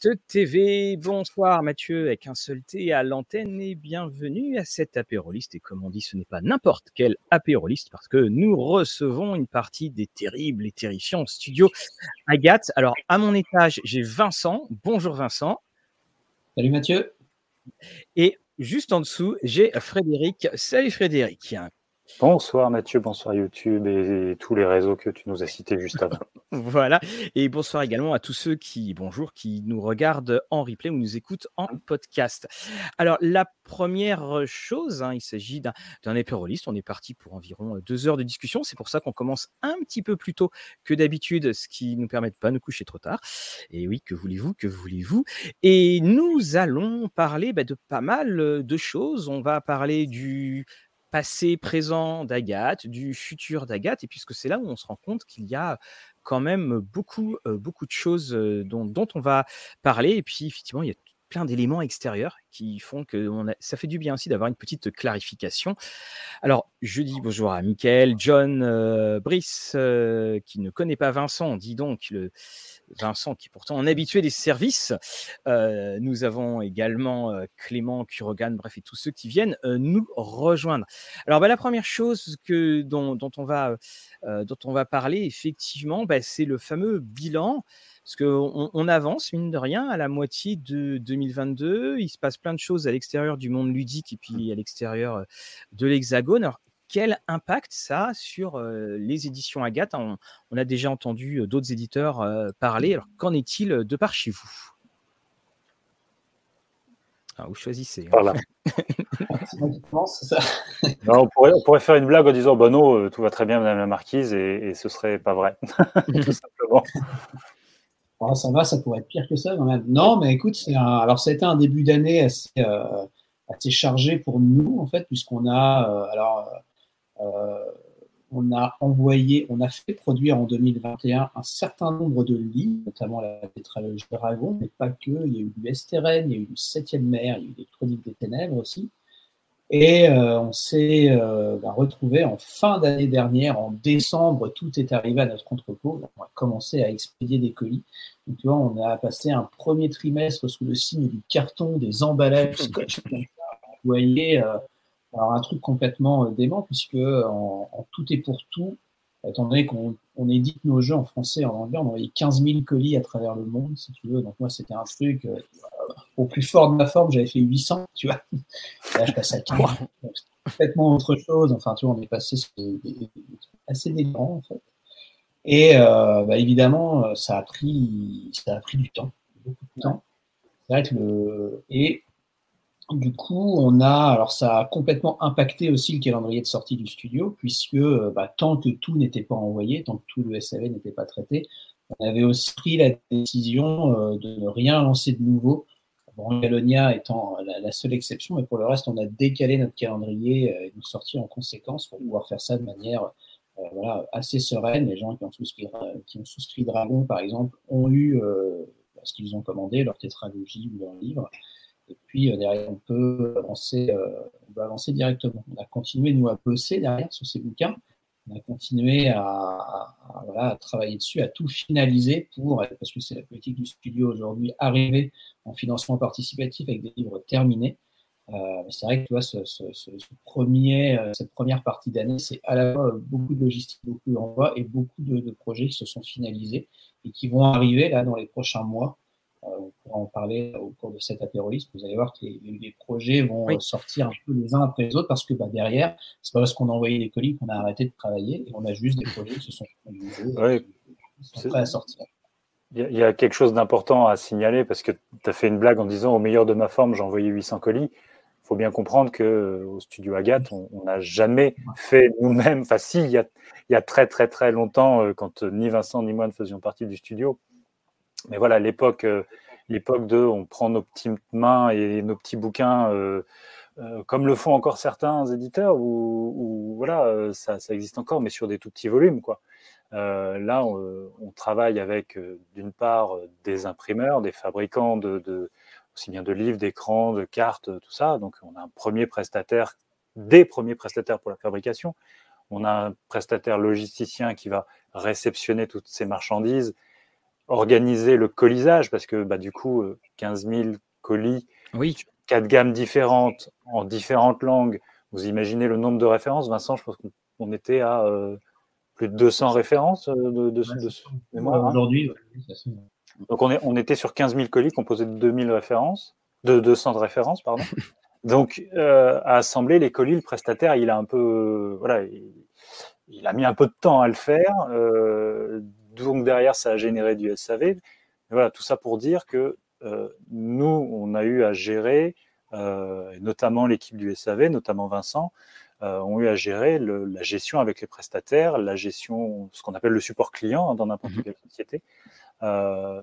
TV, bonsoir Mathieu avec un seul T à l'antenne et bienvenue à cet apéroliste. Et comme on dit, ce n'est pas n'importe quel apéroliste parce que nous recevons une partie des terribles et terrifiants studios Agathe. Alors à mon étage, j'ai Vincent. Bonjour Vincent. Salut Mathieu. Et juste en dessous, j'ai Frédéric. Salut Frédéric. Bonsoir Mathieu, bonsoir YouTube et, tous les réseaux que tu nous as cités juste avant. voilà, et bonsoir également à tous ceux qui, bonjour, qui nous regardent en replay ou nous écoutent en podcast. Alors la première chose, hein, il s'agit d'un épéroliste, on est parti pour environ deux heures de discussion, c'est pour ça qu'on commence un petit peu plus tôt que d'habitude, ce qui nous permet de pas nous coucher trop tard. Et oui, que voulez-vous, que voulez-vous? Et nous allons parler bah, de pas mal de choses, on va parler du passé, présent d'Agathe, du futur d'Agathe, et puisque c'est là où on se rend compte qu'il y a quand même beaucoup, beaucoup de choses dont, dont, on va parler, et puis effectivement, il y a plein d'éléments extérieurs qui font que ça fait du bien aussi d'avoir une petite clarification. Alors, je dis bonjour à Michael, John, Brice, qui ne connaît pas Vincent, dit donc le, Vincent, qui est pourtant un habitué des services. Euh, nous avons également euh, Clément, Kurogan, bref, et tous ceux qui viennent euh, nous rejoindre. Alors, bah, la première chose dont, on va, dont on va parler, effectivement, bah, c'est le fameux bilan. Parce qu'on on avance, mine de rien, à la moitié de 2022. Il se passe plein de choses à l'extérieur du monde ludique et puis à l'extérieur de l'Hexagone. Alors, quel impact ça a sur les éditions Agathe? On, a déjà entendu d'autres éditeurs parler. Alors, qu'en est-il de par chez vous? Ah, Vous choisissez. Hein. on, pourrait, faire une blague en disant bah non, tout va très bien, Madame la Marquise, et, ce serait pas vrai, tout simplement. Ah, ça va, ça pourrait être pire que ça quand même. Non, mais écoute, alors ça a été un début d'année assez, assez, chargé pour nous en fait, puisqu'on a alors euh, on a envoyé, on a fait produire en 2021 un certain nombre de livres, notamment la tétralogie Dragon, mais pas que. Il y a eu du Esteren, il y a eu du Septième Mer, il y a eu des Chroniques des Ténèbres aussi. Et euh, on s'est euh, bah, retrouvé en fin d'année dernière, en décembre, tout est arrivé à notre entrepôt. On a commencé à expédier des colis. Donc, tu vois, on a passé un premier trimestre sous le signe du carton, des emballages, scotch. Vous voyez, alors un truc complètement euh, dément, puisque en, tout et pour tout, étant donné qu'on on édite nos jeux en français et en anglais, on envoyait 15 000 colis à travers le monde, si tu veux. Donc moi, c'était un truc, euh, au plus fort de ma forme, j'avais fait 800, tu vois. Là, je passe à 15. complètement autre chose. Enfin, tu vois, on est passé sur des, assez délirants, en fait. Et euh, bah, évidemment, ça a pris, ça a pris du temps, beaucoup de temps. C'est vrai que le et du coup, on a, alors ça a complètement impacté aussi le calendrier de sortie du studio, puisque euh, bah, tant que tout n'était pas envoyé, tant que tout le SAV n'était pas traité, on avait aussi pris la décision euh, de ne rien lancer de nouveau. Galonia étant la, seule exception, mais pour le reste, on a décalé notre calendrier euh, et nous sortir en conséquence pour pouvoir faire ça de manière voilà, assez sereine. Les gens qui ont souscrit, Dragon, par exemple, ont eu ce qu'ils ont commandé, leur tétralogie ou leur livre. Et puis euh, derrière, on peut avancer, euh, on peut avancer directement. On a continué, nous, à bosser derrière sur ces bouquins. On a continué à, travailler dessus, à tout finaliser pour, parce que c'est la politique du studio aujourd'hui, arriver en financement participatif avec des livres terminés. Euh, c'est vrai que tu vois, ce, premier, cette première partie d'année, c'est à la fois beaucoup de logistique, beaucoup de renvois et beaucoup de, de, projets qui se sont finalisés et qui vont arriver là dans les prochains mois euh, on pourra en parler au cours de cet apérolisme. Vous allez voir que les, projets vont sortir un peu les uns après les autres parce que bah, derrière, c'est pas parce qu'on a envoyé des colis qu'on a arrêté de travailler et on a juste des projets qui se sont, ouais, prêts à sortir. Il y, a quelque chose d'important à signaler parce que tu as fait une blague en disant au meilleur de ma forme, j'ai envoyé 800 colis. Il faut bien comprendre qu'au studio Agathe, on n'a jamais fait nous-mêmes. Enfin, si, il y, a, il y a très très très longtemps, euh, quand ni Vincent ni moi ne faisions partie du studio, mais voilà, l'époque, euh, l'époque de on prend nos petites mains et nos petits bouquins, euh, euh, comme le font encore certains éditeurs, où, voilà, ça, existe encore, mais sur des tout petits volumes. Quoi. là, on, travaille avec, d'une part, des imprimeurs, des fabricants de, aussi bien de livres, d'écrans, de cartes, tout ça. Donc, on a un premier prestataire, des premiers prestataires pour la fabrication. On a un prestataire logisticien qui va réceptionner toutes ces marchandises organiser le colisage, parce que bah, du coup, 15 000 colis, oui. quatre gammes différentes, en différentes langues. Vous imaginez le nombre de références Vincent, je pense qu'on était à plus de 200 références de, de, mémoire. Hein. Aujourd'hui, donc on, est, on, était sur 15 000 colis composés de 2000 références, de 200 de références, pardon. Donc euh, à assembler les colis, le prestataire, il a un peu, voilà, il, a mis un peu de temps à le faire. Euh, donc derrière, ça a généré du SAV. voilà, tout ça pour dire que euh, nous, on a eu à gérer, notamment l'équipe du SAV, notamment Vincent, ont eu à gérer la gestion avec les prestataires, la gestion, ce qu'on appelle le support client hein, dans n'importe mmh quelle société, euh,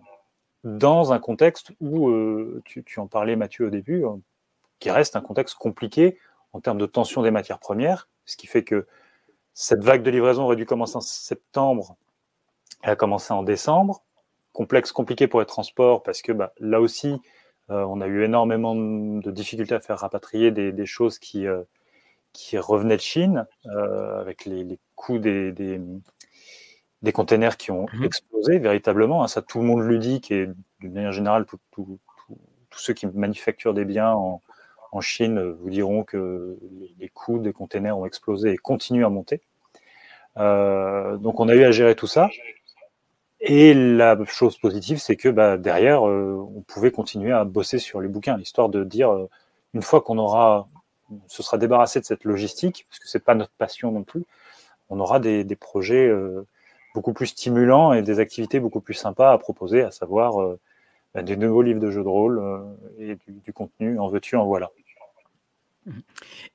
dans un contexte où, euh, tu, en parlais Mathieu au début, hein, qui reste un contexte compliqué en termes de tension des matières premières, ce qui fait que cette vague de livraison aurait dû commencer en septembre, elle a commencé en décembre, complexe, compliqué pour les transports, parce que bah, là aussi, euh, on a eu énormément de difficultés à faire rapatrier des, choses qui, qui revenaient de Chine, avec les, coûts des, des containers qui ont mhm. explosé véritablement. Hein, ça, tout le monde le dit, et d'une manière générale, tous ceux qui manufacturent des biens en, Chine vous diront que les, coûts des containers ont explosé et continuent à monter. Euh, donc on a eu à gérer tout ça. Et la chose positive, c'est que bah, derrière, euh, on pouvait continuer à bosser sur les bouquins, l'histoire de dire, euh, une fois qu'on aura, se sera débarrassé de cette logistique, parce que c'est pas notre passion non plus, on aura des, projets beaucoup plus stimulants et des activités beaucoup plus sympas à proposer, à savoir euh, bah, des nouveaux livres de jeux de rôle euh, et du, contenu en veux-tu, en voilà.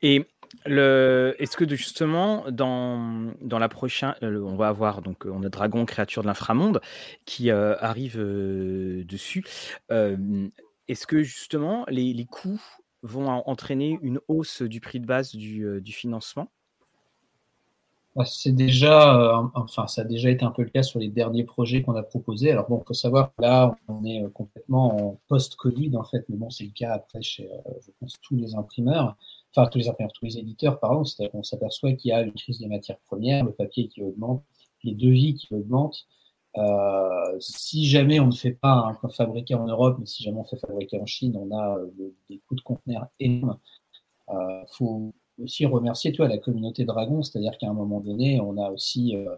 Et est-ce que justement dans, dans la prochaine, euh, on va avoir donc on a Dragon créature de l'inframonde qui arrive dessus. est-ce que justement les, les coûts vont entraîner une hausse du prix de base du, financement? Bah, c'est déjà, euh, enfin, ça a déjà été un peu le cas sur les derniers projets qu'on a proposés. Alors bon, faut savoir que là, on est euh, complètement en post-Covid en fait, mais bon, c'est le cas après chez, euh, je pense, tous les imprimeurs, enfin tous les imprimeurs, tous les éditeurs, pardon. C'est-à-dire qu'on s'aperçoit qu'il y a une crise des matières premières, le papier qui augmente, les devis qui augmentent. Euh, si jamais on ne fait pas un fabriqué en Europe, mais si jamais on fait fabriquer en Chine, on a des coûts de conteneurs énormes. Euh, faut aussi remercier toi, la communauté Dragon, c'est-à-dire qu'à un moment donné, on a aussi euh,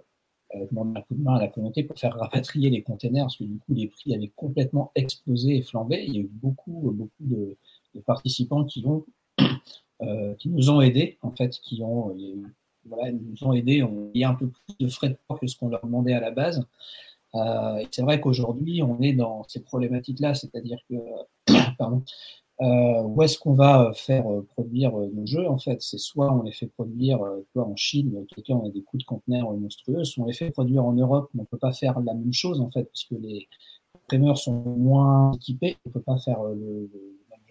euh, demandé un coup de main à la communauté pour faire rapatrier les containers, parce que du coup, les prix avaient complètement explosé et flambé. Il y a eu beaucoup, beaucoup de, participants qui, ont, euh, qui nous ont aidés, en fait, qui ont, voilà, nous ont aidés, on y a un peu plus de frais de port que ce qu'on leur demandait à la base. c'est vrai qu'aujourd'hui, on est dans ces problématiques-là, c'est-à-dire que, pardon, euh, où est-ce qu'on va euh, faire euh, produire nos jeux En fait, c'est soit on les fait produire en Chine, quelqu'un on a des coûts de conteneurs monstrueux, soit on les fait produire en Europe, mais on ne peut pas faire la même chose en fait, puisque les imprimeurs sont moins équipés, on ne peut pas faire le,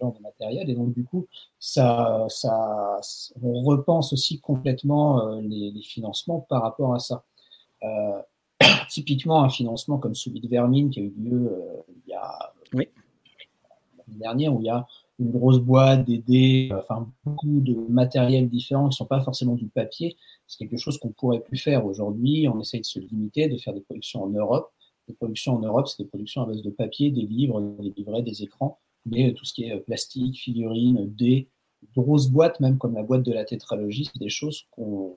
genre de matériel, et donc du coup, ça, ça, on repense aussi complètement les, les, financements par rapport à ça. Euh, typiquement, un financement comme celui de Vermine qui a eu lieu il y a oui. l'année dernière, où il y a une grosse boîte, des dés, enfin beaucoup de matériel différent qui ne sont pas forcément du papier. C'est quelque chose qu'on pourrait plus faire aujourd'hui. On essaye de se limiter, de faire des productions en Europe. Les productions en Europe, c'est des productions à base de papier, des livres, des livrets, des écrans, mais tout ce qui est plastique, figurines, dés, grosses boîtes, même comme la boîte de la tétralogie, c'est des choses qu'on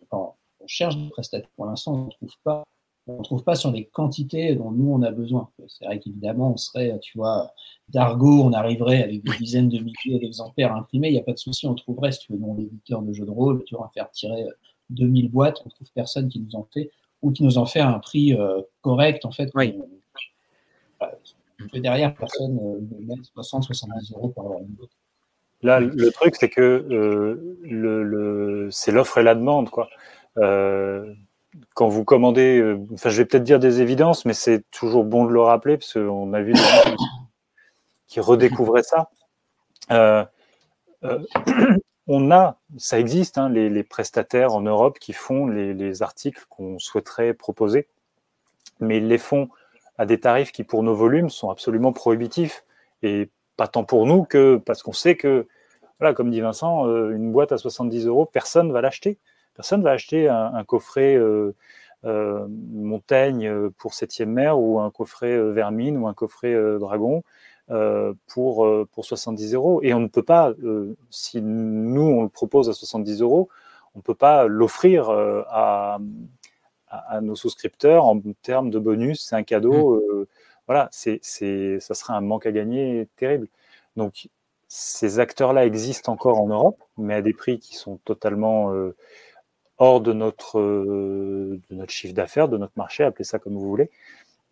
cherche des prestataires. Pour l'instant, on ne trouve pas on ne trouve pas sur les quantités dont nous on a besoin. C'est vrai qu'évidemment, on serait, tu vois, d'argot, on arriverait avec des dizaines de milliers d'exemplaires imprimés, il n'y a pas de souci, on trouverait, si tu veux, dans l'éditeur de jeux de rôle, tu vas faire tirer 2000 boîtes, on trouve personne qui nous en fait, ou qui nous en fait à un prix euh, correct, en fait. Oui. Derrière, personne ne met 60, 70 euros pour avoir une boîte. Là, le truc, c'est que euh, c'est l'offre et la demande. Euh, quand vous commandez, euh, je vais peut-être dire des évidences, mais c'est toujours bon de le rappeler parce qu'on a vu des gens qui redécouvraient ça. Euh, euh, on a, ça existe, hein, les, prestataires en Europe qui font les, articles qu'on souhaiterait proposer, mais ils les font à des tarifs qui, pour nos volumes, sont absolument prohibitifs et pas tant pour nous que parce qu'on sait que, voilà, comme dit Vincent, une boîte à 70 euros, personne va l'acheter. Personne va acheter un, coffret euh, Montaigne pour septième mer ou un coffret Vermine ou un coffret Dragon pour, pour 70 euros. Et on ne peut pas, si nous on le propose à 70 euros, on ne peut pas l'offrir à, à, nos souscripteurs en termes de bonus. C'est un cadeau. Mmh. voilà, c'est, ça serait un manque à gagner terrible. Donc, ces acteurs-là existent encore en Europe, mais à des prix qui sont totalement euh, hors de notre, euh, de notre chiffre d'affaires, de notre marché, appelez ça comme vous voulez.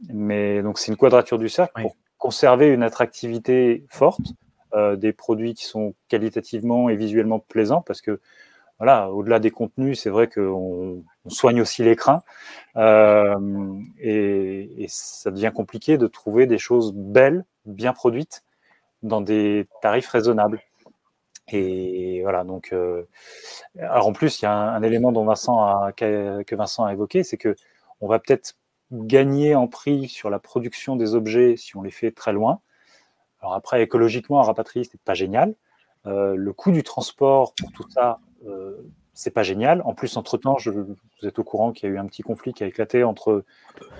Mais donc c'est une quadrature du cercle pour conserver une attractivité forte, euh, des produits qui sont qualitativement et visuellement plaisants, parce que voilà, au-delà des contenus, c'est vrai qu'on soigne aussi les crins, et, ça devient compliqué de trouver des choses belles, bien produites, dans des tarifs raisonnables. Et voilà, donc, euh, alors en plus, il y a un, élément dont Vincent que Vincent a évoqué, c'est que on va peut-être gagner en prix sur la production des objets si on les fait très loin. Alors après, écologiquement, à rapatrier, c'est pas génial. Euh, le coût du transport pour tout ça, euh, c'est pas génial. En plus, entre-temps, je, vous êtes au courant qu'il y a eu un petit conflit qui a éclaté entre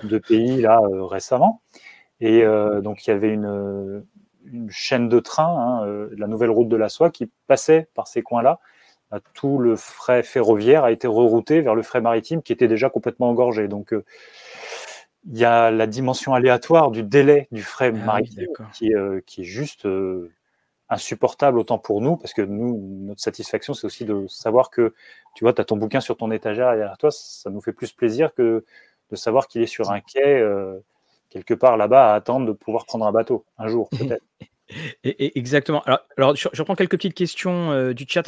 deux pays là euh, récemment. Et donc, il y avait une, une chaîne de train, hein, euh, la nouvelle route de la soie, qui passait par ces coins-là. Euh, tout le frais ferroviaire a été rerouté vers le frais maritime qui était déjà complètement engorgé. Donc, euh, il y a la dimension aléatoire du délai du frais ah maritime qui, est, juste insupportable autant pour nous, parce que nous, notre satisfaction, c'est aussi de savoir que, tu vois, tu as ton bouquin sur ton étagère derrière toi, ça nous fait plus plaisir que de savoir qu'il est sur un quai quelque part là-bas à attendre de pouvoir prendre un bateau un jour, peut-être. Exactement. Alors, je, reprends quelques petites questions euh, du chat.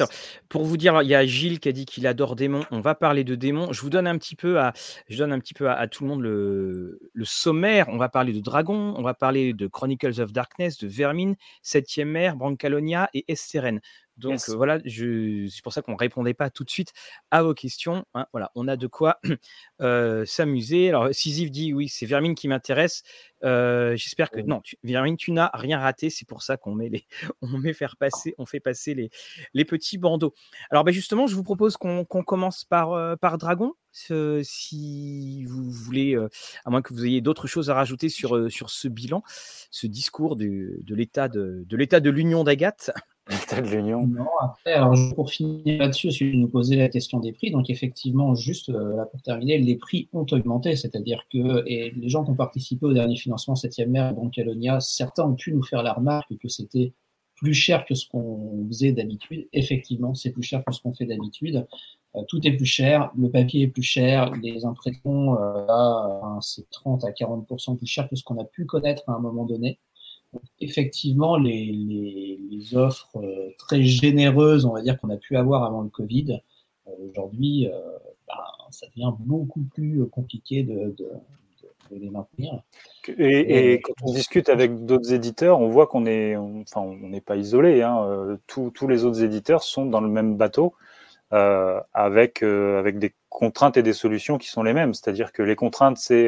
pour vous dire, il y a Gilles qui a dit qu'il adore démons. On va parler de démons. Je vous donne un petit peu à, je un petit peu à, tout le monde le, sommaire. On va parler de dragons, on va parler de Chronicles of Darkness, de Vermine, Septième Mer, Brancalonia et Esteren. Donc voilà, c'est pour ça qu'on ne répondait pas tout de suite à vos questions. Hein. Voilà, on a de quoi s'amuser. Alors, Sisyphe dit oui, c'est Vermine qui m'intéresse. J'espère que non, Vermine, tu n'as rien raté. C'est pour ça qu'on met les, on met faire passer, on fait passer les, les petits bandeaux. Alors, ben justement, je vous propose qu'on commence par, par Dragon. si vous voulez, à moins que vous ayez d'autres choses à rajouter sur, sur ce bilan, ce discours de, de l'état de, de l'état de l'Union d'Agathe. Alors pour finir là-dessus, si vous nous posez la question des prix, donc effectivement, juste euh, là pour terminer, les prix ont augmenté, c'est-à-dire que les gens qui ont participé au dernier financement 7e mer Brancalonia, certains ont pu nous faire la remarque que c'était plus cher que ce qu'on faisait d'habitude. Effectivement, c'est plus cher que ce qu'on fait d'habitude. Euh, tout est plus cher, le papier est plus cher, les impressions, euh, c'est 30 à 40% plus cher que ce qu'on a pu connaître à un moment donné effectivement, les, offres euh, très généreuses, on va dire, qu'on a pu avoir avant le Covid, euh, aujourd'hui, euh, ben, ça devient beaucoup plus compliqué de, les maintenir. Et, quand on discute avec d'autres éditeurs, on voit qu'on est, enfin, on n'est pas isolé. Hein, tous, les autres éditeurs sont dans le même bateau. avec, avec des contraintes et des solutions qui sont les mêmes. C'est-à-dire que les contraintes, c'est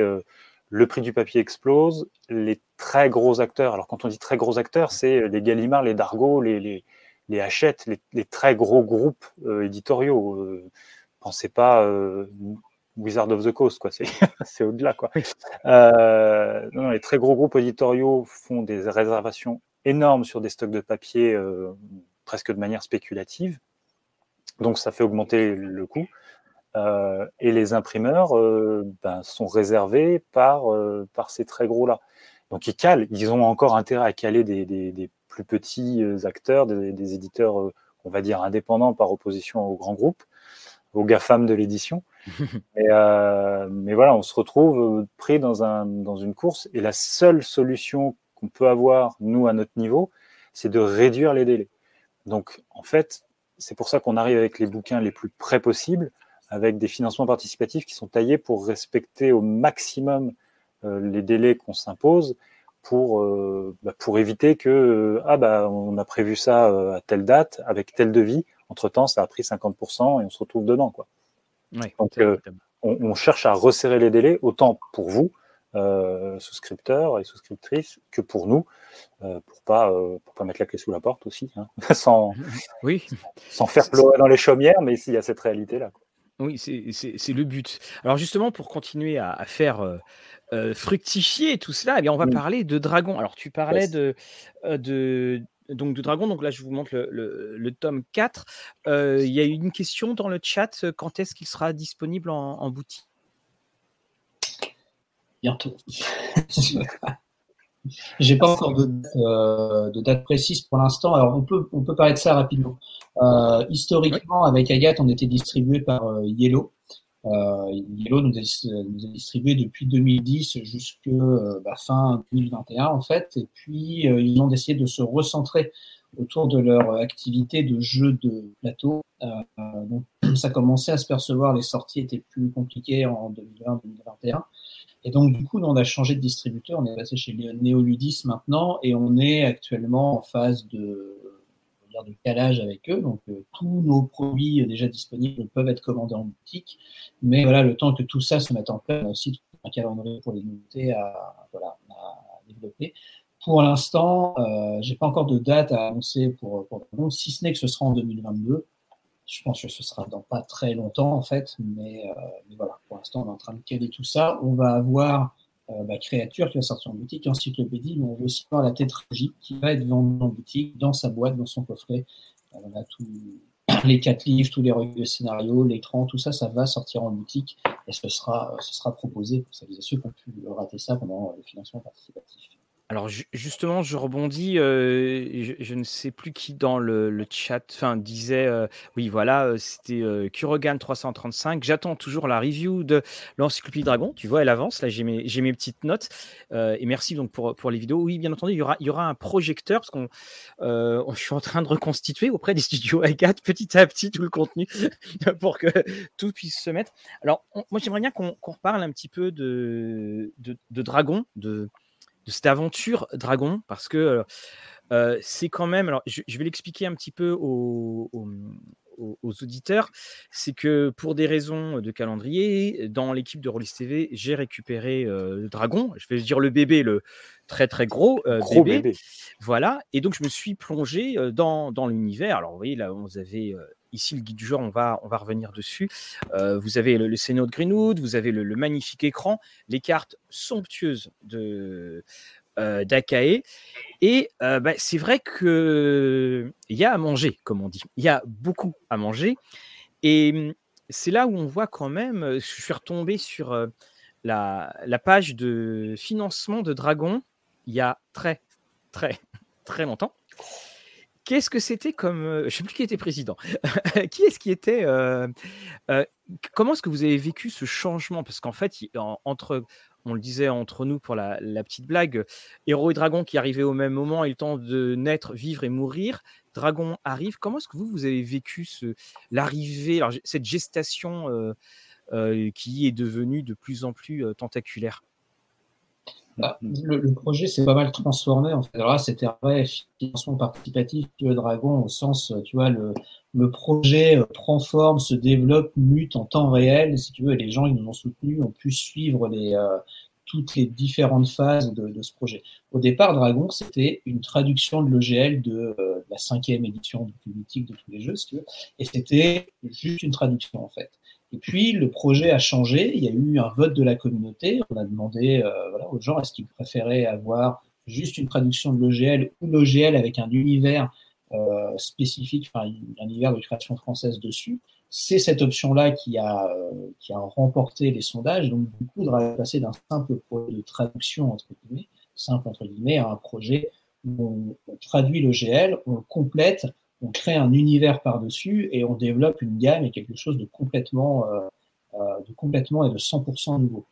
le prix du papier explose, les très gros acteurs, alors quand on dit très gros acteurs, c'est les Gallimard, les Dargo, les, les, les Hachette, les, très gros groupes euh, éditoriaux. Euh, pensez pas euh, Wizard of the Coast, quoi, c'est au-delà. quoi. non, les très gros groupes éditoriaux font des réservations énormes sur des stocks de papier presque de manière spéculative. Donc ça fait augmenter le coût. Euh, et les imprimeurs euh, ben, sont réservés par, euh, par ces très gros-là. Donc ils calent, ils ont encore intérêt à caler des, des, plus petits acteurs, des, éditeurs, on va dire, indépendants par opposition aux grands groupes, aux GAFAM de l'édition. mais, mais, voilà, on se retrouve pris dans, un, dans une course et la seule solution qu'on peut avoir, nous, à notre niveau, c'est de réduire les délais. Donc en fait, c'est pour ça qu'on arrive avec les bouquins les plus près possibles avec des financements participatifs qui sont taillés pour respecter au maximum euh, les délais qu'on s'impose pour, euh, bah, pour éviter que euh, ah bah on a prévu ça à telle date avec tel devis. Entre temps, ça a pris 50% et on se retrouve dedans quoi. Donc on, cherche à resserrer les délais autant pour vous souscripteurs et souscriptrices que pour nous pour pas pour pas mettre la clé sous la porte aussi hein, sans oui sans faire pleurer dans les chaumières mais s'il y a cette réalité là. Oui, c'est le but. Alors justement, pour continuer à, faire fructifier tout cela, eh bien, on va parler de dragon. Alors tu parlais de, de, donc, de dragon, donc là je vous montre le, tome 4. Il y a une question dans le chat, quand est-ce qu'il sera disponible en boutique? Bientôt. J'ai pas encore euh, de, date précise pour l'instant. Alors on peut on peut parler de ça rapidement. Euh, historiquement, avec Agathe, on était distribué par euh, Yellow. Yellow nous a, distribué depuis 2010 jusqu'à bah, fin 2021 en fait. Et puis ils ont décidé de se recentrer autour de leur activité de jeu de plateau. donc ça commençait à se percevoir, les sorties étaient plus compliquées en 2020-2021. Et donc, du coup, on a changé de distributeur. On est passé chez Neoludis maintenant et on est actuellement en phase de, de calage avec eux. Donc, euh, tous nos produits déjà disponibles peuvent être commandés en boutique. Mais voilà, le temps que tout ça se mette en place, on a aussi un calendrier pour les nouveautés à, voilà, à développer. Pour l'instant, euh, j'ai pas encore de date à annoncer pour, pour si ce n'est que ce sera en 2022. Je pense que ce sera dans pas très longtemps en fait, mais, euh, voilà, pour l'instant on est en train de caler tout ça. On va avoir euh, bah, Créature qui va sortir en boutique, encyclopédie, mais on veut aussi avoir la tétragie qui va être vendue en boutique, dans sa boîte, dans son coffret. Euh, on a tous les quatre livres, tous les revues de scénario, l'écran, tout ça, ça va sortir en boutique et ce sera, ce sera proposé pour ceux qui ont pu rater ça pendant le financement participatif. Alors justement, je rebondis, je, ne sais plus qui dans le, chat disait, oui voilà, c'était Kurogan 335. J'attends toujours la review de l'encyclopédie Dragon. Tu vois, elle avance. Là, j'ai mes, petites notes. et merci donc pour, les vidéos. Oui, bien entendu, il y aura, un projecteur parce qu'on, je suis en train de reconstituer auprès des studios i4 petit à petit tout le contenu pour que tout puisse se mettre. Alors, moi, j'aimerais bien qu'on reparle un petit peu de, de, de Dragon, de cette aventure Dragon, parce que c'est quand même. Alors, je, vais l'expliquer un petit peu aux, auditeurs. C'est que pour des raisons de calendrier, dans l'équipe de Rollis TV, j'ai récupéré le Dragon. Je vais dire le bébé, le très très gros, bébé. Voilà. Et donc, je me suis plongé dans, dans l'univers. Alors, vous voyez, là, vous avez ici le guide du joueur, on va, on va revenir dessus. vous avez le, le de Greenwood, vous avez le, magnifique écran, les cartes somptueuses de d'Akae. Et bah, c'est vrai qu'il y a à manger, comme on dit. Il y a beaucoup à manger. Et mmh, c'est là où on voit quand même, je suis retombé sur la page de financement de Dragon il y a très, très, très longtemps. Qu'est-ce que c'était comme. je ne sais plus qui était président. qui est-ce qui était. comment est-ce que vous avez vécu ce changement? Parce qu'en fait, entre. On le disait entre nous pour la, petite blague, héros et dragon qui arrivaient au même moment, ils tentent de naître, vivre et mourir. Dragon arrive. Comment est-ce que vous, vous avez vécu ce, l'arrivée, cette gestation qui est devenue de plus en plus tentaculaire? Bah, le, projet s'est pas mal transformé. En fait. Alors là, c'était un vrai financement participatif de Dragon au sens, tu vois, le, le projet euh, prend forme, se développe, mute en temps réel. Si tu veux, et les gens, ils nous ont soutenus, ont pu suivre les, euh, toutes les différentes phases de, de, ce projet. Au départ, Dragon, c'était une traduction de l'EGL de, euh, la cinquième édition du politique de tous les jeux, si tu veux. Et c'était juste une traduction, en fait. Et puis, le projet a changé. Il y a eu un vote de la communauté. On a demandé euh, voilà, aux gens est-ce qu'ils préféraient avoir juste une traduction de l'OGL ou l'OGL avec un univers euh, spécifique, enfin, un univers de création française dessus. C'est cette option-là qui a, euh, qui a remporté les sondages. Donc, du coup, on passer d'un simple projet de traduction, entre guillemets, simple entre guillemets, à un projet où on, traduit l'OGL, on le complète on crée un univers par-dessus et on développe une gamme et quelque chose de complètement, euh, euh, de complètement et de 100% nouveau.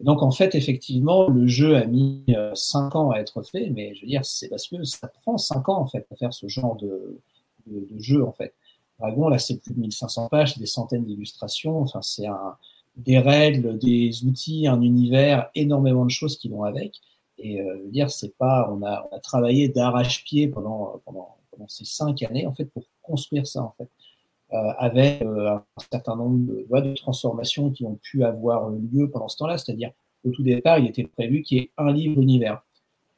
donc en fait, effectivement, le jeu a mis 5 euh, ans à être fait, mais je veux dire, c'est parce que ça prend 5 ans en fait à faire ce genre de, de, de jeu en fait. Dragon, là, c'est plus de 1500 pages, des centaines d'illustrations. Enfin, c'est un, des règles, des outils, un univers, énormément de choses qui vont avec. Et euh, je veux dire, c'est pas, on a, on a travaillé d'arrache-pied pendant, pendant ces cinq années en fait pour construire ça en fait, euh, avec euh, un certain nombre de, transformations qui ont pu avoir lieu pendant ce temps-là. C'est-à-dire au tout départ, il était prévu qu'il y ait un livre univers.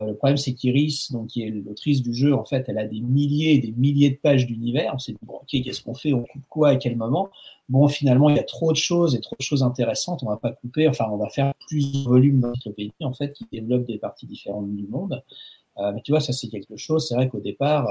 Euh, le problème, c'est qu'Iris, donc qui est l'autrice du jeu, en fait, elle a des milliers et des milliers de pages d'univers. On s'est dit bon, ok, qu'est-ce qu'on fait? On coupe quoi? À quel moment? Bon, finalement, il y a trop de choses et trop de choses intéressantes, on va pas couper, enfin, on va faire plus de volumes d'encyclopédie, en fait, qui développent des parties différentes du monde. Mais tu vois, ça, c'est quelque chose, c'est vrai qu'au départ,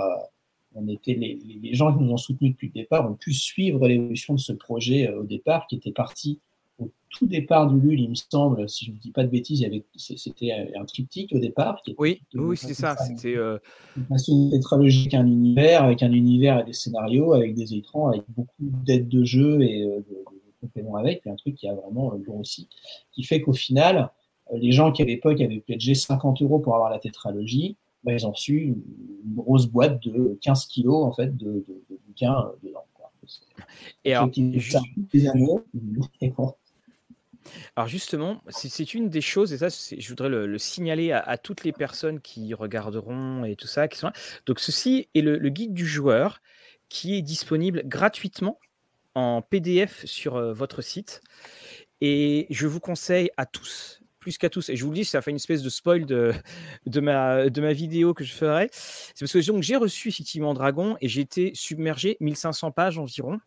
on était les, les, gens qui nous ont soutenus depuis le départ ont pu suivre l'évolution de ce projet au départ, qui était parti au tout départ du LUL, il me semble, si je ne dis pas de bêtises, c'était un triptyque au départ. oui, oui, c'est ça. C'était euh... une tétralogie un univers, avec un univers et des scénarios, avec des écrans, avec beaucoup d'aides de jeu et euh, de, compléments avec, puis un truc qui a vraiment euh, grossi, qui fait qu'au final, euh, les gens qui à l'époque avaient pledgé 50 euros pour avoir la tétralogie, bah, ils ont reçu une, grosse boîte de 15 kilos en fait de, de, de bouquins dedans. Quoi. Et alors, juste... des années, alors justement, c'est une des choses, et ça, je voudrais le, signaler à, toutes les personnes qui regarderont et tout ça, qui sont Donc ceci est le, guide du joueur qui est disponible gratuitement en PDF sur euh, votre site. Et je vous conseille à tous, plus qu'à tous, et je vous le dis, ça fait une espèce de spoil de, de, ma, de ma vidéo que je ferai. C'est parce que j'ai reçu effectivement Dragon et j'ai été submergé 1500 pages environ.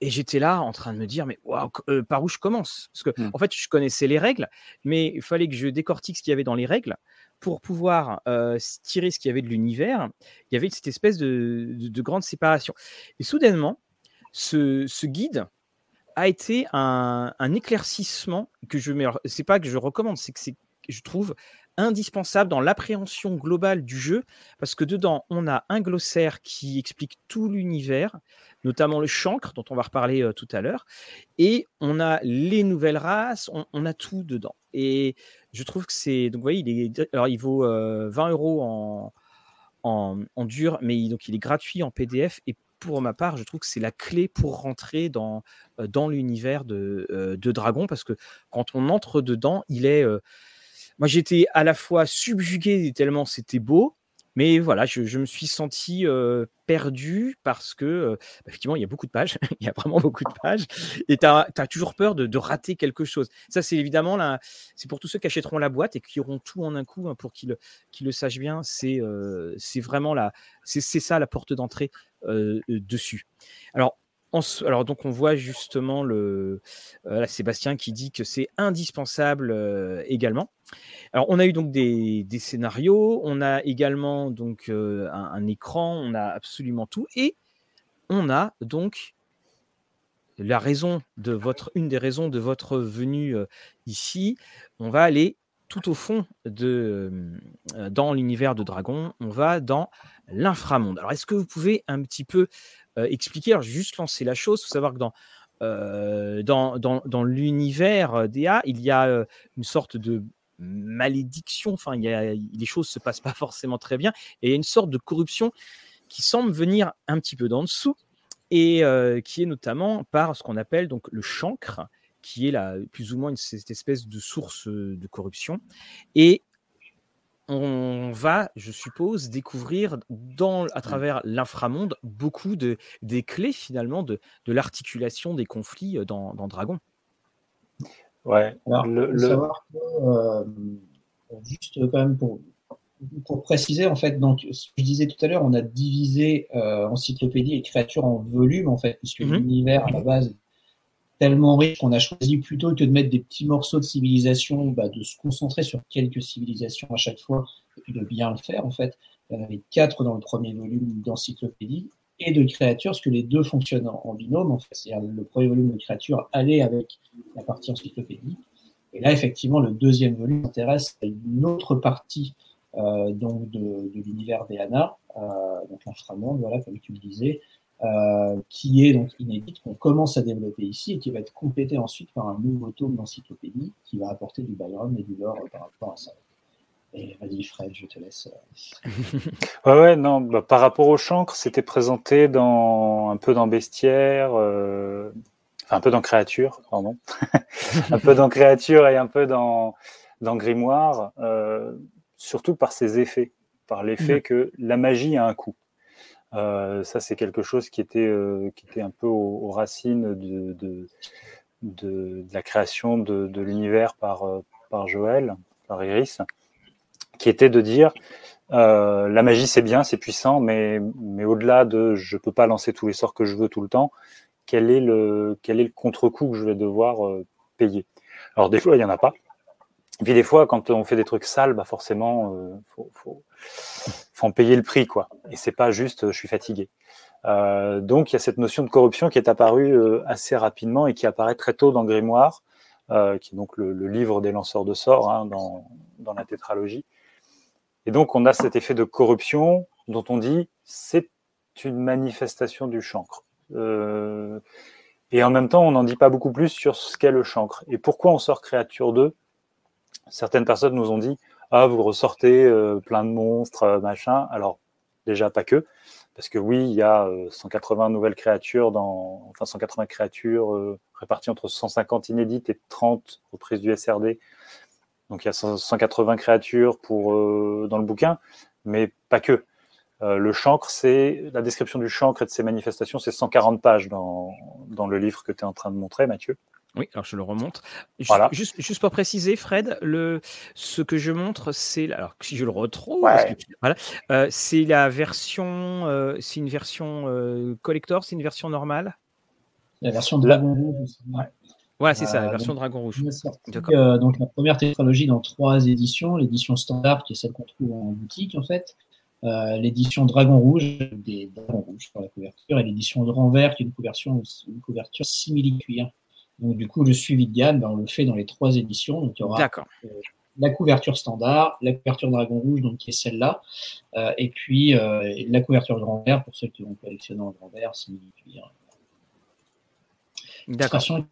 Et j'étais là en train de me dire, mais euh, par où je commence? Parce que, mmh. en fait, je connaissais les règles, mais il fallait que je décortique ce qu'il y avait dans les règles pour pouvoir euh, tirer ce qu'il y avait de l'univers. Il y avait cette espèce de, grande séparation. Et soudainement, ce, guide a été un, éclaircissement que je mets. C'est pas que je recommande, c'est que je trouve indispensable dans l'appréhension globale du jeu, parce que dedans, on a un glossaire qui explique tout l'univers, notamment le chancre, dont on va reparler euh, tout à l'heure, et on a les nouvelles races, on, a tout dedans. Et je trouve que c'est... Donc, vous voyez, il, est, alors, il vaut 20 euh, euros en, en, dur, mais il, donc, il est gratuit en PDF, et pour ma part, je trouve que c'est la clé pour rentrer dans, l'univers de, de Dragon, parce que quand on entre dedans, il est moi, j'étais à la fois subjugué tellement c'était beau, mais voilà, je, me suis senti perdu parce que, effectivement, il y a beaucoup de pages, il y a vraiment beaucoup de pages, et tu as, toujours peur de, rater quelque chose. Ça, c'est évidemment là, c'est pour tous ceux qui achèteront la boîte et qui auront tout en un coup, hein, pour qu'ils le sachent bien, c'est vraiment la, c'est ça la porte d'entrée dessus. Alors, alors donc on voit justement le euh, Sébastien qui dit que c'est indispensable euh, également. Alors on a eu donc des, scénarios, on a également donc euh, un, écran, on a absolument tout et on a donc la raison de votre une des raisons de votre venue ici. On va aller tout au fond de dans l'univers de Dragon, on va dans l'inframonde. Alors est-ce que vous pouvez un petit peu expliquer. Alors, j'ai juste lancé la chose. Il faut savoir que dans, euh, dans, dans, dans l'univers euh, DA, il y a une sorte de malédiction. Enfin, il y a, les choses se passent pas forcément très bien. Et il y a une sorte de corruption qui semble venir un petit peu d'en dessous et qui est notamment par ce qu'on appelle donc le chancre, qui est la, plus ou moins cette espèce de source de corruption. Et on va, je suppose, découvrir dans, à mmh. travers l'inframonde beaucoup de, des clés finalement de, de l'articulation des conflits dans, dans Dragon. Ouais. Alors, le, savoir que, euh, juste quand même pour, pour, préciser, en fait, donc, ce que je disais tout à l'heure, on a divisé euh, encyclopédie et créature en volume, en fait, puisque mmh l'univers à la base tellement riche qu'on a choisi plutôt que de mettre des petits morceaux de civilisation, bah, de se concentrer sur quelques civilisations à chaque fois et puis de bien le faire en fait. Il y en avait quatre dans le premier volume d'encyclopédie et de créatures, parce que les deux fonctionnent en, binôme en fait. C'est-à-dire le premier volume de créatures allait avec la partie encyclopédie. Et là, effectivement, le deuxième volume s'intéresse à une autre partie euh, donc de, l'univers d'Eana, euh, donc l'inframonde, voilà, comme tu le disais, euh, qui est donc inédite, qu'on commence à développer ici et qui va être complété ensuite par un nouveau tome d'encyclopédie qui va apporter du Byron et du lore par rapport à ça. Et vas-y Fred, je te laisse. Euh. ouais, ouais, non, bah, par rapport au chancre, c'était présenté dans un peu dans Bestiaire, euh, enfin un peu dans Créature, pardon, un peu dans Créature et un peu dans, dans Grimoire, surtout par ses effets, par l'effet mmh. que la magie a un coût. Euh, ça, c'est quelque chose qui était, euh, qui était un peu aux, racines de, de, de, la création de, de l'univers par, euh, par Joël, par Iris, qui était de dire la magie, c'est bien, c'est puissant, mais, mais au-delà de je peux pas lancer tous les sorts que je veux tout le temps, quel est le, quel est le contre-coup que je vais devoir euh, payer? Alors des fois, il n'y en a pas. Puis des fois, quand on fait des trucs sales, bah forcément, il faut, faut, faut, en payer le prix, quoi. Et c'est pas juste, je suis fatigué. Euh, donc il y a cette notion de corruption qui est apparue euh, assez rapidement et qui apparaît très tôt dans Grimoire, euh, qui est donc le, le, livre des lanceurs de sorts hein, dans, dans, la tétralogie. Et donc on a cet effet de corruption dont on dit c'est une manifestation du chancre. Euh, et en même temps, on n'en dit pas beaucoup plus sur ce qu'est le chancre. Et pourquoi on sort créature 2 Certaines personnes nous ont dit Ah, vous ressortez euh, plein de monstres, machin. Alors, déjà, pas que. Parce que oui, il y a 180 nouvelles créatures, dans, enfin 180 créatures euh, réparties entre 150 inédites et 30 reprises du SRD. Donc il y a 180 créatures pour, euh, dans le bouquin, mais pas que. Euh, le chancre, c'est la description du chancre et de ses manifestations, c'est 140 pages dans le livre que tu es en train de montrer, Mathieu. Oui, alors je le remonte. Voilà. Juste, juste, pour préciser, Fred, le, ce que je montre, c'est alors si je le retrouve, ouais. que, voilà, euh, c'est la version, euh, c'est une version euh, collector, c'est une version normale? La version Dragon Rouge. Ouais. Voilà, c'est ça, la version donc, Dragon Rouge. Euh, donc la première tétralogie dans trois éditions, l'édition standard qui est celle qu'on trouve en boutique en fait, euh, l'édition Dragon Rouge, des dragons rouges sur la couverture, et l'édition Grand Vert qui est une couverture, une couverture simili-cuir. Donc, du coup, le suivi de gamme, ben, on le fait dans les trois éditions. Donc, il y aura euh, la couverture standard, la couverture Dragon Rouge, donc qui est celle-là, euh, et puis euh, la couverture Grand Vert pour ceux qui vont collectionner en Grand Vert, simili-cuir. Illustration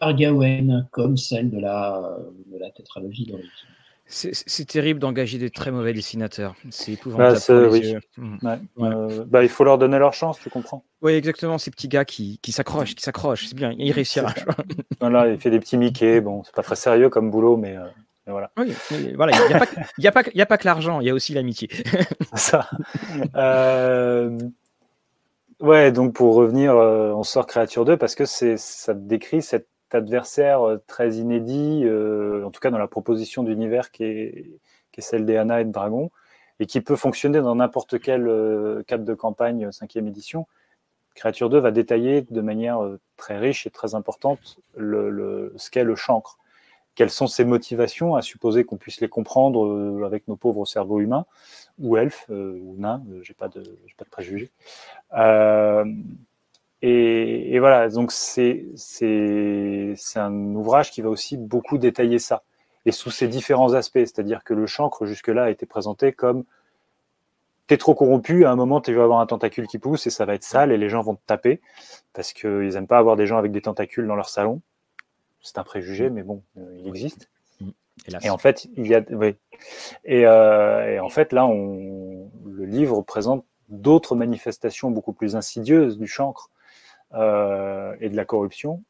par Gawain, comme celle de la, de la tétralogie d'origine. C'est terrible d'engager des très mauvais dessinateurs. C'est épouvantable. Bah, oui. mmh. ouais. Euh, bah, il faut leur donner leur chance, tu comprends Oui, exactement. Ces petits gars qui, s'accrochent, qui s'accrochent. C'est bien, il réussira. voilà, il fait des petits Mickey. Bon, c'est pas très sérieux comme boulot, mais, euh, mais voilà. Oui, voilà. Il n'y a, a, pas, a pas que l'argent, il y a aussi l'amitié. ça. Euh... Ouais, donc pour revenir, on sort Créature 2 parce que ça décrit cette adversaire très inédit, euh, en tout cas dans la proposition d'univers qui est, celle des Anna et de Dragon, et qui peut fonctionner dans n'importe quel euh, cadre de campagne 5e édition. Créature 2 va détailler de manière très riche et très importante le, le, ce qu'est le chancre. Quelles sont ses motivations, à supposer qu'on puisse les comprendre euh, avec nos pauvres cerveaux humains, ou elfes, euh, ou nains, j'ai pas pas de préjugés. Euh, et, et, voilà, donc c'est un ouvrage qui va aussi beaucoup détailler ça, et sous ses différents aspects, c'est-à-dire que le chancre jusque-là a été présenté comme t'es trop corrompu, à un moment tu vas avoir un tentacule qui pousse et ça va être sale et les gens vont te taper parce qu'ils n'aiment pas avoir des gens avec des tentacules dans leur salon. C'est un préjugé, mais bon, euh, il existe. Hélas. Et en fait, il y a, oui. Et, euh, et en fait, là, on, le livre présente d'autres manifestations beaucoup plus insidieuses du chancre euh, et de la corruption,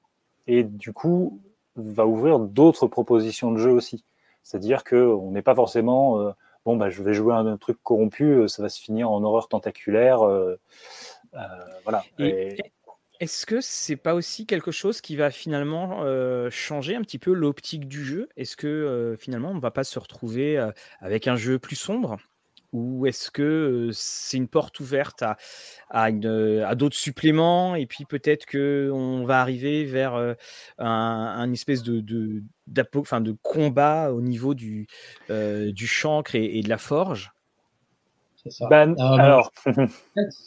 et du coup va ouvrir d'autres propositions de jeu aussi. C'est-à-dire qu'on n'est pas forcément euh, bon, bah, je vais jouer un, un, truc corrompu, euh, ça va se finir en horreur tentaculaire. Voilà. Et, et... Est-ce que c'est pas aussi quelque chose qui va finalement euh, changer un petit peu l'optique du jeu? Est-ce que euh, finalement on ne va pas se retrouver euh, avec un jeu plus sombre? Ou est-ce que c'est une porte ouverte à, à, à d'autres suppléments et puis peut-être qu'on va arriver vers un, un, espèce de, de, enfin, de combat au niveau du, euh, du chancre et, et, de la forge? Ben, euh, alors, en fait,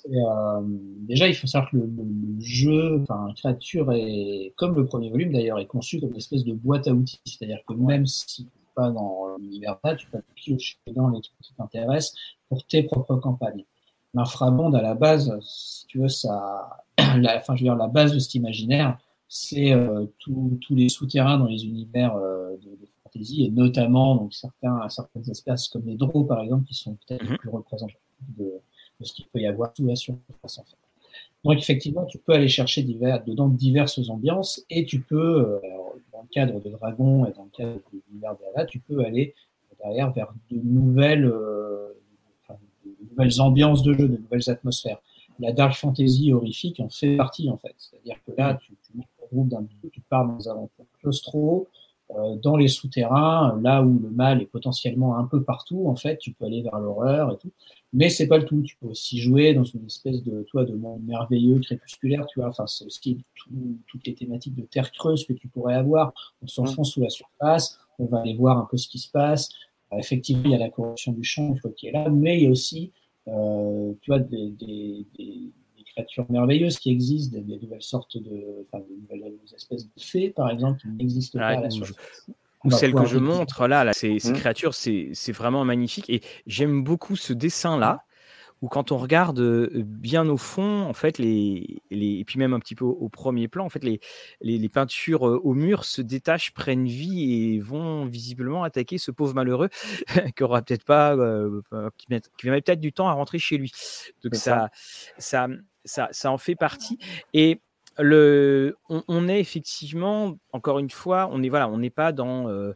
euh, déjà, il faut savoir que le, le jeu, enfin, créature est, comme le premier volume d'ailleurs, est conçu comme une espèce de boîte à outils. C'est-à-dire que même si pas dans l'univers tu peux piocher dans les trucs qui t'intéressent pour tes propres campagnes. L'inframonde, à la base, si tu veux, ça, la, enfin, je veux dire, la base de cet imaginaire, c'est euh, tous les souterrains dans les univers euh, de, de, fantasy et notamment donc certains, certaines espèces comme les drôles par exemple qui sont peut-être mm -hmm. plus représentatifs de, de, ce qu'il peut y avoir sous la surface en fait. Donc effectivement, tu peux aller chercher divers, dedans diverses ambiances et tu peux, euh, dans le cadre de Dragon et dans le cadre de l'univers d'Ava, tu peux aller derrière vers de nouvelles, euh, enfin, de nouvelles ambiances de jeu, de nouvelles atmosphères. La dark fantasy horrifique en fait partie en fait. C'est-à-dire que là, tu, tu mets le groupe d'un tu pars dans des aventures claustro, euh, dans les souterrains, là où le mal est potentiellement un peu partout, en fait, tu peux aller vers l'horreur et tout. Mais c'est pas le tout. Tu peux aussi jouer dans une espèce de, toi, de monde merveilleux, crépusculaire, tu vois. Enfin, c'est aussi toutes les thématiques de terre creuse que tu pourrais avoir. On s'enfonce sous la surface, on va aller voir un peu ce qui se passe. effectivement, il y a la corruption du champ, qui est là, mais il y a aussi, euh, tu vois, des, des, des, créatures merveilleuses qui existent, des, nouvelles sortes de, enfin, des nouvelles espèces de fées, par exemple, qui n'existent pas à la surface ou celle que je montre là, là ces, ces mmh. créatures, c'est vraiment magnifique. Et j'aime beaucoup ce dessin-là, où quand on regarde bien au fond, en fait, les, les, et puis même un petit peu au, premier plan, en fait, les, les, peintures au mur se détachent, prennent vie et vont visiblement attaquer ce pauvre malheureux qui aura peut-être pas, qui, met, qui va peut-être du temps à rentrer chez lui. Donc ça, ça, ça, ça, en fait partie. Et le, on, est effectivement, encore une fois, on est voilà, on n'est pas dans. Euh,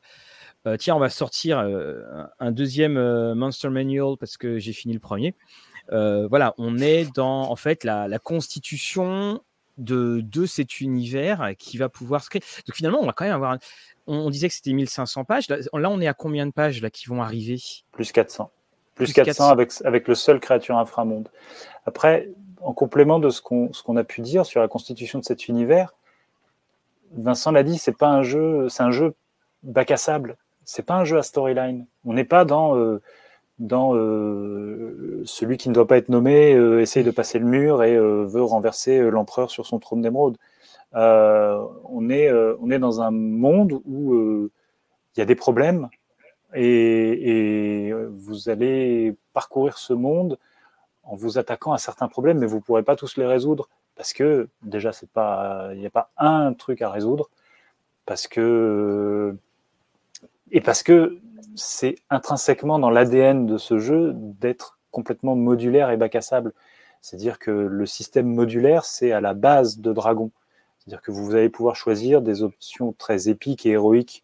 euh, tiens, on va sortir euh, un deuxième Monster Manual parce que j'ai fini le premier. voilà, on est dans en fait la, constitution de, de, cet univers qui va pouvoir se créer. Donc finalement, on va quand même avoir. On, disait que c'était 1500 pages. Là, on est à combien de pages là qui vont arriver? Plus 400. Plus, 400, Avec, avec le seul créature inframonde. Après, en complément de ce qu'on a pu dire sur la constitution de cet univers, Vincent l'a dit, c'est pas un jeu, c'est un jeu bac à sable. C'est pas un jeu à storyline. On n'est pas dans euh, euh, celui qui ne doit pas être nommé euh, essaye de passer le mur et veut renverser l'empereur sur son trône d'émeraude. on est dans un monde où il y a des problèmes et, vous allez parcourir ce monde en vous attaquant à certains problèmes, mais vous ne pourrez pas tous les résoudre parce que déjà, il n'y a pas un truc à résoudre parce que et parce que c'est intrinsèquement dans l'ADN de ce jeu d'être complètement modulaire et bac à sable. C'est-à-dire que le système modulaire, c'est à la base de Dragon. C'est-à-dire que vous allez pouvoir choisir des options très épiques et héroïques,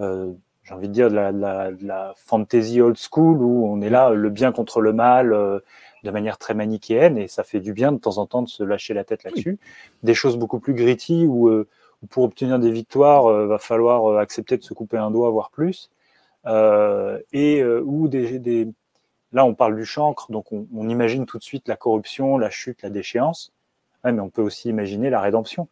euh, j'ai envie de dire de la, de, la, fantasy old school, où on est là, le bien contre le mal, euh, de manière très manichéenne et ça fait du bien de temps en temps de se lâcher la tête là-dessus. Des choses beaucoup plus gritty où, euh, pour obtenir des victoires, il euh, va falloir euh, accepter de se couper un doigt, voire plus. et où des, des, là, on parle du chancre, donc on, imagine tout de suite la corruption, la chute, la déchéance. mais on peut aussi imaginer la rédemption.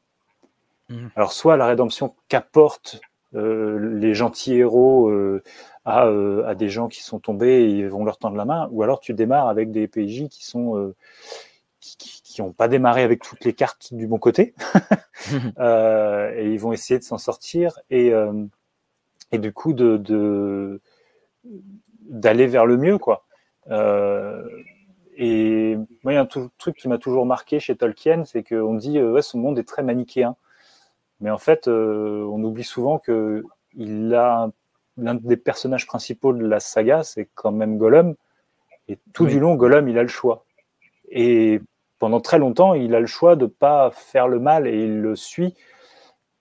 Mmh. Alors, soit la rédemption qu'apportent les gentils héros euh, à, des gens qui sont tombés et ils vont leur tendre la main, ou alors tu démarres avec des PJ qui sont euh, qui n'ont pas démarré avec toutes les cartes du bon côté, euh, et ils vont essayer de s'en sortir et, et du coup de d'aller vers le mieux quoi. et moi, il y a un truc qui m'a toujours marqué chez Tolkien, c'est qu'on dit ouais, ce monde est très manichéen. Mais en fait, on oublie souvent que il a un l'un des personnages principaux de la saga, c'est quand même Gollum. Et tout du long, Gollum, il a le choix. Et pendant très longtemps, il a le choix de pas faire le mal et il le suit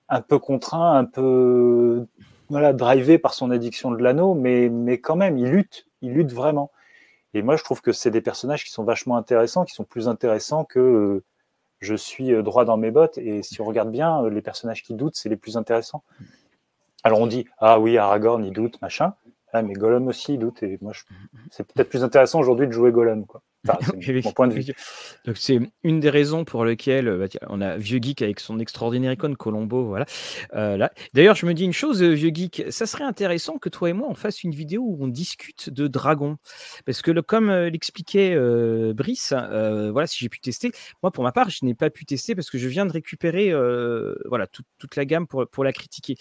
un peu contraint, un peu voilà, drivé par son addiction de l'anneau, mais, mais quand même, il lutte, il lutte vraiment. Et moi, je trouve que c'est des personnages qui sont vachement intéressants, qui sont plus intéressants que euh, je suis euh, droit dans mes bottes. Et si on regarde bien, euh, les personnages qui doutent, c'est les plus intéressants. Alors on dit ah oui Aragorn il doute machin, ah, mais Gollum aussi il doute et moi c'est peut-être plus intéressant aujourd'hui de jouer Gollum quoi. c'est mon point de vue. Donc c'est une des raisons pour lesquelles bah, on a Vieux Geek avec son extraordinaire icône Colombo, voilà. Euh, là. D'ailleurs, je me dis une chose, euh, Vieux Geek, ça serait intéressant que toi et moi on fasse une vidéo où on discute de Dragon, parce que le, comme euh, l'expliquait Brice, voilà, si j'ai pu tester, moi pour ma part, je n'ai pas pu tester parce que je viens de récupérer, voilà, toute la gamme pour, pour la critiquer.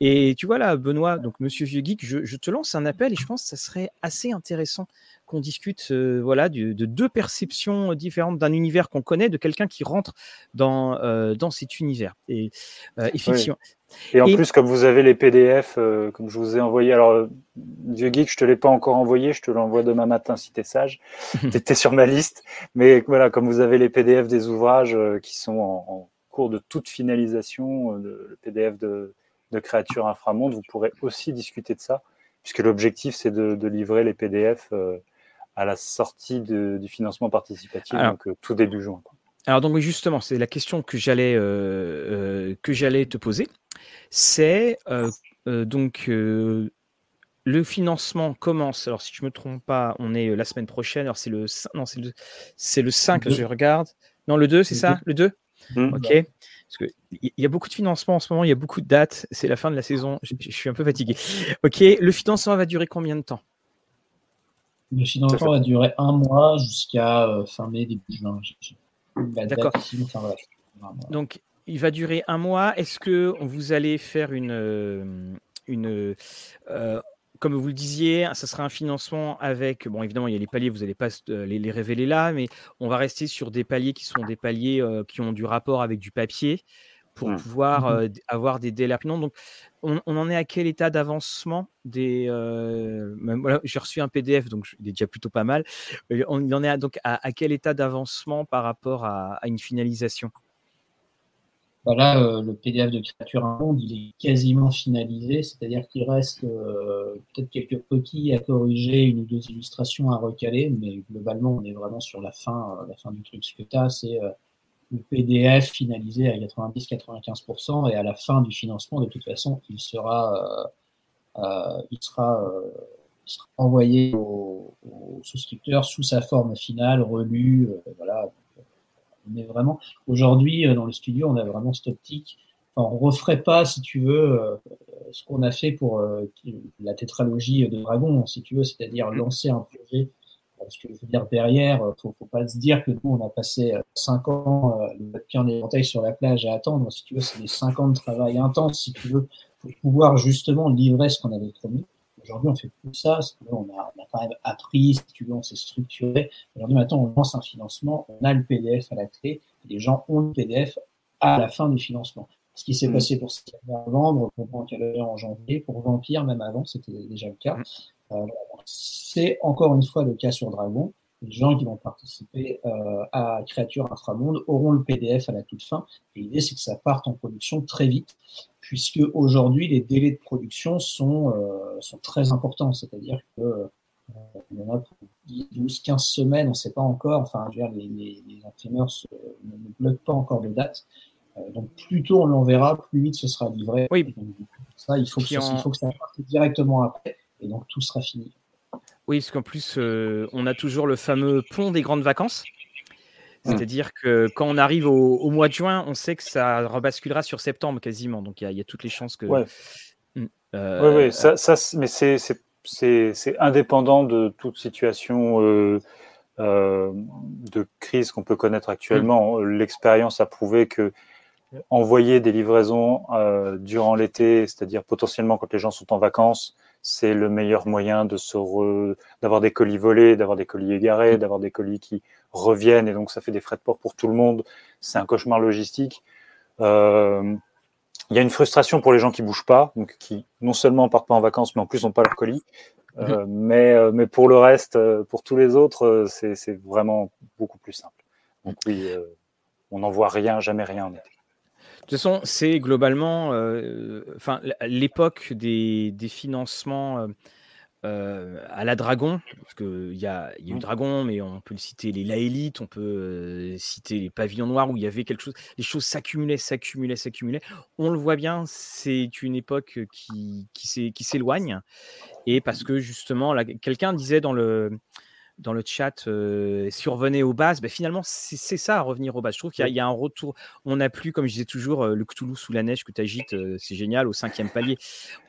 Et tu vois là, Benoît, donc Monsieur Vieux Geek, je, je te lance un appel et je pense que ça serait assez intéressant qu'on discute euh, voilà, de, deux perceptions différentes d'un univers qu'on connaît, de quelqu'un qui rentre dans, euh, dans cet univers. Et euh, effectivement. Et en plus, comme vous avez les PDF, comme je vous ai envoyé, alors, Vieux Geek, je te l'ai pas encore envoyé, je te l'envoie demain matin si tu es sage. tu étais sur ma liste. Mais voilà, comme vous avez les PDF des ouvrages qui sont en, cours de toute finalisation, le, PDF de, de Créatures Inframonde, vous pourrez aussi discuter de ça, puisque l'objectif, c'est de, de, livrer les PDF à la sortie du financement participatif, donc euh, tout début juin. Alors donc justement, c'est la question que j'allais euh, euh, que j'allais te poser. C'est donc le financement commence. Alors, si je ne me trompe pas, on est la semaine prochaine. Alors, c'est le, non, c'est le, c'est le 5, je regarde. Non, le 2, c'est ça? Le 2 mmh. Ok. Parce qu'il y a beaucoup de financement en ce moment, il y a beaucoup de dates. C'est la fin de la saison. Je, suis un peu fatigué. Ok. Le financement va durer combien de temps? Le financement va durer un mois jusqu'à fin mai, début juin. D'accord. Donc, il va durer un mois. Est-ce que vous allez faire une, une euh, comme vous le disiez, ça sera un financement avec, bon évidemment il y a les paliers, vous n'allez pas euh, les, révéler là, mais on va rester sur des paliers qui sont des paliers euh, qui ont du rapport avec du papier pour mmh. pouvoir mmh avoir des délais Donc on, en est à quel état d'avancement des J'ai reçu un PDF, donc il est déjà plutôt pas mal. On en est à, donc à, quel état d'avancement par rapport à une finalisation? Bah là, euh, le PDF de Créature Monde, il est quasiment finalisé, c'est-à-dire qu'il reste euh, peut-être quelques coquilles à corriger, une ou deux illustrations à recaler, mais globalement, on est vraiment sur la fin, euh, la fin du truc. Ce que tu as, c'est le PDF finalisé à 90-95%, et à la fin du financement, de toute façon, il sera, il sera, envoyé aux, souscripteurs sous sa forme finale, relu, voilà, mais vraiment, aujourd'hui, euh, dans le studio, on a vraiment cette optique. Enfin, on referait pas, si tu veux, euh, ce qu'on a fait pour euh, la tétralogie de Dragon, si tu veux, c'est-à-dire mmh. lancer un projet. Parce que je veux dire, derrière, faut, faut pas se dire que nous, on a passé 5 ans, le pied en éventail sur la plage à attendre. Si tu veux, c'est des 5 ans de travail intense, si tu veux, pour pouvoir justement livrer ce qu'on avait promis. Aujourd'hui, on fait plus ça, parce on, a, on a quand même appris, si tu veux, on s'est structuré. Aujourd'hui, maintenant, on lance un financement, on a le PDF à la clé, les gens ont le PDF à la fin du financement. Ce qui s'est mmh. passé pour novembre, pour Banque en janvier, pour Vampire, même avant, c'était déjà le cas. C'est encore une fois le cas sur Dragon. Les gens qui vont participer euh, à Créature Inframonde auront le PDF à la toute fin. Et l'idée, c'est que ça parte en production très vite puisque aujourd'hui les délais de production sont, euh, sont très importants, c'est-à-dire que euh, y en a pour 12, 15 semaines, on ne sait pas encore, enfin, je veux dire, les, les, imprimeurs ne, bloquent pas encore de date. Euh, donc, plus tôt on l'enverra, plus vite ce sera livré. Oui. Donc, ça, il faut, que, il faut que ça parte directement après, et donc tout sera fini. Oui, parce qu'en plus, on a toujours le fameux pont des grandes vacances. Mmh. C'est-à-dire que quand on arrive au, mois de juin, on sait que ça rebasculera sur septembre quasiment. Donc il y, a toutes les chances que. Ouais. Mmh. oui, oui, ça, ça mais c'est indépendant de toute situation euh, euh, de crise qu'on peut connaître actuellement. Mmh. L'expérience a prouvé que envoyer des livraisons euh, durant l'été, c'est-à-dire potentiellement quand les gens sont en vacances, c'est le meilleur moyen de se d'avoir des colis volés, d'avoir des colis égarés, d'avoir des colis qui reviennent et donc ça fait des frais de port pour tout le monde. C'est un cauchemar logistique. Euh, il y a une frustration pour les gens qui bougent pas, donc qui non seulement partent pas en vacances, mais en plus n'ont pas leur colis. Euh, mhm. mais, euh, mais pour le reste, pour tous les autres, c'est vraiment beaucoup plus simple. Donc oui, on n'envoie rien, jamais rien en été. De toute façon, c'est globalement, enfin, l'époque des, des, financements euh, à la Dragon, parce qu'il y a, y a eu mmh. Dragon, mais on peut le citer les La on peut euh, citer les Pavillons Noirs, où il y avait quelque chose, les choses s'accumulaient, s'accumulaient, s'accumulaient. On le voit bien, c'est une époque qui, qui s'éloigne, et parce que justement, quelqu'un disait dans le, dans le chat, euh, survenait aux bases, ben finalement, c'est ça, revenir aux bases. Je trouve qu'il y, a un retour. On n'a plus, comme je disais toujours, le Cthulhu sous la neige que tu agites, c'est génial, au cinquième palier.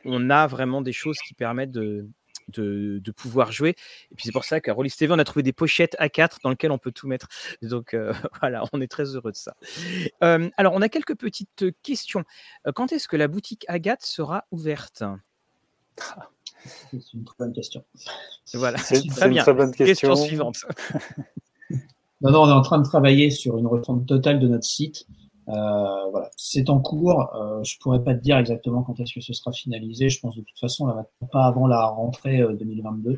On a vraiment des choses qui permettent de, de, pouvoir jouer. Et puis c'est pour ça qu'à Rollis TV, on a trouvé des pochettes A4 dans lesquelles on peut tout mettre. Donc euh, voilà, on est très heureux de ça. Euh, alors, on a quelques petites questions. Euh, quand est-ce que la boutique Agathe sera ouverte? C'est une très bonne question. Voilà, c'est très bien. Très bonne question. question suivante. non, non, on est en train de travailler sur une refonte totale de notre site. Euh, voilà, c'est en cours. Euh, je pourrais pas te dire exactement quand est-ce que ce sera finalisé. Je pense de toute façon, là, pas avant la rentrée 2022. Euh,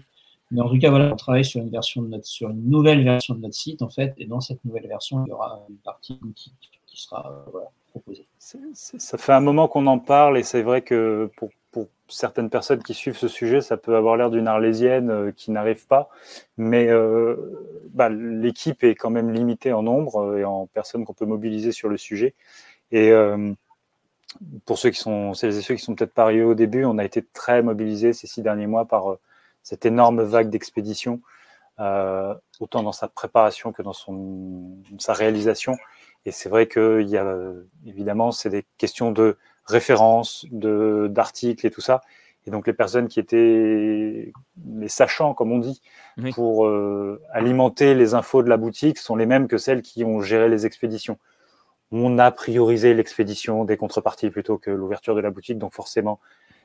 Mais en tout cas, voilà, on travaille sur une version de notre, sur une nouvelle version de notre site en fait, et dans cette nouvelle version, il y aura une partie qui sera voilà, proposée. ça fait un moment qu'on en parle, et c'est vrai que pour pour certaines personnes qui suivent ce sujet, ça peut avoir l'air d'une arlésienne euh, qui n'arrive pas, mais euh, bah, l'équipe est quand même limitée en nombre euh, et en personnes qu'on peut mobiliser sur le sujet. Et pour ceux qui sont, celles et ceux qui sont peut-être arrivés au début, on a été très mobilisés ces six derniers mois par cette énorme vague d'expéditions, autant dans sa préparation que dans son, sa réalisation. Et c'est vrai qu'il y a évidemment, c'est des questions de références, de d'articles et tout ça. Et donc les personnes qui étaient les sachants, comme on dit, pour euh, alimenter les infos de la boutique sont les mêmes que celles qui ont géré les expéditions. On a priorisé l'expédition des contreparties plutôt que l'ouverture de la boutique, donc forcément,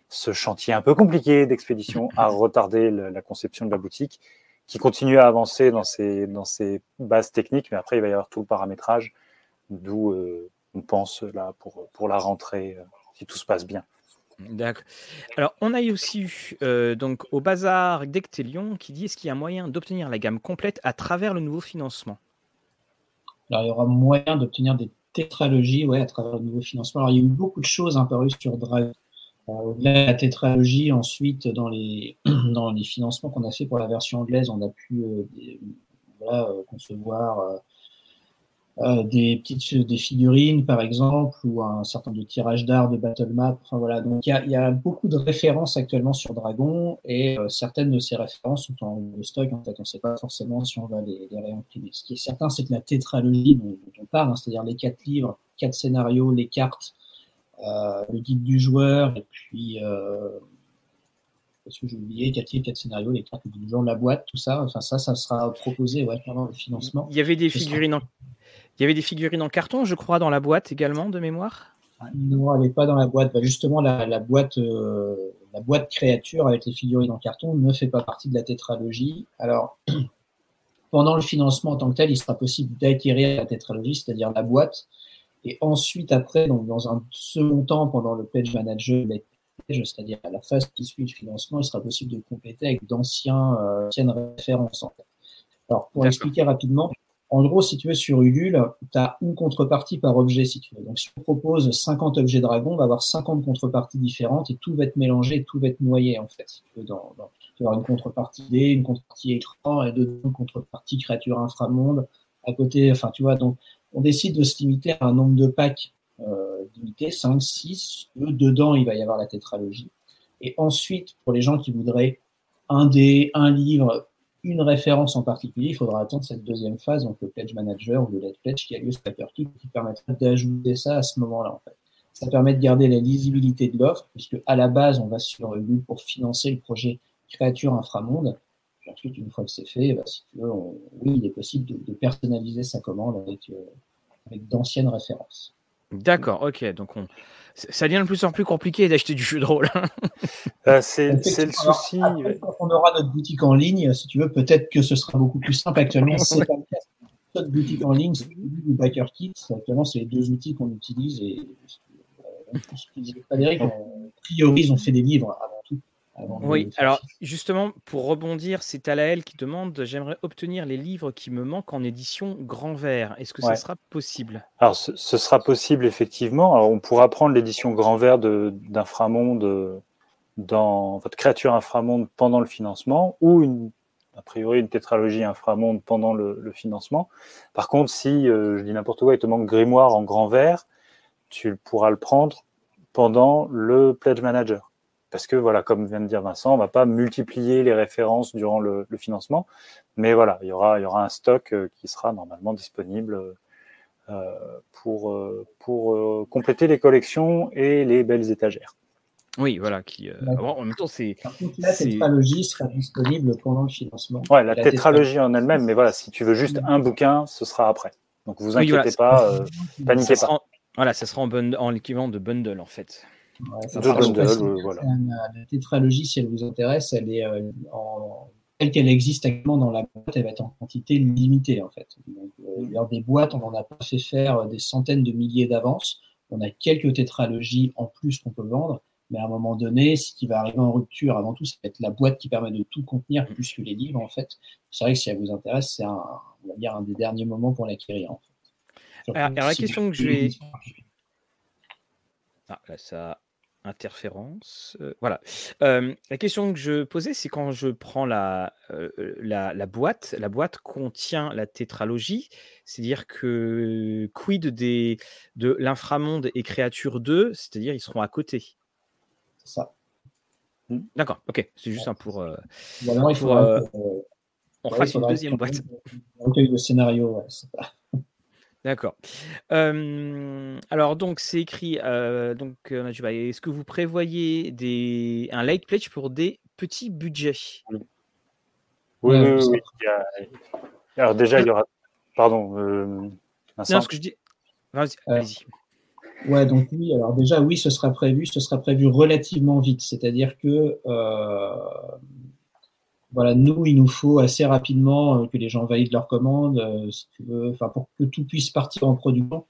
ce chantier un peu compliqué d'expédition a retardé la, conception de la boutique, qui continue à avancer dans ses, dans ses bases techniques, mais après il va y avoir tout le paramétrage, d'où euh, on pense là pour, pour la rentrée, euh, si tout se passe bien. D'accord. Alors, on a eu aussi euh, donc au bazar d'Ectelion qui dit est-ce qu'il y a moyen d'obtenir la gamme complète à travers le nouveau financement? Alors, il y aura moyen d'obtenir des tétralogies ouais, à travers le nouveau financement. Alors, il y a eu beaucoup de choses apparues sur Drive. Euh, au-delà de la tétralogie, ensuite, dans les, dans les financements qu'on a fait pour la version anglaise, on a pu concevoir euh, des petites des figurines par exemple ou un certain nombre de tirages d'art de battle map enfin voilà donc il y a, y a, beaucoup de références actuellement sur Dragon et euh, certaines de ces références sont en stock en fait on ne sait pas forcément si on va les, les réimprimer ce qui est certain c'est que la tétralogie dont, on parle hein, c'est-à-dire les quatre livres quatre scénarios les cartes euh, le guide du joueur et puis parce que j'ai oublié, quatre livres, quatre scénarios, les cartes du joueur, la boîte, tout ça. Enfin, ça, ça sera proposé ouais, pendant le financement. Il y avait des figurines en il y avait des figurines en carton, je crois, dans la boîte également, de mémoire? Non, elle n'est pas dans la boîte. Bah, justement, la, boîte, euh, la boîte créature avec les figurines en carton ne fait pas partie de la tétralogie. Alors, pendant le financement en tant que tel, il sera possible d'acquérir la tétralogie, c'est-à-dire la boîte. Et ensuite, après, donc dans un second temps, pendant le page manager, c'est-à-dire à la phase qui suit le financement, il sera possible de compléter avec d'anciens euh, références. Alors, pour expliquer rapidement, en gros, si tu veux, sur Ulule, tu as une contrepartie par objet, si tu veux. Donc, si on propose 50 objets dragon, on va avoir 50 contreparties différentes et tout va être mélangé, tout va être noyé, en fait. Si tu veux, dans, dans, tu vas avoir une contrepartie D, une contrepartie écran et deux une contrepartie créature inframonde à côté. Enfin, tu vois, donc, on décide de se limiter à un nombre de packs euh, limité, 5, 6. Dedans, il va y avoir la tétralogie. Et ensuite, pour les gens qui voudraient un dé, un livre, une référence en particulier, il faudra attendre cette deuxième phase, donc le Pledge Manager ou le Let Pledge qui a lieu sur Paperclip, qui permettra d'ajouter ça à ce moment-là. En fait. Ça permet de garder la lisibilité de l'offre, puisque à la base, on va sur lui pour financer le projet Créature Inframonde. Ensuite, une fois que c'est fait, bah, si tu veux, oui, il est possible de, personnaliser sa commande avec, euh, avec d'anciennes références. D'accord, ok. Donc on, ça devient de plus en plus compliqué d'acheter du jeu de rôle. Hein. Euh, c'est le souci. quand on aura notre boutique en ligne, si tu veux, peut-être que ce sera beaucoup plus simple. Actuellement, c'est pas le cas. Notre boutique en ligne, c'est du Backer Kit. Actuellement, c'est les deux outils qu'on utilise. Et euh, on priorise, on fait des livres avant. Oui, alors justement, pour rebondir, c'est Alaël qui demande j'aimerais obtenir les livres qui me manquent en édition grand vert. Est-ce que ça sera possible? Alors, ce, sera possible, effectivement. Alors, on pourra prendre l'édition grand vert d'Inframonde dans votre créature Inframonde pendant le financement ou une, a priori une tétralogie Inframonde pendant le, financement. Par contre, si euh, je dis n'importe quoi, il te manque Grimoire en grand vert, tu pourras le prendre pendant le Pledge Manager parce que voilà, comme vient de dire Vincent, on va pas multiplier les références durant le, financement, mais voilà, il y aura, il y aura un stock euh, qui sera normalement disponible euh, pour, euh, pour compléter les collections et les belles étagères. Oui, voilà. Qui, en même temps, c'est. La tétralogie sera disponible pendant le financement. Ouais, la, tétralogie en elle-même, mais voilà, si tu veux juste un bouquin, ce sera après. Donc vous inquiétez pas, paniquez pas. voilà, ça sera en, en l'équivalent de bundle en fait. La tétralogie, si elle vous intéresse, elle est euh, en, telle qu'elle existe actuellement dans la boîte, elle va être en quantité limitée en fait. Donc, euh, des boîtes, on n'en a pas fait faire euh, des centaines de milliers d'avance. On a quelques tétralogies en plus qu'on peut vendre, mais à un moment donné, ce qui va arriver en rupture, avant tout, ça va être la boîte qui permet de tout contenir, plus que les livres en fait. C'est vrai que si elle vous intéresse, c'est un, on va dire un des derniers moments pour l'acquérir en fait. alors, la question que je vais. Ah, là, ça interférence. Euh, voilà. la question que je posais, c'est quand je prends la, la, boîte, la boîte contient la tétralogie, c'est-à-dire que quid des, de l'inframonde et créature 2, c'est-à-dire ils seront à côté. C'est ça. Mmh. D'accord, ok, c'est juste un pour. il faut, on fasse une deuxième boîte. le scénario, D'accord. alors donc c'est écrit. donc est-ce que vous prévoyez des un light pledge pour des petits budgets? Oui, oui, Alors déjà il y aura. Pardon. non, ce que je dis. Vas-y. Euh, ouais, donc oui. Alors déjà oui, ce sera prévu. Ce sera prévu relativement vite. C'est-à-dire que euh, voilà, nous, il nous faut assez rapidement euh, que les gens valident leurs commandes, euh, si tu veux, enfin, pour que tout puisse partir en production.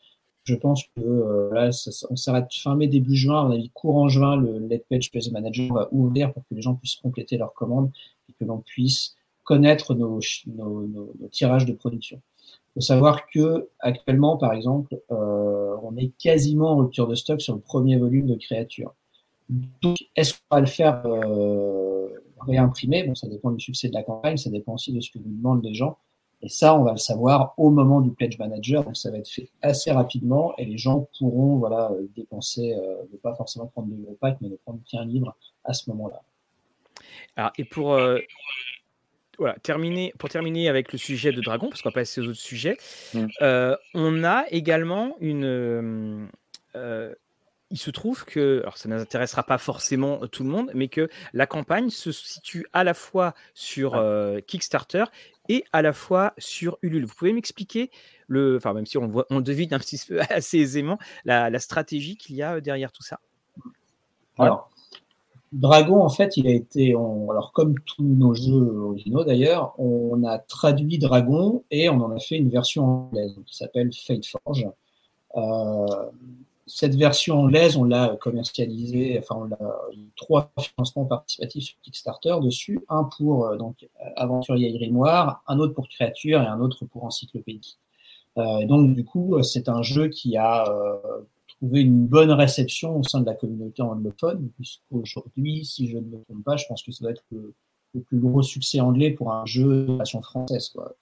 Je pense que euh, là, on s'arrête fin mai, début juin. On a dit courant juin, le Let Page Manager va ouvrir pour que les gens puissent compléter leurs commandes et que l'on puisse connaître nos, nos, nos, tirages de production. Il faut savoir que actuellement, par exemple, euh, on est quasiment en rupture de stock sur le premier volume de créatures. Donc, est-ce qu'on va le faire euh, réimprimer. Bon, ça dépend du succès de la campagne, ça dépend aussi de ce que nous demandent les gens. Et ça, on va le savoir au moment du pledge manager. Donc, ça va être fait assez rapidement et les gens pourront, voilà, euh, dépenser, euh, ne pas forcément prendre de gros packs, mais de prendre qu'un livre à ce moment-là. Alors, et pour, euh, voilà, terminer, pour terminer avec le sujet de Dragon, parce qu'on va passer aux autres sujets, mm. on a également une, il se trouve que, alors ça n'intéressera pas forcément tout le monde, mais que la campagne se situe à la fois sur euh, Kickstarter et à la fois sur Ulule. Vous pouvez m'expliquer, le, enfin même si on, voit, on devine un petit peu assez aisément, la, stratégie qu'il y a euh, derrière tout ça Alors, Dragon, en fait, il a été, alors comme tous nos jeux originaux d'ailleurs, on a traduit Dragon et on en a fait une version anglaise qui s'appelle Fate Forge. Euh, cette version anglaise, on l'a commercialisée, enfin, on a eu trois financements participatifs sur Kickstarter dessus, un pour euh, donc Aventurier et Grimoire, un autre pour Créature et un autre pour Encyclopédie. Euh, donc, du coup, c'est un jeu qui a euh, trouvé une bonne réception au sein de la communauté anglophone, puisqu'aujourd'hui, si je ne me trompe pas, je pense que ça doit être le, plus gros succès anglais pour un jeu de façon française, quoi,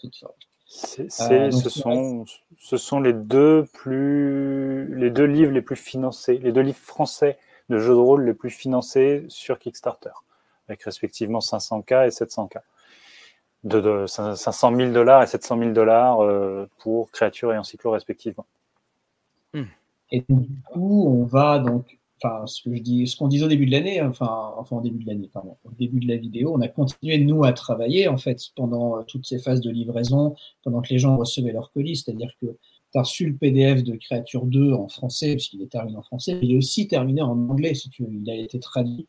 euh, ce, sont, ce sont les deux, plus, les deux livres les plus financés, les deux livres français de jeux de rôle les plus financés sur Kickstarter, avec respectivement 500K et 700K. De, 500 000 dollars et 700 000 dollars euh, pour créatures et encyclo respectivement. Hmm. Et du coup, on va donc enfin, ce que je dis, ce qu'on disait au début de l'année, enfin, enfin, au début de l'année, pardon, au début de la vidéo, on a continué, nous, à travailler, en fait, pendant euh, toutes ces phases de livraison, pendant que les gens recevaient leur colis, c'est-à-dire que tu as reçu le PDF de Créature 2 en français, puisqu'il est terminé en français, il est aussi terminé en anglais, si tu veux. Il a été traduit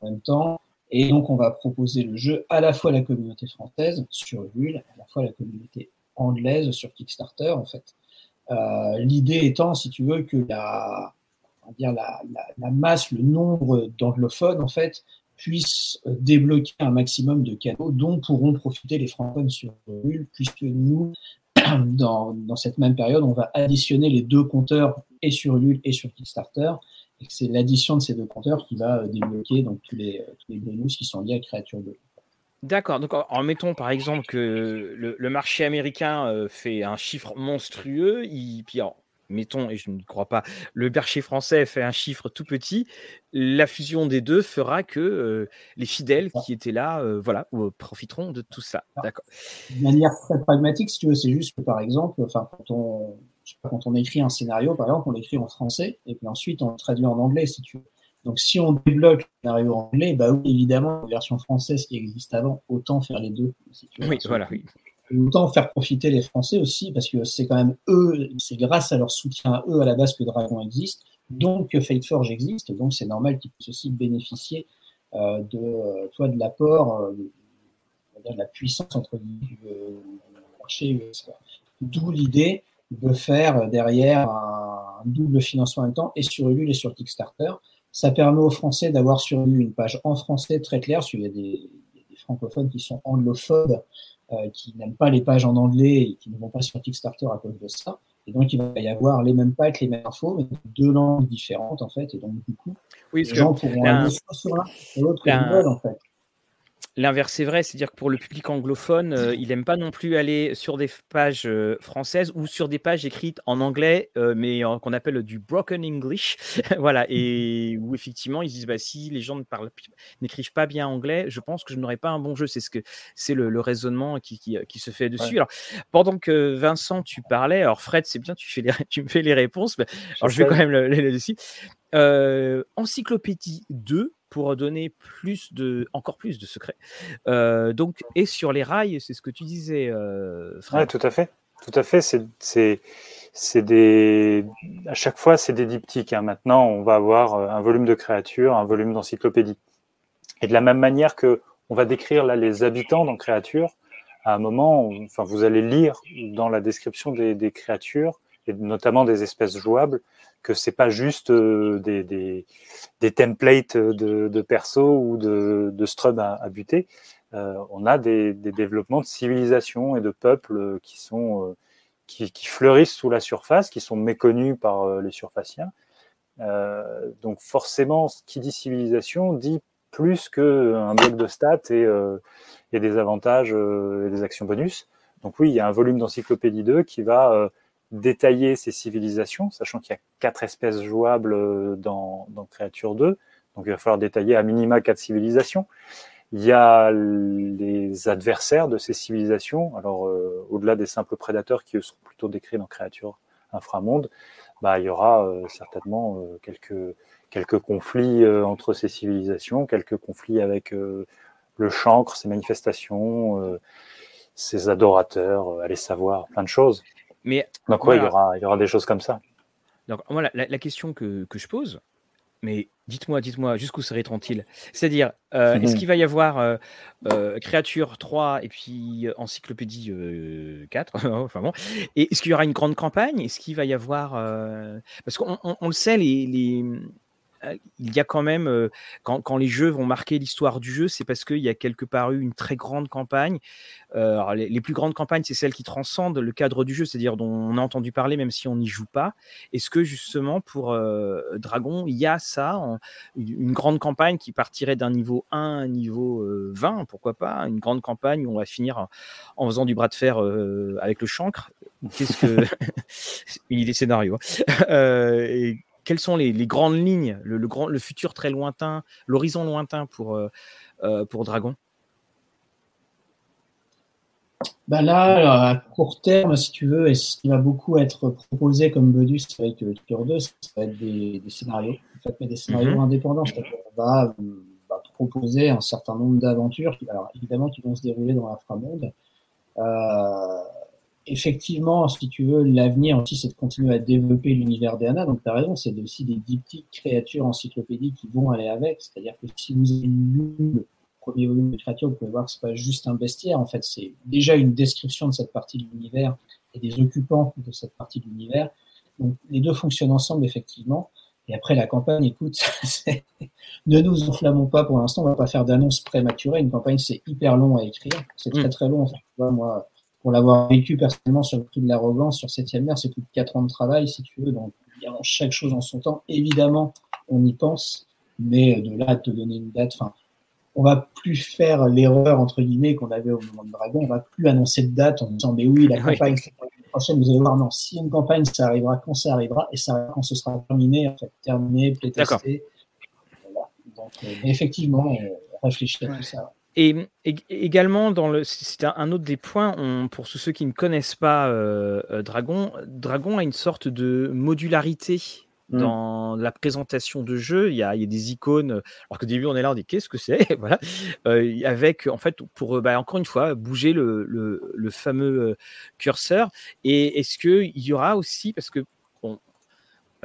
en même temps. Et donc, on va proposer le jeu à la fois à la communauté française sur Ulule, à la fois à la communauté anglaise sur Kickstarter, en fait. Euh, L'idée étant, si tu veux, que la, la, masse, le nombre d'anglophones, en fait, puisse débloquer un maximum de canaux dont pourront profiter les francophones sur Ulule, puisque nous, dans, cette même période, on va additionner les deux compteurs et sur Ulule et sur Kickstarter, et c'est l'addition de ces deux compteurs qui va débloquer donc, tous, les, bonus qui sont liés à Créature 2. D'accord. Donc, en, mettons par exemple que le, marché américain euh, fait un chiffre monstrueux, il, puis mettons, et je ne crois pas, le bercher français fait un chiffre tout petit, la fusion des deux fera que euh, les fidèles qui étaient là, euh, voilà, profiteront de tout ça. D'accord. De manière très pragmatique, si tu veux, c'est juste que par exemple, enfin, quand on, quand on écrit un scénario, par exemple, on l'écrit en français et puis ensuite on le traduit en anglais, si tu veux. Donc, si on débloque le scénario anglais, bah oui, évidemment, la version française qui existe avant, autant faire les deux. oui, voilà, oui autant faire profiter les Français aussi, parce que c'est quand même eux, c'est grâce à leur soutien à eux à la base que Dragon existe, donc que Fateforge existe, donc c'est normal qu'ils puissent aussi bénéficier euh, de, euh, toi, de l'apport, euh, de la puissance entre du marché US. D'où l'idée de faire derrière un, double financement en même temps, et sur Ulule et sur Kickstarter. Ça permet aux Français d'avoir sur Ulule une page en français très claire, parce qu'il y a des francophones qui sont anglophobes, euh, qui n'aiment pas les pages en anglais et qui ne vont pas sur Kickstarter à cause de ça. Et donc, il va y avoir les mêmes packs, les mêmes infos, mais deux langues différentes, en fait. Et donc, du coup, oui, les gens pourront aller soit sur l'un et l'autre en fait. L'inverse est vrai, c'est-à-dire que pour le public anglophone, euh, il n'aime pas non plus aller sur des pages euh, françaises ou sur des pages écrites en anglais, euh, mais qu'on appelle du broken English. voilà, et où effectivement ils disent bah, si les gens ne parlent, n'écrivent pas bien anglais, je pense que je n'aurai pas un bon jeu. C'est ce que c'est le, raisonnement qui, qui, se fait dessus. Alors, pendant que Vincent, tu parlais, alors Fred, c'est bien, tu, fais les, tu me fais les réponses, mais, alors je vais quand même le, le, le Encyclopédie 2 pour donner plus de, encore plus de secrets. Euh, donc, et sur les rails, c'est ce que tu disais, euh, Oui, tout à fait. Tout à fait. C'est, c'est, des, à chaque fois, c'est des diptyques. Hein. Maintenant, on va avoir euh, un volume de créatures, un volume d'encyclopédie. Et de la même manière que on va décrire là les habitants dans créatures, à un moment, enfin, vous allez lire dans la description des, des créatures et notamment des espèces jouables, que c'est pas juste euh, des, des, templates de, de perso ou de, de strub à, buter. Euh, on a des, développements de civilisation et de peuples qui sont euh, qui, fleurissent sous la surface, qui sont méconnus par les surfaciens. Donc forcément, ce qui dit civilisation dit plus qu'un bloc de stats et, et des avantages et des actions bonus. Donc oui, il y a un volume d'encyclopédie 2 qui va détailler ces civilisations, sachant qu'il y a quatre espèces jouables euh, dans, dans Creature 2. Donc il va falloir détailler à minima quatre civilisations. Il y a les adversaires de ces civilisations. Alors, euh, au-delà des simples prédateurs qui eux, sont plutôt décrits dans Créature Inframonde, bah, il y aura euh, certainement quelques, quelques conflits entre ces civilisations, quelques conflits avec le chancre, ses manifestations, ses adorateurs, allez savoir, plein de choses. Mais, Donc, il, y aura, il y aura des choses comme ça? Donc, voilà, la, question que, que, je pose, mais dites-moi, dites-moi, jusqu'où serait-on-il C'est-à-dire, euh, est-ce qu'il va y avoir euh, euh, Créature 3 et puis Encyclopédie 4 enfin bon. Et est-ce qu'il y aura une grande campagne? Est-ce qu'il va y avoir. Parce qu'on on, le sait, les, les il y a quand même, euh, quand, les jeux vont marquer l'histoire du jeu, c'est parce qu'il y a quelque part eu une très grande campagne. Euh, les, plus grandes campagnes, c'est celles qui transcendent le cadre du jeu, c'est-à-dire dont on a entendu parler même si on n'y joue pas. Est-ce que justement pour euh, Dragon, il y a ça, une grande campagne qui partirait d'un niveau 1 à un niveau 20, pourquoi pas, une grande campagne où on va finir en, faisant du bras de fer avec le chancre? Qu'est-ce que. il est scénario. et quelles sont les, grandes lignes, le, grand, le futur très lointain, l'horizon lointain pour, euh, euh, pour Dragon? Bah là, à court terme, si tu veux, et ce qui va beaucoup être proposé comme bonus avec le Cure 2, ça va être des, scénarios, en fait, mais des scénarios mhm. indépendants. On va, va, proposer un certain nombre d'aventures, alors évidemment, qui vont se dérouler dans l'inframonde. Euh, effectivement, si tu veux, l'avenir aussi, c'est de continuer à développer l'univers d'Anna. Donc, tu as raison, c'est aussi des petites créatures encyclopédiques qui vont aller avec. C'est-à-dire que si vous avez lu le premier volume de créatures, vous pouvez voir que c'est pas juste un bestiaire. En fait, c'est déjà une description de cette partie de l'univers et des occupants de cette partie de l'univers. Donc, les deux fonctionnent ensemble, effectivement. Et après, la campagne, écoute, ne nous enflammons pas pour l'instant. On va pas faire d'annonce prématurée. Une campagne, c'est hyper long à écrire. C'est très, mm. très long. Enfin, tu vois, moi, pour l'avoir vécu personnellement sur le prix de l'arrogance, sur Septième mer, c'est plus de 4 ans de travail, si tu veux. Donc, évidemment, chaque chose en son temps. Évidemment, on y pense, mais de là à te donner une date, enfin, on va plus faire l'erreur, entre guillemets, qu'on avait au moment de Dragon. On va plus annoncer de date en disant, mais oui, la campagne, c'est la prochaine. Vous allez voir, non, si une campagne, ça arrivera quand ça arrivera, et ça arrivera quand ce sera terminé, en fait, terminé, playtesté. Voilà. Donc, euh, effectivement, on réfléchit à tout ça. Et, également, dans le, c'est un, autre des points, pour ceux qui ne connaissent pas euh, euh, Dragon, Dragon a une sorte de modularité mmh. dans la présentation de jeu. Il y, a, il y, a, des icônes, alors qu'au début on est là, on dit qu'est-ce que c'est? Voilà. Euh, avec, en fait, pour bah, encore une fois, bouger le, le, le fameux curseur. Et est-ce qu'il y aura aussi, parce que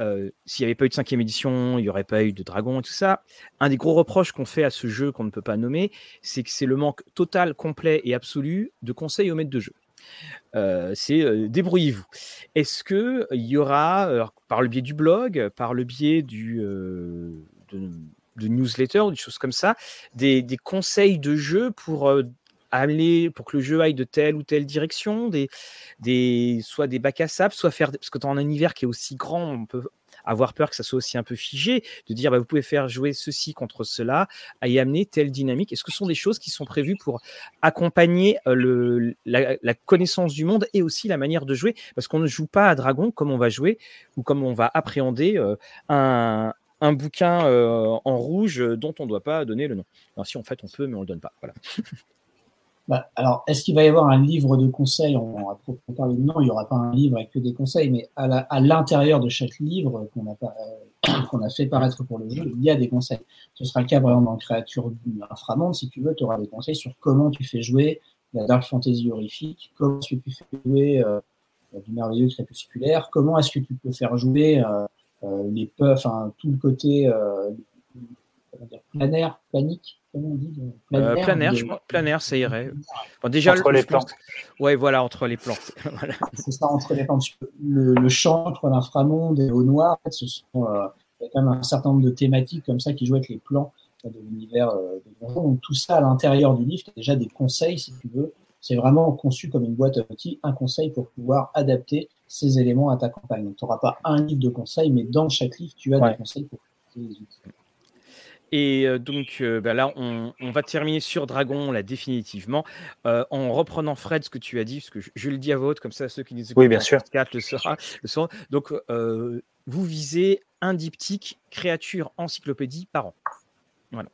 euh, s'il n'y avait pas eu de cinquième édition, il n'y aurait pas eu de dragon et tout ça. Un des gros reproches qu'on fait à ce jeu qu'on ne peut pas nommer, c'est que c'est le manque total, complet et absolu de conseils au maître de jeu. Euh, c'est euh, débrouillez-vous. Est-ce qu'il y aura, par le biais du blog, par le biais du, de, newsletter ou des choses comme ça, des, conseils de jeu pour aller pour que le jeu aille de telle ou telle direction, des, des, soit des bacs à sable, soit faire. Parce que dans un univers qui est aussi grand, on peut avoir peur que ça soit aussi un peu figé, de dire bah, vous pouvez faire jouer ceci contre cela, à y amener telle dynamique. Est-ce que ce sont des choses qui sont prévues pour accompagner euh, le, la, connaissance du monde et aussi la manière de jouer? Parce qu'on ne joue pas à Dragon comme on va jouer ou comme on va appréhender euh, un, un bouquin euh, en rouge dont on ne doit pas donner le nom. Si en fait on peut, mais on ne le donne pas. Voilà. Bah, alors, est-ce qu'il va y avoir un livre de conseils? On, va parler non, il n'y aura pas un livre avec que des conseils, mais à l'intérieur de chaque livre qu'on a, euh, a, fait paraître pour le jeu, il y a des conseils. Ce sera le cas, exemple, dans Créature du Inframonde, si tu veux, tu auras des conseils sur comment tu fais jouer la Dark Fantasy horrifique, comment est-ce que tu fais jouer euh, du merveilleux crépusculaire, comment est-ce que tu peux faire jouer euh, euh les puffs, tout le côté planaire, panique, comment on dit euh, Planaire, je crois. Planaire, ça irait. déjà, entre les plantes. Ouais, voilà, entre les plantes. C'est ça, entre les plantes. Le, le champ entre l'inframonde et au noir, ce sont, euh, il y a quand même un certain nombre de thématiques comme ça qui jouent avec les plans de l'univers euh, des Donc tout ça à l'intérieur du livre, tu as déjà des conseils si tu veux. C'est vraiment conçu comme une boîte à outils, un conseil pour pouvoir adapter ces éléments à ta campagne. Donc tu n'auras pas un livre de conseils, mais dans chaque livre, tu as des conseils pour ces outils. Et donc bah là, on, va terminer sur Dragon, là, définitivement, en reprenant Fred, ce que tu as dit, parce que je, le dis à vote, comme ça, ceux qui nous écoutent oui, bien sûr. le sera. Le Donc, vous visez un diptyque créature encyclopédie par an. Voilà.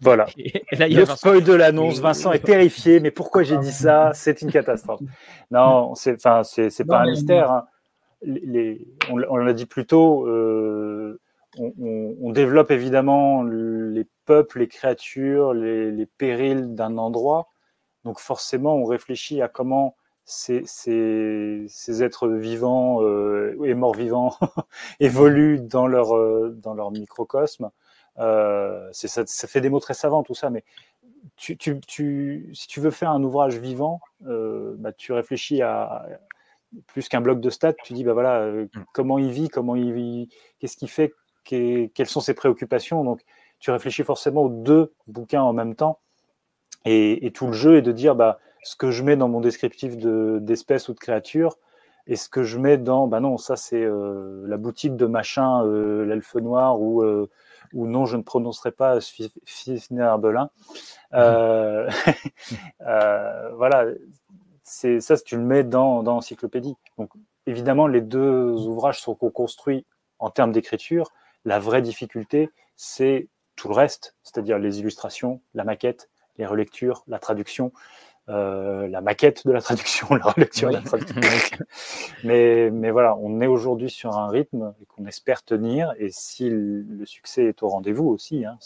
Voilà. le spoil de l'annonce, Vincent est terrifié, mais pourquoi j'ai dit ça? C'est une catastrophe. Non, c'est pas un mystère. Hein. Les, on, l'a dit plus tôt, euh, on, développe évidemment les peuples, les créatures, les, périls d'un endroit. Donc forcément, on réfléchit à comment ces, êtres vivants euh, et morts vivants évoluent dans leur, euh, dans leur microcosme. Euh, ça, fait des mots très savants tout ça, mais si tu veux faire un ouvrage vivant, bah, tu réfléchis à plus qu'un bloc de stats, tu dis bah voilà mm. comment il vit, comment il vit, qu'est-ce qu'il fait, quelles sont ses préoccupations. Donc, tu réfléchis forcément aux deux bouquins en même temps. Et, tout le jeu est de dire bah, ce que je mets dans mon descriptif d'espèce ou de créature, et ce que je mets dans, bah non, ça c'est euh, la boutique de machin, euh, l'elfe noir, ou, euh, ou non, je ne prononcerai pas Fifner Arbelin. voilà, c'est ça, tu le mets dans, dans Encyclopédie. Donc évidemment, les deux ouvrages sont co-construits en termes d'écriture, la vraie difficulté, c'est tout le reste, c'est-à-dire les illustrations, la maquette, les relectures, la traduction, euh, la maquette de la traduction, la relecture, la traduction. mais, mais voilà, on est aujourd'hui sur un rythme qu'on espère tenir, et si le succès est au rendez-vous aussi, hein,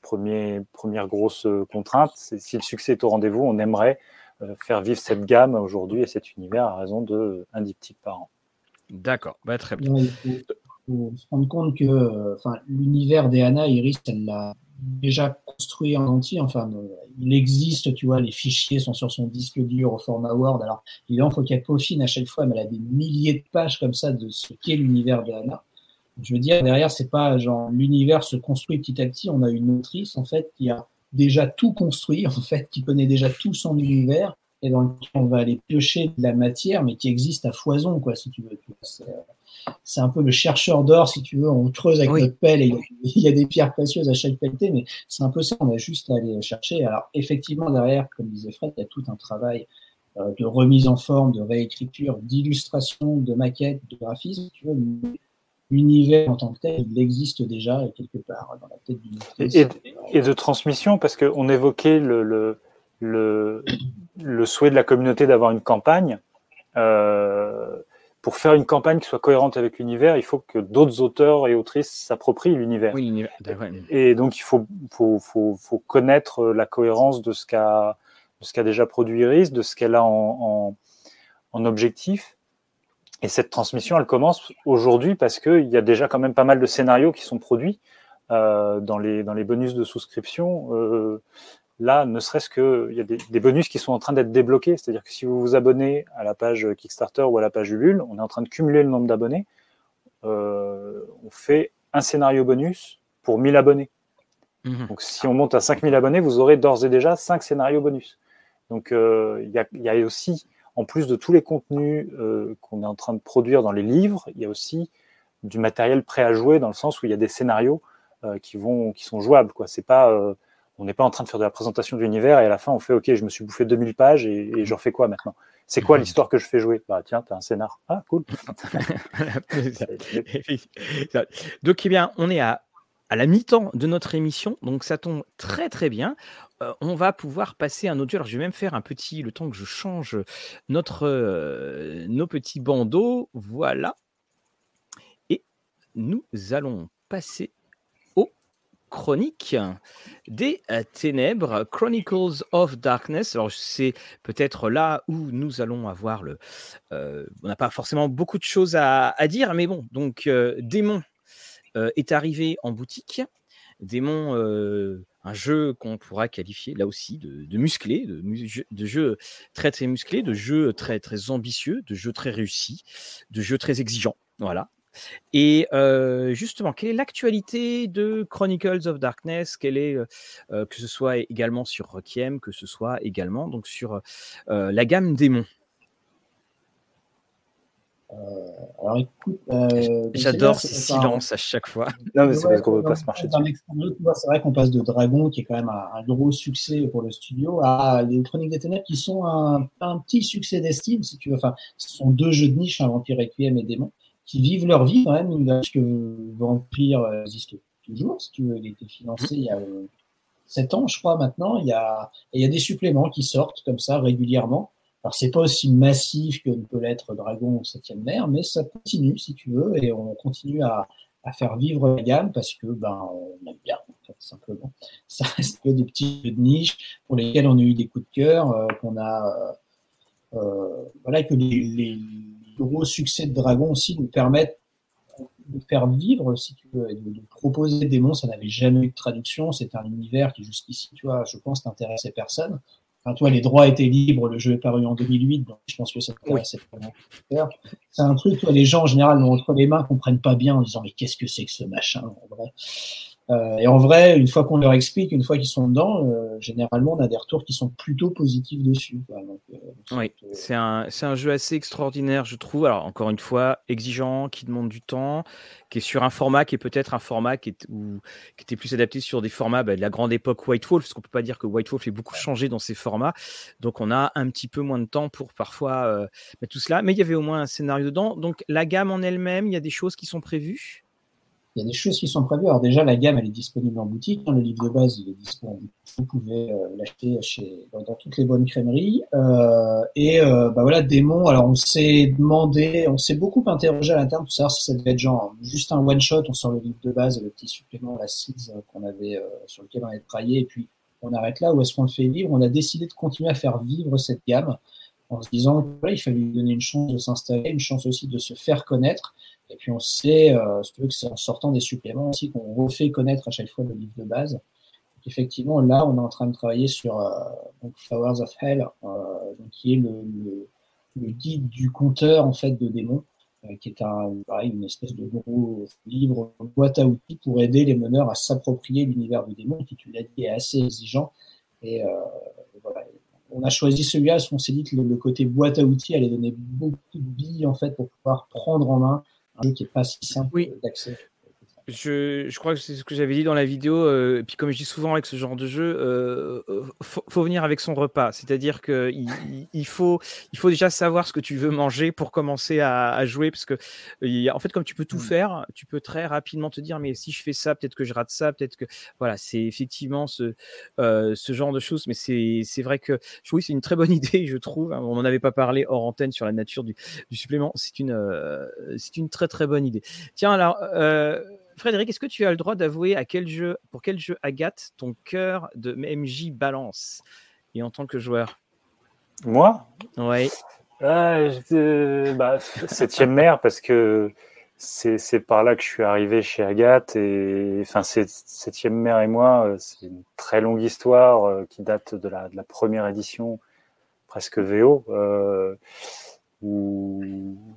premier, première grosse contrainte, c'est si le succès est au rendez-vous, on aimerait euh, faire vivre cette gamme aujourd'hui et cet univers à raison de un diptyque par an. D'accord, bah, très bien faut se rendre compte que euh, enfin, l'univers d'Eana, Iris, elle l'a déjà construit en entier. Enfin, euh, il existe, tu vois, les fichiers sont sur son disque dur au format Word. Alors, il faut qu'elle peaufine à chaque fois, mais elle a des milliers de pages comme ça de ce qu'est l'univers d'Eana. Je veux dire, derrière, c'est pas genre l'univers se construit petit à petit. On a une autrice, en fait, qui a déjà tout construit, en fait, qui connaît déjà tout son univers et dans lequel on va aller piocher de la matière, mais qui existe à foison, quoi, si tu veux. C'est un peu le chercheur d'or, si tu veux. On creuse avec notre pelle et il y a des pierres précieuses à chaque pelleté, mais c'est un peu ça. On a juste à aller chercher. Alors, effectivement, derrière, comme disait Fred, il y a tout un travail euh, de remise en forme, de réécriture, d'illustration, de maquette, de graphisme. Tu veux, l'univers en tant que tel, il existe déjà quelque part dans la tête du et, et, de transmission, parce qu'on évoquait le, le, le, le, souhait de la communauté d'avoir une campagne. Euh, pour faire une campagne qui soit cohérente avec l'univers, il faut que d'autres auteurs et autrices s'approprient l'univers. et donc, il faut, faut, faut, faut, connaître la cohérence de ce qu'a déjà produit Iris, de ce qu'elle a en, en, objectif. Et cette transmission, elle commence aujourd'hui parce qu'il y a déjà quand même pas mal de scénarios qui sont produits euh, dans, les, dans les bonus de souscription. Euh, là, ne serait-ce qu'il y a des, bonus qui sont en train d'être débloqués. C'est-à-dire que si vous vous abonnez à la page Kickstarter ou à la page Ulule, on est en train de cumuler le nombre d'abonnés. Euh, on fait un scénario bonus pour 1000 abonnés. Mhm. Donc si on monte à 5000 abonnés, vous aurez d'ores et déjà 5 scénarios bonus. Donc euh, il y, a aussi, en plus de tous les contenus euh, qu'on est en train de produire dans les livres, il y a aussi du matériel prêt à jouer dans le sens où il y a des scénarios qui, vont, qui sont jouables. C'est pas, on n'est pas en train de faire de la présentation de l'univers et à la fin on fait OK, je me suis bouffé 2000 pages et, et j'en fais quoi maintenant? C'est quoi l'histoire que je fais jouer? Bah tiens, t'as un scénar. Ah cool. Donc eh bien, on est à à la mi-temps de notre émission, donc ça tombe très très bien. Euh, on va pouvoir passer un autre jeu. Alors je vais même faire un petit, le temps que je change notre, euh, nos petits bandeaux, voilà. Et nous allons passer chroniques des euh, ténèbres, Chronicles of Darkness. Alors c'est peut-être là où nous allons avoir le... on n'a pas forcément beaucoup de choses à, dire, mais bon, donc démon euh, est arrivé en boutique. Démon, euh, un jeu qu'on pourra qualifier là aussi de, musclé, de, jeu très très musclé, de jeu très très ambitieux, de jeu très réussi, de jeu très exigeant. Voilà. Et euh, justement, quelle est l'actualité de Chronicles of Darkness? Quelle est, que ce soit également sur Requiem, que ce soit également donc sur la gamme démon alors écoute, euh, j'adore ce silence à chaque fois. Non, mais c'est parce qu'on veut pas se marcher dessus. C'est vrai qu'on passe de Dragon, qui est quand même un, gros succès pour le studio, à les Chroniques des Ténèbres, qui sont un, petit succès d'estime, si tu veux. Enfin, ce sont deux jeux de niche, un Vampire Requiem et Démon, qui vivent leur vie quand même, parce que Vampire euh, existe toujours, si tu veux. Il a été financé il y a 7 euh, ans, je crois, maintenant. Il y a, il y a des suppléments qui sortent comme ça régulièrement. Alors, c'est pas aussi massif que ne peut l'être Dragon ou Septième Mer, mais ça continue, si tu veux, et on continue à, à faire vivre la gamme parce que, ben, on aime bien, en fait, simplement. Ça reste que des petits jeux de niche pour lesquels on a eu des coups de cœur, euh, qu'on a, euh, euh, voilà, que les, les, gros succès de Dragon aussi nous permettent de faire vivre, si tu veux, et de, de proposer des monstres. Ça n'avait jamais eu de traduction. C'est un univers qui, jusqu'ici, tu vois, je pense, n'intéressait personne. Enfin, toi, les droits étaient libres, le jeu est paru en 2008, donc je pense que ça c'est C'est un truc, toi, les gens en général entre les mains, comprennent pas bien en disant mais qu'est-ce que c'est que ce machin en vrai euh, et en vrai, une fois qu'on leur explique, une fois qu'ils sont dedans, euh, généralement, on a des retours qui sont plutôt positifs dessus. Euh, oui, c'est un, un, jeu assez extraordinaire, je trouve. Alors, encore une fois, exigeant, qui demande du temps, qui est sur un format qui est peut-être un format qui, est, ou, qui était plus adapté sur des formats bah, de la grande époque White Wolf, parce qu'on peut pas dire que White Wolf ait beaucoup changé dans ses formats. Donc, on a un petit peu moins de temps pour parfois mettre tout cela. Mais il y avait au moins un scénario dedans. Donc, la gamme en elle-même, il y a des choses qui sont prévues? Il y a des choses qui sont prévues. Alors déjà, la gamme, elle est disponible en boutique. Le livre de base, il est disponible. Vous pouvez euh, l'acheter chez dans, toutes les bonnes crèmeries. Euh, et euh, bah voilà, Démon. Alors on s'est demandé, on s'est beaucoup interrogé à l'interne pour savoir si ça devait être genre juste un one shot. On sort le livre de base et le petit supplément, la Seeds qu'on avait sur lequel on avait travaillé, et puis on arrête là. Ou est-ce qu'on le fait vivre? On a décidé de continuer à faire vivre cette gamme en se disant qu'il fallait lui donner une chance de s'installer, une chance aussi de se faire connaître. Et puis on sait, euh, que c'est en sortant des suppléments aussi qu'on refait connaître à chaque fois le livre de base. effectivement, là, on est en train de travailler sur euh, Flowers of Hell, euh, qui est le, le, guide du compteur en fait de démons, euh, qui est un, pareil, une espèce de gros livre boîte à outils pour aider les meneurs à s'approprier l'univers de démons, qui tu l'as dit est assez exigeant. Et voilà, on a choisi celui-là parce qu'on s'est dit que le, côté boîte à outils allait donner beaucoup de billes en fait pour pouvoir prendre en main qui n'est pas si simple d'accès. Je, crois que c'est ce que j'avais dit dans la vidéo. et puis comme je dis souvent avec ce genre de jeu, euh, faut, venir avec son repas. C'est-à-dire qu'il il, faut, il faut déjà savoir ce que tu veux manger pour commencer à, jouer. Parce que en fait, comme tu peux tout mmh. faire, tu peux très rapidement te dire, mais si je fais ça, peut-être que je rate ça, peut-être que... Voilà, c'est effectivement ce, ce genre de choses. Mais c'est vrai que oui, c'est une très bonne idée, je trouve. On n'en avait pas parlé hors antenne sur la nature du, du supplément. C'est une, c'est une très très bonne idée. Tiens, alors... Frédéric, est-ce que tu as le droit d'avouer à quel jeu, pour quel jeu Agathe ton cœur de MJ balance et en tant que joueur? Moi? Oui. Ah, bah, septième mère parce que c'est par là que je suis arrivé chez Agathe et enfin septième mère et moi euh, c'est une très longue histoire euh, qui date de la, de la première édition presque VO. Euh,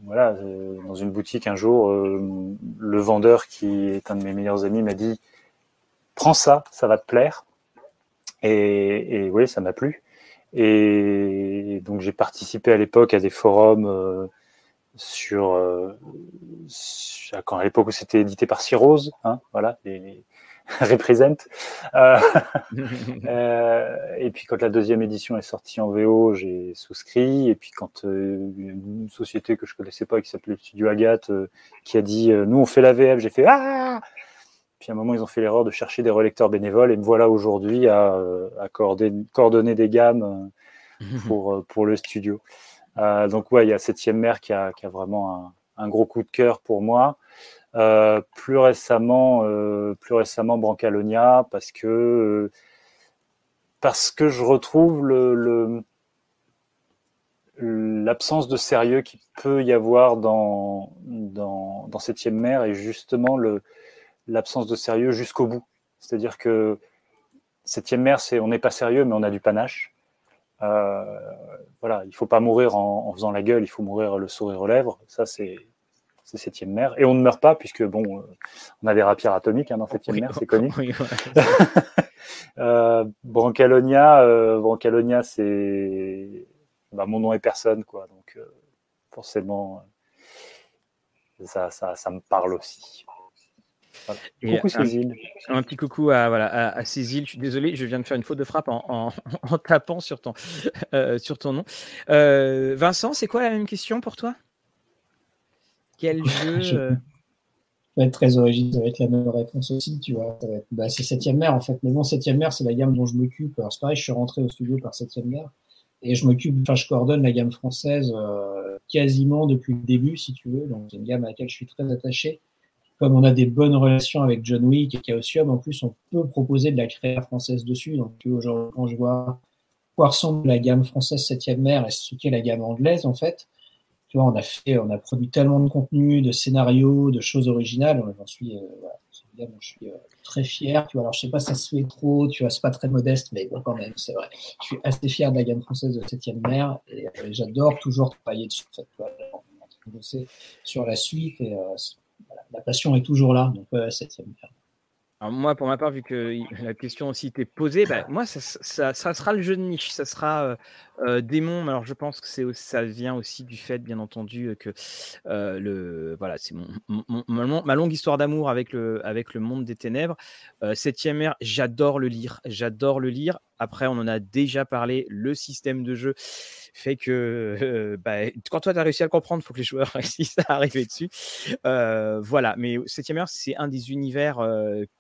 voilà, euh, dans une boutique un jour, euh, le vendeur qui est un de mes meilleurs amis m'a dit prends ça, ça va te plaire. Et, oui, ça m'a plu. Et donc j'ai participé à l'époque à des forums sur, quand à l'époque où c'était édité par Cyrose, hein, voilà, represent. Euh, euh, et puis quand la deuxième édition est sortie en VO, j'ai souscrit. Et puis quand euh, une société que je connaissais pas, qui s'appelait Studio Agathe, qui a dit nous on fait la VF, j'ai fait ah. Puis à un moment ils ont fait l'erreur de chercher des relecteurs bénévoles et me voilà aujourd'hui à, à coordonner, des gammes pour pour le studio. donc ouais, il y a Septième Mère qui a, qui a vraiment un, un, gros coup de cœur pour moi. Euh, plus récemment, euh, plus récemment Brancalonia, parce que euh, parce que je retrouve le, l'absence de sérieux qui peut y avoir dans, dans, dans Septième Mer et justement le, l'absence de sérieux jusqu'au bout. C'est-à-dire que Septième Mer, c'est on n'est pas sérieux, mais on a du panache. voilà, il faut pas mourir en, en, faisant la gueule, il faut mourir le sourire aux lèvres. Ça, c'est c'est septième mer. Et on ne meurt pas, puisque bon, euh, on a des rapières atomiques hein, dans septième mer, c'est connu. euh, Brancalonia, euh, Brancalonia, c'est bah, mon nom est personne, quoi. Donc euh, forcément, ça, ça, ça, me parle aussi. coucou Cécile. Un, petit coucou à, voilà, à, Cécile. Je suis désolé, je viens de faire une faute de frappe en, en, tapant sur ton, sur ton nom. Vincent, c'est quoi la même question pour toi? Quel jeu je... Euh vais être très original, ça va être la même réponse aussi, tu vois. Bah, c'est Septième Mer en fait. Mais bon, Septième Mer, c'est la gamme dont je m'occupe. Alors c'est pareil, je suis rentré au studio par Septième Mer et je m'occupe, enfin je coordonne la gamme française euh, quasiment depuis le début, si tu veux. Donc c'est une gamme à laquelle je suis très attaché. Comme on a des bonnes relations avec John Wick et Chaosium, en plus on peut proposer de la création française dessus. Donc aujourd'hui, quand je vois quoi ressemble la gamme française Septième Mer et ce qu'est la gamme anglaise, en fait, tu vois, on a fait, on a produit tellement de contenu, de scénarios, de choses originales. J'en suis, euh, voilà, je suis euh, très fier. Tu vois, alors je sais pas, si ça se fait trop. Tu vois, c'est pas très modeste, mais bon, quand même, c'est vrai. Je suis assez fier de la gamme française de Septième Mer et, euh, j'adore toujours travailler dessus. Tu vois, sur la suite et la passion est toujours là. Donc, Septième Mer. Alors moi, pour ma part, vu que la question aussi t'est posée, bah, moi, ça, sera le jeu de niche. Ça sera euh, démon. Alors, je pense que ça vient aussi du fait, bien entendu, que euh, le voilà, c'est mon, ma longue histoire d'amour avec le avec le monde des ténèbres. Euh, septième ère, j'adore le lire. J'adore le lire. Après, on en a déjà parlé. Le système de jeu fait que bah, quand toi, tu as réussi à comprendre, il faut que les joueurs réussissent à arriver dessus. voilà, mais Septième ère, c'est un des univers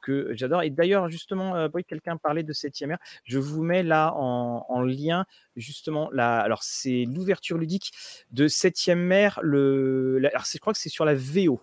que j'adore. Et d'ailleurs, justement, quelqu'un parlait de Septième ère. Je vous mets là en lien justement la, alors c'est l'ouverture ludique de Septième Mer. Le, alors je crois que c'est sur la VO,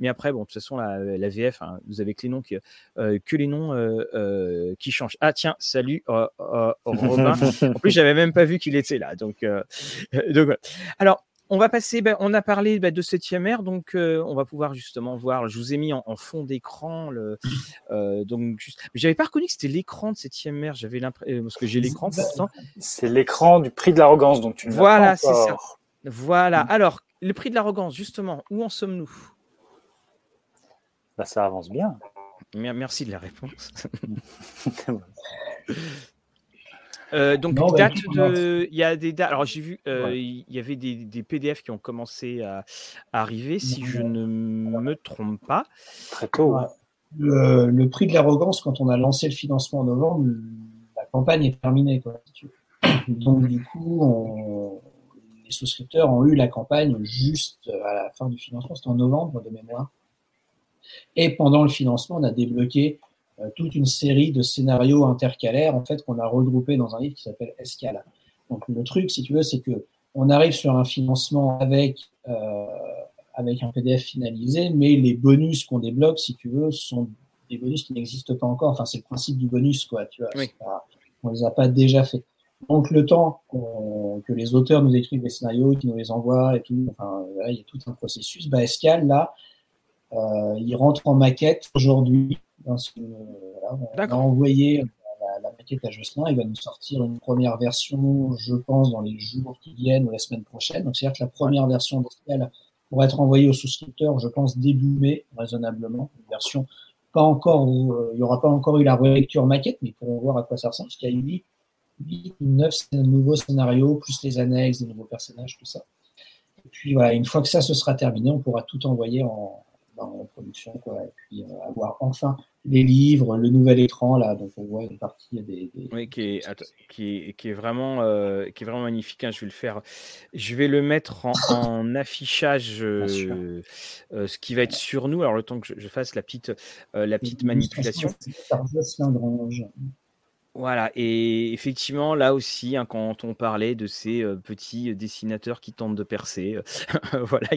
mais après bon de toute façon la, la VF, hein, vous avez que les noms qui, euh, que les noms euh, euh, qui changent. Ah tiens, salut Robin. en plus j'avais même pas vu qu'il était là, donc donc voilà. Alors on va passer, ben, on a parlé ben, de septième ère, donc euh, on va pouvoir justement voir. Je vous ai mis en, fond d'écran le, euh, donc juste. J'avais pas reconnu que c'était l'écran de septième ère. J'avais l'impression euh, parce que j'ai l'écran C'est l'écran du prix de l'arrogance, donc tu Voilà, c'est ça. Voilà. Mm. Alors, le prix de l'arrogance, justement, où en sommes-nous? Bah, ça avance bien. Merci de la réponse. Euh, donc, bah, date de, il y a des dates. Alors, j'ai vu, euh, il y avait des, des, PDF qui ont commencé à, arriver, si je ne me trompe pas. Très tôt. Le, prix de l'arrogance, quand on a lancé le financement en novembre, la campagne est terminée. Quoi. Donc, du coup, les souscripteurs ont eu la campagne juste à la fin du financement, c'était en novembre de mémoire. Et pendant le financement, on a débloqué euh, toute une série de scénarios intercalaires en fait qu'on a regroupés dans un livre qui s'appelle Escala. Donc le truc, si tu veux, c'est que on arrive sur un financement avec euh, avec un PDF finalisé, mais les bonus qu'on débloque, si tu veux, sont des bonus qui n'existent pas encore. Enfin, c'est le principe du bonus, quoi. Tu vois, oui. on les a pas déjà fait. Donc le temps que les auteurs nous écrivent des scénarios, qu'ils nous les envoient et tout, enfin, il y a tout un processus. Bah, Escal, là, euh, il rentre en maquette aujourd'hui on a envoyé la, maquette à Jocelyn, il va nous sortir une première version, je pense, dans les jours qui viennent ou la semaine prochaine. Donc, c'est-à-dire que la première version d'Escal pourrait être envoyée aux souscripteurs, je pense, début mai, raisonnablement. Une version pas encore, il y aura pas encore eu la relecture maquette, mais ils pourront voir à quoi ça ressemble, parce qu'il y a 8, 8 ou 9 nouveaux scénarios, plus les annexes, des nouveaux personnages, tout ça. Et puis voilà, une fois que ça se sera terminé, on pourra tout envoyer en, en production, quoi, et puis euh, avoir enfin les livres, le nouvel écran, là, donc on voit une partie des. Oui, qui est, qui qui est, vraiment, euh, qui est vraiment magnifique. Hein, je vais le faire. Je vais le mettre en, affichage, euh, ce qui va être sur nous. Alors, le temps que je, fasse la petite, la petite manipulation. Voilà, et effectivement, là aussi, hein, quand on parlait de ces petits dessinateurs qui tentent de percer, voilà,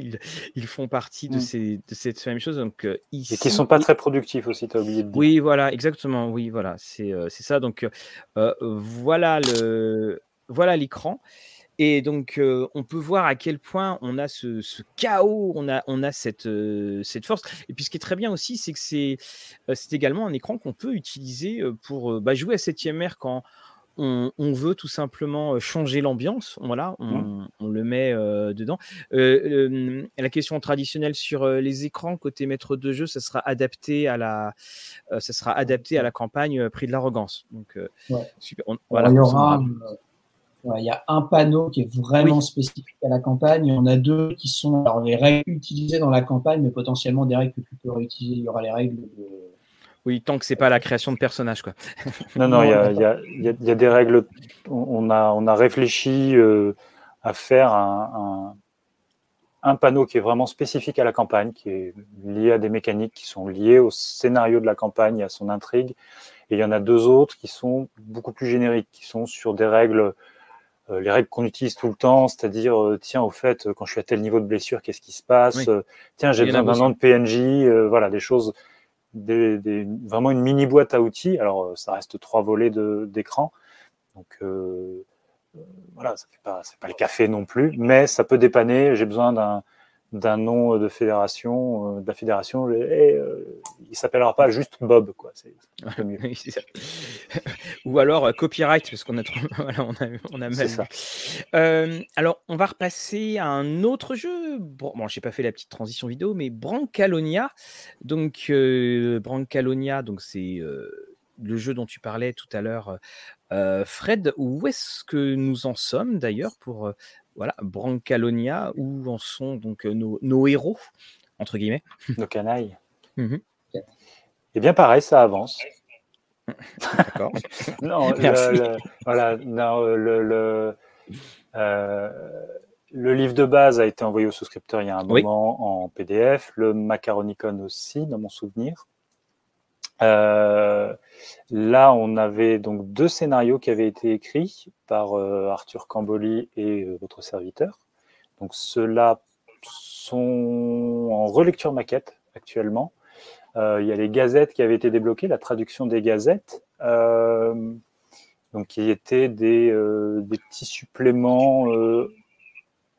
ils, font partie de, mmh. ces, de cette même chose. Donc, ici, et qui ne sont pas très productifs aussi, tu as oublié de dire. Oui, voilà, exactement, oui, voilà, c'est ça. Donc, voilà le voilà l'écran. Et donc, euh, on peut voir à quel point on a ce, chaos, on a, on a cette, euh, cette force. Et puis, ce qui est très bien aussi, c'est que c'est euh, également un écran qu'on peut utiliser pour bah, jouer à 7ème ère quand on, veut tout simplement changer l'ambiance. Voilà, on, on, le met dedans. la question traditionnelle sur les écrans côté maître de jeu, ça sera adapté à la, ça sera adapté à la campagne prix de l'arrogance. Donc, super. voilà, il y aura il y a un panneau qui est vraiment spécifique à la campagne. Il y en a deux qui sont alors, les règles utilisées dans la campagne, mais potentiellement des règles que tu peux réutiliser. Il y aura les règles de. Oui, tant que c'est pas la création de personnages. Quoi. non, non, il y a, y, a, y a, des règles. On a, on a réfléchi euh, à faire un, un, un, panneau qui est vraiment spécifique à la campagne, qui est lié à des mécaniques qui sont liées au scénario de la campagne, à son intrigue. Et il y en a deux autres qui sont beaucoup plus génériques, qui sont sur des règles euh, les règles qu'on utilise tout le temps, c'est-à-dire, euh, tiens, au fait, quand je suis à tel niveau de blessure, qu'est-ce qui se passe euh, Tiens, j'ai besoin d'un an de PNJ, voilà, des choses, des, vraiment une mini boîte à outils. Alors, ça reste trois volets d'écran, donc voilà, ça fait pas, pas le café non plus, mais ça peut dépanner. J'ai besoin d'un d'un nom de fédération, euh, de la fédération, et, euh, il s'appellera pas juste Bob, quoi. C'est un mieux. Ou alors euh, copyright, parce qu'on a, voilà, on a, on a Ça. alors, on va repasser à un autre jeu. Bon, bon j'ai pas fait la petite transition vidéo, mais Brancalonia. Donc, Brancalonia, donc c'est le jeu dont tu parlais tout à l'heure, Fred. Où est-ce que nous en sommes d'ailleurs pour voilà, Brancalonia, où en sont donc euh, nos, héros, entre guillemets Nos canailles. Mmh eh bien, pareil, ça avance. D'accord. non, le, voilà, le, euh, le, livre de base a été envoyé aux souscripteurs il y a un moment en PDF, le Macaronicon aussi, dans mon souvenir. Euh, là, on avait donc deux scénarios qui avaient été écrits par euh, Arthur Camboli et euh, votre serviteur. Donc ceux-là sont en relecture maquette actuellement. il y a les gazettes qui avaient été débloquées, la traduction des gazettes, donc qui étaient des, des petits suppléments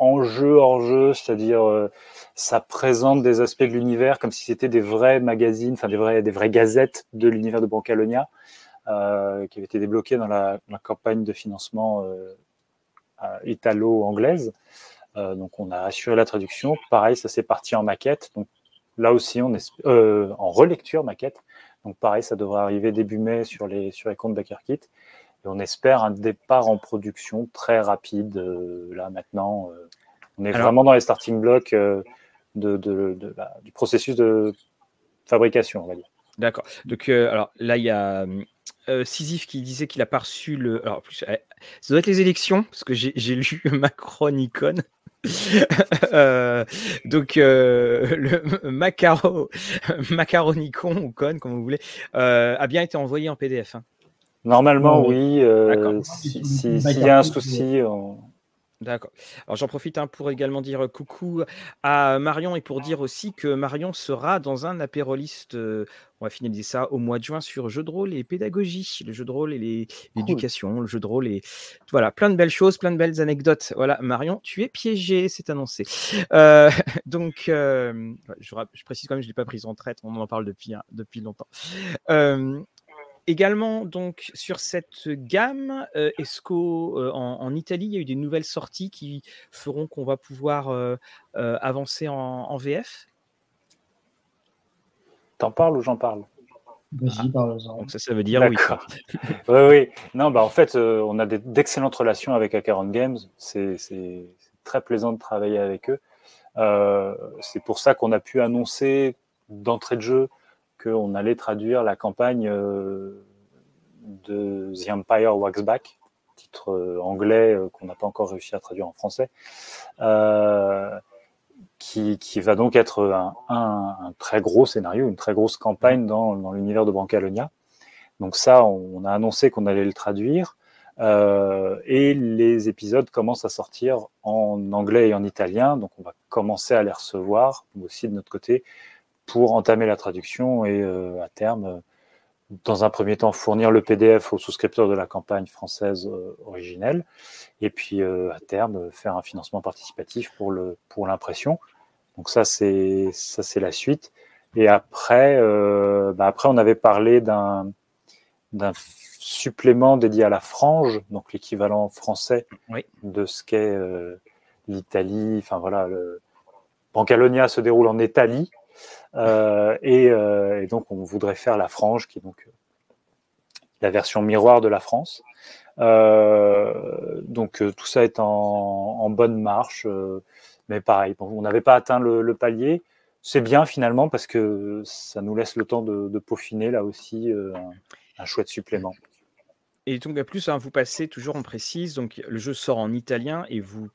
en jeu, hors jeu, c'est-à-dire euh, ça présente des aspects de l'univers comme si c'était des vrais magazines, enfin des vrais, des vraies gazettes de l'univers de Brancalonia euh, qui avaient été débloqués dans la, campagne de financement euh, italo-anglaise. donc on a assuré la traduction. Pareil, ça s'est parti en maquette. Donc là aussi, on est en relecture maquette. Donc pareil, ça devrait arriver début mai sur les, sur les comptes BackerKit. Et on espère un départ en production très rapide euh, là maintenant. Euh. on est vraiment dans les starting blocks euh, de, du processus de fabrication, on va dire. D'accord. Donc, alors là, il y a euh, qui disait qu'il a pas reçu le. Alors, plus, ça doit être les élections, parce que j'ai lu Macron icône. donc le macaro, macaronicon ou con comme vous voulez a bien été envoyé en PDF. Hein. Normalement, oui. Euh, s'il y a un souci. D'accord. Alors j'en profite hein, pour également dire coucou à Marion et pour dire aussi que Marion sera dans un apéroliste, euh, on va finaliser ça au mois de juin sur jeu de rôle et pédagogie, le jeu de rôle et l'éducation, le jeu de rôle et voilà, plein de belles choses, plein de belles anecdotes. Voilà, Marion, tu es piégé, c'est annoncé. Euh, donc, je, précise quand même, je ne l'ai pas prise en traite, on en parle depuis, hein, depuis longtemps. Également, donc, sur cette gamme, euh, est-ce qu'en euh, en, Italie, il y a eu des nouvelles sorties qui feront qu'on va pouvoir euh, avancer en, VF T'en parles ou j'en parle? Donc ça, ça veut dire oui. oui, oui. Non, bah en fait, euh, on a d'excellentes relations avec Acaron Games. C'est très plaisant de travailler avec eux. Euh, c'est pour ça qu'on a pu annoncer d'entrée de jeu qu'on allait traduire la campagne euh, de The Empire Wax Back, titre anglais qu'on n'a pas encore réussi à traduire en français qui, va donc être un, très gros scénario, une très grosse campagne dans, l'univers de Brancalonia. Donc ça, on a annoncé qu'on allait le traduire. Euh, et les épisodes commencent à sortir en anglais et en italien, donc on va commencer à les recevoir, aussi de notre côté, pour entamer la traduction et euh, à terme, dans un premier temps, fournir le PDF aux souscripteurs de la campagne française euh, originelle, et puis euh, à terme, faire un financement participatif pour le pour l'impression. Donc ça, c'est ça, c'est la suite. Et après, euh, bah après, on avait parlé d'un d'un supplément dédié à la frange, donc l'équivalent français de ce qu'est l'Italie. Enfin voilà, le Pancalonia se déroule en Italie, euh, euh, et, donc, on voudrait faire la frange, qui est donc euh, la version miroir de la France. donc, tout ça est en, bonne marche. mais pareil, on n'avait pas atteint le, palier. C'est bien finalement parce que ça nous laisse le temps de, peaufiner là aussi un, chouette supplément. Et donc, à plus, hein, vous passez toujours, on précise, donc le jeu sort en italien et vous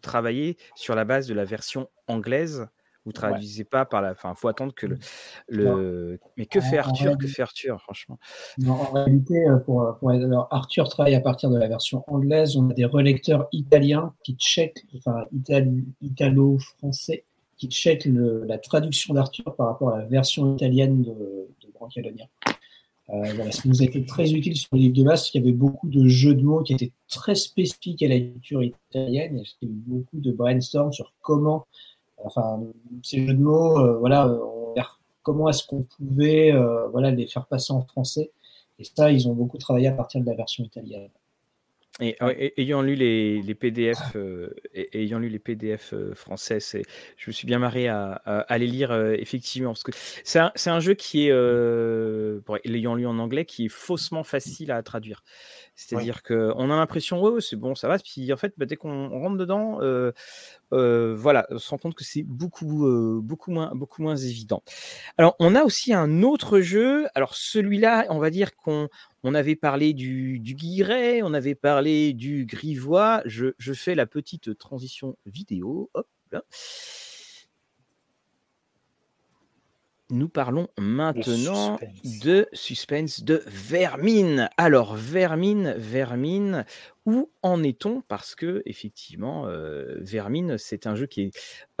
travaillez sur la base de la version anglaise vous traduisez pas par la. Enfin, faut attendre que le. Mmh. le... Mais que fait Arthur Que fait Arthur, franchement En réalité, euh, pour, euh, pour... Alors, Arthur travaille à partir de la version anglaise. On a des relecteurs italiens qui checkent, enfin, italo-français, qui checkent la traduction d'Arthur par rapport à la version italienne de, de Brancalonia. Euh, voilà, ce qui nous a été très utile sur le livre de base, il y avait beaucoup de jeux de mots qui étaient très spécifiques à la culture italienne. Il y a eu beaucoup de brainstorm sur comment enfin, ces jeux de mots, euh, voilà, comment est-ce qu'on pouvait euh, voilà, les faire passer en français. Et ça, ils ont beaucoup travaillé à partir de la version italienne. Et, ayant lu les, PDF, euh, ayant lu les PDF français, je me suis bien marré à, les lire effectivement parce que c'est un, jeu qui est, l'ayant lu en anglais, qui est faussement facile à traduire. C'est-à-dire qu'on a l'impression, ouais, c'est bon, ça va. Puis en fait, bah, dès qu'on rentre dedans, euh, euh, voilà, on se rend compte que c'est beaucoup, euh, beaucoup, moins, évident. Alors, on a aussi un autre jeu. Alors, celui-là, on va dire qu'on on avait parlé du, du guiret, on avait parlé du grivois. Je, fais la petite transition vidéo. Nous parlons maintenant de suspense de Vermine. Alors, Vermine, Vermine, où en est-on? Parce que, effectivement, euh, Vermine, c'est un jeu qui est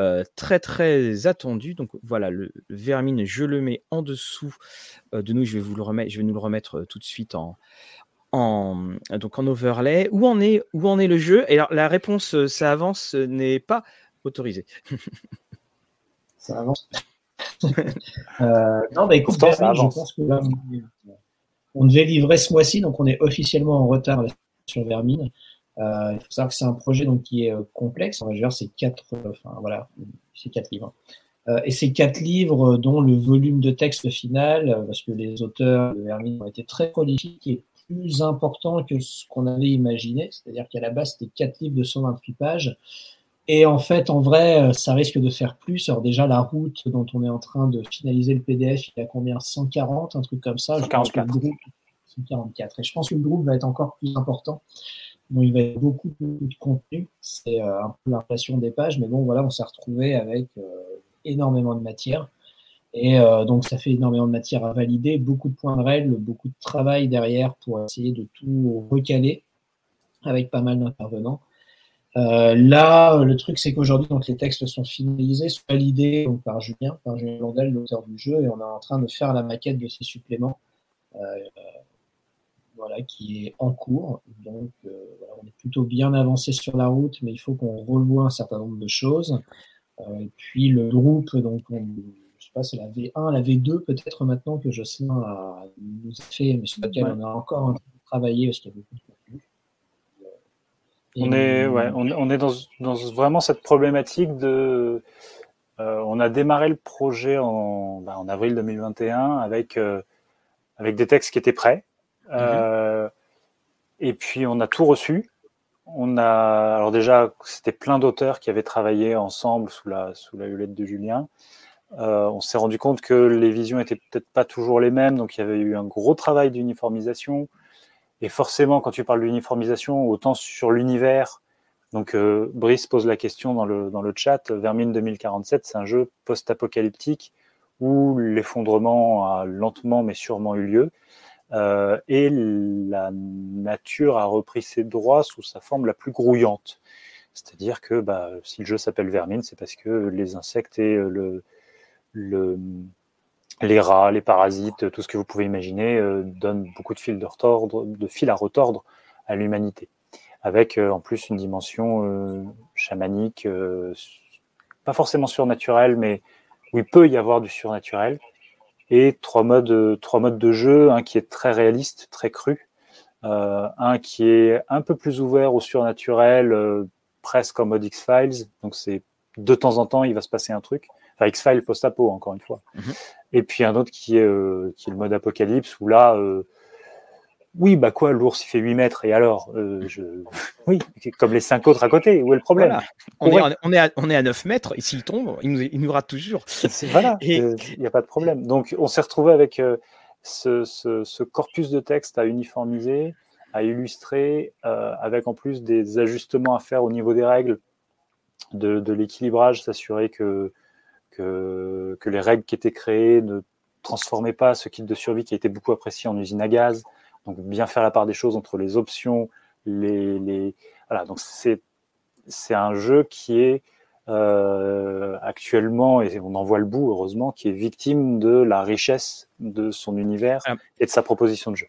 euh, très, très attendu. Donc, voilà, le Vermine, je le mets en dessous euh, de nous. Je vais, vous le remettre, je vais nous le remettre tout de suite en, en, donc en overlay. Où en est, où en est le jeu? Et alors, la réponse, ça avance, n'est pas autorisé. ça avance. Euh, non, bah écoute, je pense que là, on devait livrer ce mois-ci, donc on est officiellement en retard sur Vermine. Euh, il faut savoir que c'est un projet donc, qui est euh, complexe. On va dire c'est quatre, enfin voilà, c'est quatre livres. et ces quatre livres dont le volume de texte final, parce que les auteurs de Vermine ont été très prolifiques et plus important que ce qu'on avait imaginé. C'est-à-dire qu'à la base, c'était quatre livres de 128 pages. Et en fait, en vrai, euh, ça risque de faire plus. Alors déjà, la route dont on est en train de finaliser le PDF, il y a combien? 140, un truc comme ça. 144. Je groupe, 144. Et je pense que le groupe va être encore plus important. Bon, il va y avoir beaucoup, de contenu. C'est euh, un peu l'impression des pages. Mais bon, voilà, on s'est retrouvé avec euh, énormément de matière. Et donc, ça fait énormément de matière à valider, beaucoup de points de règle, beaucoup de travail derrière pour essayer de tout recaler avec pas mal d'intervenants. Euh, là, le truc, c'est qu'aujourd'hui, donc, les textes sont finalisés, sont validés donc, par Julien, par Julien Landel, l'auteur du jeu, et on est en train de faire la maquette de ces suppléments, euh, voilà, qui est en cours. Donc, euh, on est plutôt bien avancé sur la route, mais il faut qu'on revoie un certain nombre de choses. Euh, et puis, le groupe, donc, on, je sais pas, c'est la V1, la V2 peut-être maintenant que Jocelyn a, nous a fait, mais sur laquelle on a encore un peu travaillé parce qu'il y a beaucoup de on est, ouais, on, est dans, dans, vraiment cette problématique de. Euh, on a démarré le projet en, bah, en avril 2021 avec euh, avec des textes qui étaient prêts. Mhm. Et puis on a tout reçu. On a alors déjà c'était plein d'auteurs qui avaient travaillé ensemble sous la sous la hulette de Julien. on s'est rendu compte que les visions étaient peut-être pas toujours les mêmes, donc il y avait eu un gros travail d'uniformisation. Et forcément, quand tu parles d'uniformisation, autant sur l'univers, donc euh, Brice pose la question dans le, dans le chat, Vermine 2047, c'est un jeu post-apocalyptique où l'effondrement a lentement mais sûrement eu lieu. Euh, et la nature a repris ses droits sous sa forme la plus grouillante. C'est-à-dire que bah, si le jeu s'appelle Vermine, c'est parce que les insectes et le, le, les rats, les parasites, tout ce que vous pouvez imaginer, euh, donnent beaucoup de fils de, de fil à retordre à l'humanité. Avec euh, en plus une dimension euh, chamanique, pas forcément surnaturelle, mais où il peut y avoir du surnaturel. Et trois modes, trois modes de jeu, un qui est très réaliste, très cru, un qui est un peu plus ouvert au surnaturel, presque en mode X-Files. Donc c'est de temps en temps, il va se passer un truc. Enfin, X-Files post-apo, encore une fois. Mhm. Et puis un autre qui est, euh, qui est le mode apocalypse, où là, euh, oui, bah quoi, l'ours, il fait 8 mètres, et alors euh, je... Oui, comme les 5 autres à côté, où est le problème? On, est, on, est à, on, est à, 9 mètres, et s'il tombe, il nous, il nous rate toujours. Voilà, il n'y a pas de problème. Donc on s'est retrouvé avec ce, ce, ce, corpus de texte à uniformiser, à illustrer, avec en plus des ajustements à faire au niveau des règles, de, de l'équilibrage, s'assurer que que, les règles qui étaient créées ne transformaient pas ce kit de survie qui a été beaucoup apprécié en usine à gaz. Donc bien faire la part des choses entre les options, les, les... voilà. Donc c'est c'est un jeu qui est euh, actuellement, et on en voit le bout heureusement, qui est victime de la richesse de son univers ah. et de sa proposition de jeu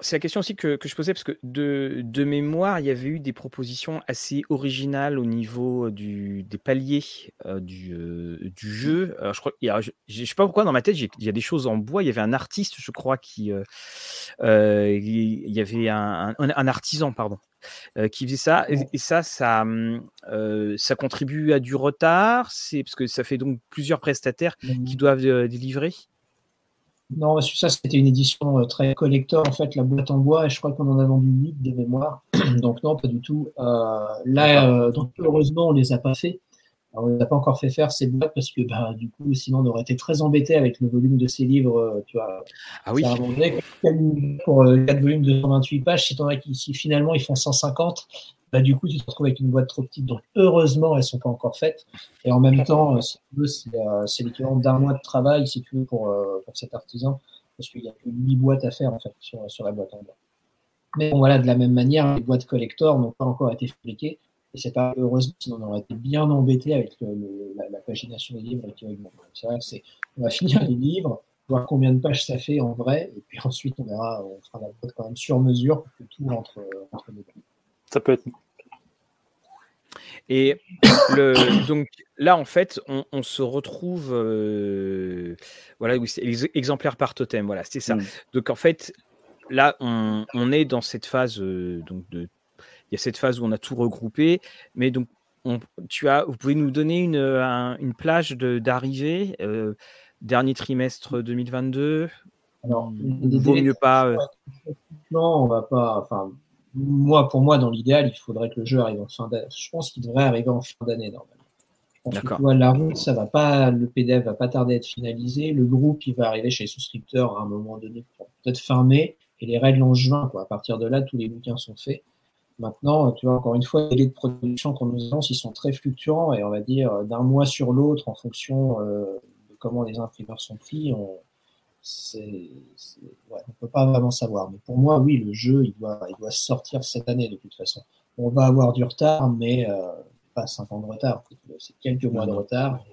c'est la question aussi que, je posais, parce que de, mémoire, il y avait eu des propositions assez originales au niveau du, des paliers euh, du, euh, du, jeu. je ne sais pas pourquoi dans ma tête, il y a des choses en bois. Il y avait un artiste, je crois, qui, euh, il y avait un, artisan, pardon, qui faisait ça. Et, ça, ça, ça contribue à du retard. C'est parce que ça fait donc plusieurs prestataires mmh qui doivent délivrer. Non, ça, c'était une édition euh, très collector, en fait, la boîte en bois, et je crois qu'on en a vendu 8 de mémoire. donc, non, pas du tout. Euh, là, euh, donc, heureusement, on les a pas fait. on ne les a pas encore fait faire ces boîtes parce que, bah, du coup, sinon, on aurait été très embêté avec le volume de ces livres. tu vois, ah oui. Pour 4 volumes de 128 pages, si, si finalement ils font 150, bah, du coup, tu te retrouves avec une boîte trop petite. Donc, heureusement, elles ne sont pas encore faites. Et en même temps, veux, euh, c'est l'équivalent d'un mois de travail, si tu veux, pour, euh, cet artisan, parce qu'il n'y a que 8 boîtes à faire, en fait, sur, la boîte en bois. Mais bon, voilà, de la même manière, les boîtes collector n'ont pas encore été fabriquées. Et c'est pas heureusement, sinon on aurait été bien embêté avec la, pagination des livres. C'est vrai que c'est, on va finir les livres, voir combien de pages ça fait en vrai, et puis ensuite on verra, on fera la boîte quand même sur mesure pour que tout rentre, entre les. Ça peut être et le, donc là, en fait, on, se retrouve, euh, voilà, exemplaire par totem, voilà, c'est ça. Mm. Donc en fait, là, on, est dans cette phase, euh, donc de, il y a cette phase où on a tout regroupé, mais donc tu as, vous pouvez nous donner une, une plage d'arrivée euh, dernier trimestre 2022. Alors, il vaut mieux pas. Non, on va pas. Enfin, moi, pour moi, dans l'idéal, il faudrait que le jeu arrive en fin d'année. Je pense qu'il devrait arriver en fin d'année, normalement. D'accord. la route, ça va pas, le PDF va pas tarder à être finalisé. Le groupe, il va arriver chez les souscripteurs à un moment donné, peut-être fin mai, et les règles en juin, quoi. À partir de là, tous les bouquins sont faits. Maintenant, tu vois, encore une fois, les délais de production qu'on nous annonce, ils sont très fluctuants, et on va dire d'un mois sur l'autre, en fonction euh, de comment les imprimeurs sont pris, on, c'est, ouais, on peut pas vraiment savoir. Mais pour moi, oui, le jeu, il doit, il doit sortir cette année de toute façon. On va avoir du retard, mais euh, pas 5 ans de retard. C'est quelques mois de retard.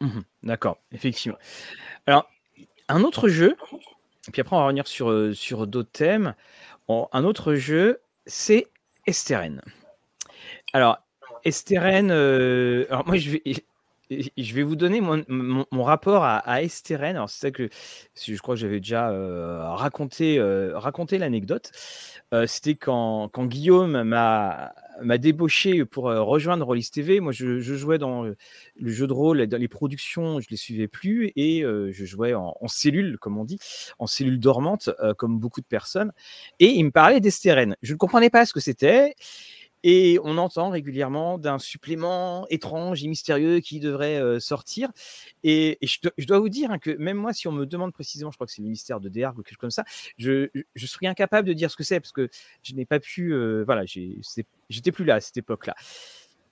Mmh d'accord, effectivement. Alors, un autre jeu, et puis après on va revenir sur, euh, sur d'autres thèmes. un autre jeu, c'est Esteren. Alors, Esteren, euh, alors moi je vais, je vais vous donner mon, rapport à, à. Alors, c'est ça que je crois que j'avais déjà raconté, raconté l'anecdote. C'était quand, Guillaume m'a débauché pour rejoindre Rollis TV. Moi, je, jouais dans le jeu de rôle, dans les productions, je les suivais plus et je jouais en, cellule, comme on dit, en cellule dormante, comme beaucoup de personnes. Et il me parlait d'Esteren. Je ne comprenais pas ce que c'était. Et on entend régulièrement d'un supplément étrange et mystérieux qui devrait sortir. Et, je, dois vous dire hein, que même moi, si on me demande précisément, je crois que c'est le ministère de Derg ou quelque chose comme ça, je, serais incapable de dire ce que c'est parce que je n'ai pas pu. voilà, j'étais plus là à cette époque-là.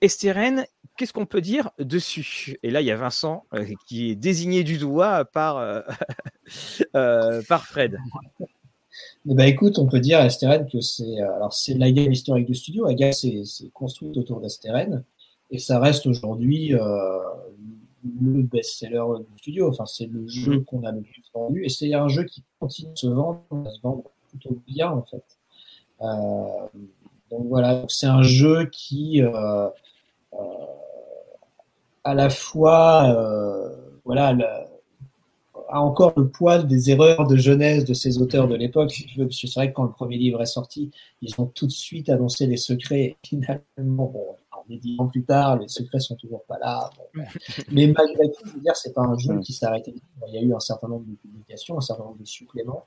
Estérène, qu'est-ce qu'on peut dire dessus? Et là, il y a Vincent qui est désigné du doigt par, par Fred. Eh ben, écoute, on peut dire à Astérène que c'est euh, alors c'est la gamme historique du studio. La gamme c'est construite autour d'Astérène et ça reste aujourd'hui euh, le best-seller du studio. Enfin, c'est le jeu mm. qu'on a le plus vendu et c'est un jeu qui continue de se vendre, se vendre plutôt bien en fait. Euh, donc voilà, c'est un jeu qui euh, à la fois voilà a encore le poil des erreurs de jeunesse de ces auteurs de l'époque, si tu veux, parce que c'est vrai que quand le premier livre est sorti, ils ont tout de suite annoncé les secrets, et finalement, bon, dix ans plus tard, les secrets sont toujours pas là. Mais malgré tout, je veux dire, c'est pas un jeu qui s'est arrêté. Il y a eu un certain nombre de publications, un certain nombre de suppléments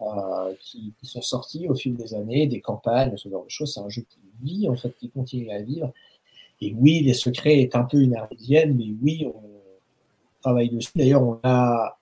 euh, qui, sont sortis au fil des années, des campagnes, ce genre de choses. C'est un jeu qui vit, en fait, qui continue à vivre. Et oui, les secrets est un peu une arlésienne, mais oui, on travaille dessus. D'ailleurs, on a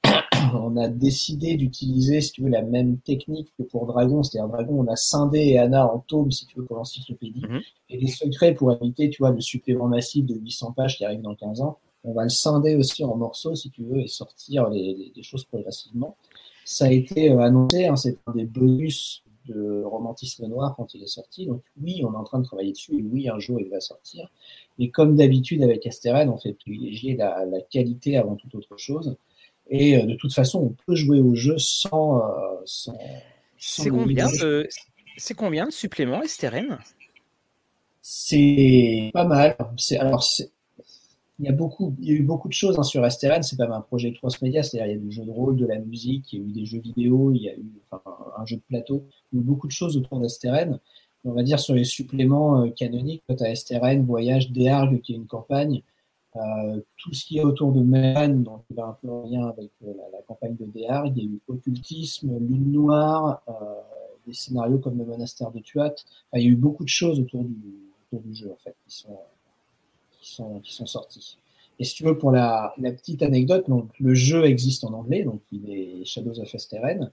on a décidé d'utiliser, si tu veux, la même technique que pour Dragon. C'est-à-dire, Dragon, on a scindé et Anna en tome, si tu veux, pour l'encyclopédie. Mhm. Et les secrets, pour éviter, tu vois, le supplément massif de 800 pages qui arrive dans 15 ans, on va le scinder aussi en morceaux, si tu veux, et sortir les, choses progressivement. Ça a été euh, annoncé, hein, c'est un des bonus de romantisme noir quand il est sorti. Donc oui, on est en train de travailler dessus, et oui, un jour il va sortir. Mais comme d'habitude avec Astérène, on fait privilégier la, la, qualité avant toute autre chose. Et euh, de toute façon, on peut jouer au jeu sans. Euh, c'est combien, de, combien de suppléments Esteren? C'est pas mal. Alors, il y a beaucoup, il y a eu beaucoup de choses hein, sur Esteren. C'est pas un projet cross média, c'est-à-dire il y a du jeu de rôle, de la musique, il y a eu des jeux vidéo, il y a eu un jeu de plateau, il y a eu beaucoup de choses autour d'Esteren. On va dire sur les suppléments euh, canoniques, tu as Esteren, Voyage, Déargue, qui est une campagne, euh, tout ce qui est autour de Man, donc il a un peu en lien avec euh, la, campagne de DR, il y a eu Occultisme, Lune Noire, euh, des scénarios comme le monastère de Tuat. il y a eu beaucoup de choses autour du, du jeu en fait qui sont, qui sont, qui sont sortis. Et si tu veux, pour la, la, petite anecdote, donc, le jeu existe en anglais, donc il est Shadows of Esteren.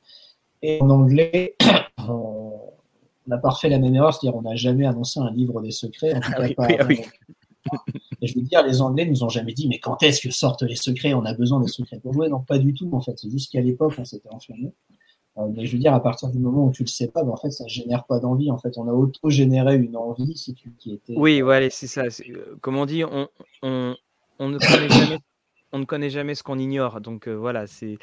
Et en anglais, on n'a pas refait la même erreur, c'est-à-dire on n'a jamais annoncé un livre des secrets, en tout ah cas pas, ah et je veux dire, les Anglais nous ont jamais dit, mais quand est-ce que sortent les secrets? On a besoin des secrets pour jouer. Non, pas du tout, en fait. C'est juste qu'à l'époque, on s'était enflammé. Euh, mais je veux dire, à partir du moment où tu le sais pas, ben, en fait, ça génère pas d'envie. En fait, on a auto-généré une envie, si tu qui était. Oui, voilà, c'est ça. Euh, comme on dit, on, on, on ne connaît jamais on ne connaît jamais ce qu'on ignore. Donc euh, voilà, c'est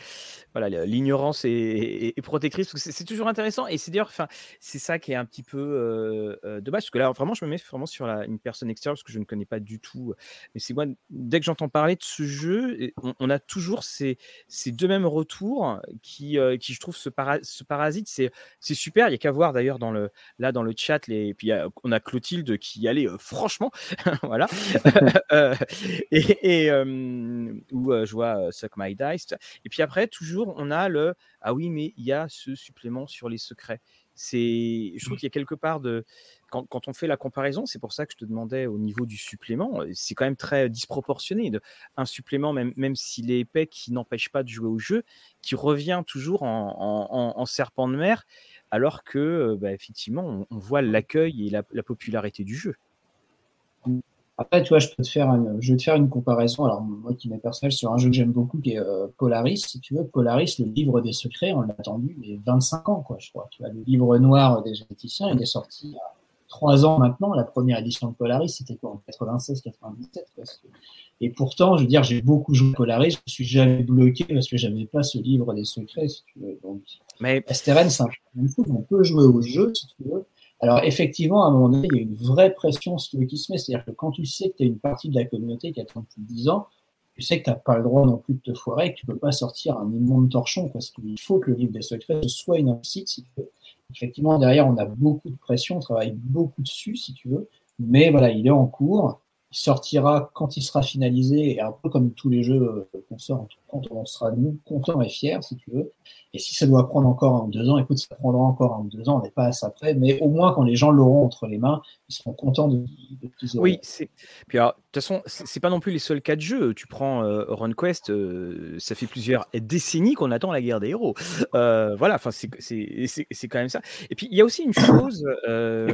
voilà, l'ignorance est, protectrice. C'est toujours intéressant et c'est d'ailleurs, enfin, c'est ça qui est un petit peu euh, euh, de base. Parce que là, vraiment, je me mets vraiment sur une personne extérieure parce que je ne connais pas du tout. Mais c'est moi, dès que j'entends parler de ce jeu, on, a toujours ces, ces, deux mêmes retours qui, qui je trouve, se, ce parasite. C'est super. Il y a qu'à voir d'ailleurs dans le là dans le chat. Les, puis on a Clotilde qui y allait franchement, voilà. et, et où je vois Suck My Dice. Et puis après, toujours, on a le Ah oui, mais il y a ce supplément sur les secrets. C'est, je trouve qu'il y a quelque part de. Quand, quand, on fait la comparaison, c'est pour ça que je te demandais au niveau du supplément, c'est quand même très disproportionné. De, un supplément, même, même s'il est épais, qui n'empêche pas de jouer au jeu, qui revient toujours en, en, serpent de mer, alors que, bah, effectivement, on, voit l'accueil et la, la popularité du jeu. Après, tu vois, je peux te faire une, je vais te faire une comparaison. Alors, moi qui m'est personnel sur un jeu que j'aime beaucoup, qui est euh, Polaris. Si tu veux, Polaris, le livre des secrets, on l'a attendu mais 25 ans, quoi, je crois. Tu vois, le livre noir des généticiens, il est sorti il y a 3 ans maintenant. La première édition de Polaris, c'était quoi, en 96, 97, quoi. Et pourtant, je veux dire, j'ai beaucoup joué Polaris, je me suis jamais bloqué parce que j'avais pas ce livre des secrets, si tu veux. Donc, mais Esteren, c'est un peu on peut jouer au jeu, si tu veux. Alors effectivement, à un moment donné, il y a une vraie pression qui se met. C'est-à-dire que quand tu sais que tu as une partie de la communauté qui attend depuis 10 ans, tu sais que tu n'as pas le droit non plus de te foirer, que tu ne peux pas sortir un immonde torchon, parce qu'il faut que le livre des secrets soit une réussite, si tu veux. Effectivement, derrière, on a beaucoup de pression, on travaille beaucoup dessus, si tu veux, mais voilà, il est en cours il sortira quand il sera finalisé, et un peu comme tous les jeux qu'on sort, quand on sera nous contents et fiers, si tu veux. Et si ça doit prendre encore un ou deux ans, écoute, ça prendra encore un ou deux ans, on n'est pas à ça près, mais au moins quand les gens l'auront entre les mains, ils seront contents de, de Oui, c'est. Puis alors, de toute façon, c'est pas non plus les seuls cas de jeu. Tu prends euh, RunQuest, euh, ça fait plusieurs décennies qu'on attend la guerre des héros. Euh, voilà, enfin, c'est quand même ça. Et puis, il y a aussi une chose. Euh,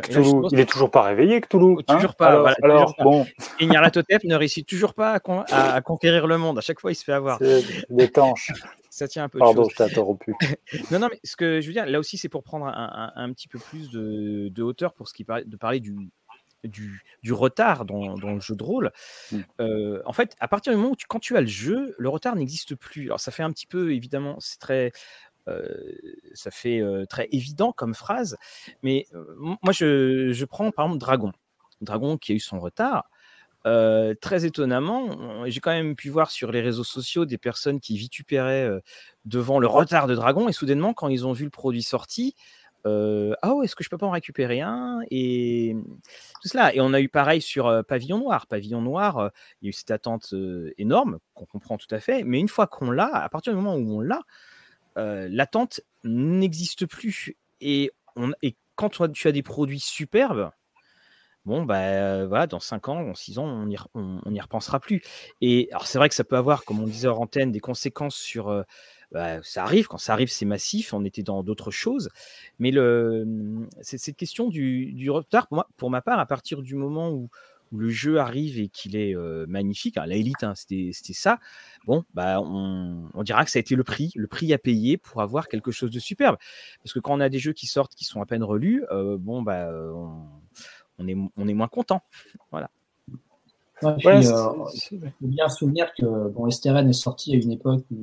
il est toujours pas réveillé, Cthulhu. Hein? Toujours pas. Alors, alors bon. Et Nyarlathotep ne réussit toujours pas à, conquérir le monde. À chaque fois, il se fait avoir. D'étanche. Ça tient un peu. Pardon, je t'ai interrompu. non, non, mais ce que je veux dire, là aussi, c'est pour prendre un, petit peu plus de, hauteur pour ce qui parle de parler du, du, retard dans, le jeu de rôle. Mm. Euh, en fait, à partir du moment où tu, quand tu as le jeu, le retard n'existe plus. Alors, ça fait un petit peu, évidemment, c'est très. Euh, ça fait euh, très évident comme phrase, mais moi je, je, prends par exemple Dragon. Dragon qui a eu son retard, très étonnamment, j'ai quand même pu voir sur les réseaux sociaux des personnes qui vitupéraient devant le retard de Dragon et soudainement, quand ils ont vu le produit sorti, ah oh, est-ce que je peux pas en récupérer un? et tout cela. Et on a eu pareil sur Pavillon Noir. Pavillon Noir, il y a eu cette attente énorme qu'on comprend tout à fait, mais une fois qu'on l'a, à partir du moment où on l'a, l'attente n'existe plus et, on, et quand tu as des produits superbes, bon, bah, voilà, dans 5 ans, en 6 ans, on n'y repensera plus. Et alors, c'est vrai que ça peut avoir, comme on disait hors antenne, des conséquences sur. Bah, ça arrive, quand ça arrive, c'est massif, on était dans d'autres choses. Mais le, mmh, c'est cette question du, retard, pour, moi, pour ma part, à partir du moment où, le jeu arrive et qu'il est magnifique, la élite, hein, c'était ça, bon, bah, on, on, dira que ça a été le prix, le prix à payer pour avoir quelque chose de superbe. Parce que quand on a des jeux qui sortent, qui sont à peine relus, bon, bah, on, on est, on est moins content. Voilà. il faut bien se souvenir que bon, STRN est sorti à une époque où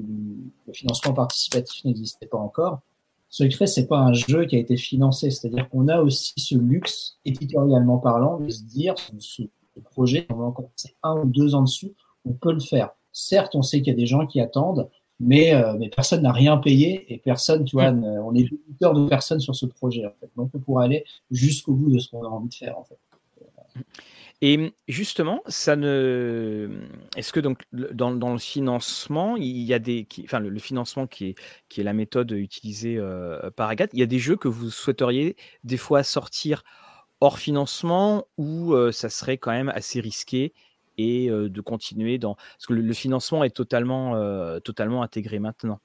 le financement participatif n'existait pas encore. Secret, c'est pas un jeu qui a été financé, c'est-à-dire qu'on a aussi ce luxe, éditorialement parlant, de se dire ce projet, on va encore un ou deux ans dessus, on peut le faire. Certes, on sait qu'il y a des gens qui attendent, mais, euh, mais personne n'a rien payé et personne, tu vois, mm. on est éditeur de personne sur ce projet, en fait. Donc, pour aller jusqu'au bout de ce qu'on a envie de faire, en fait. Et justement, ça ne. Est-ce que donc dans, dans, le financement, il y a des, enfin le, financement qui est qui est la méthode utilisée euh, par Agathe, il y a des jeux que vous souhaiteriez des fois sortir hors financement ou euh, ça serait quand même assez risqué et de continuer dans. Parce que le, financement est totalement, totalement intégré maintenant.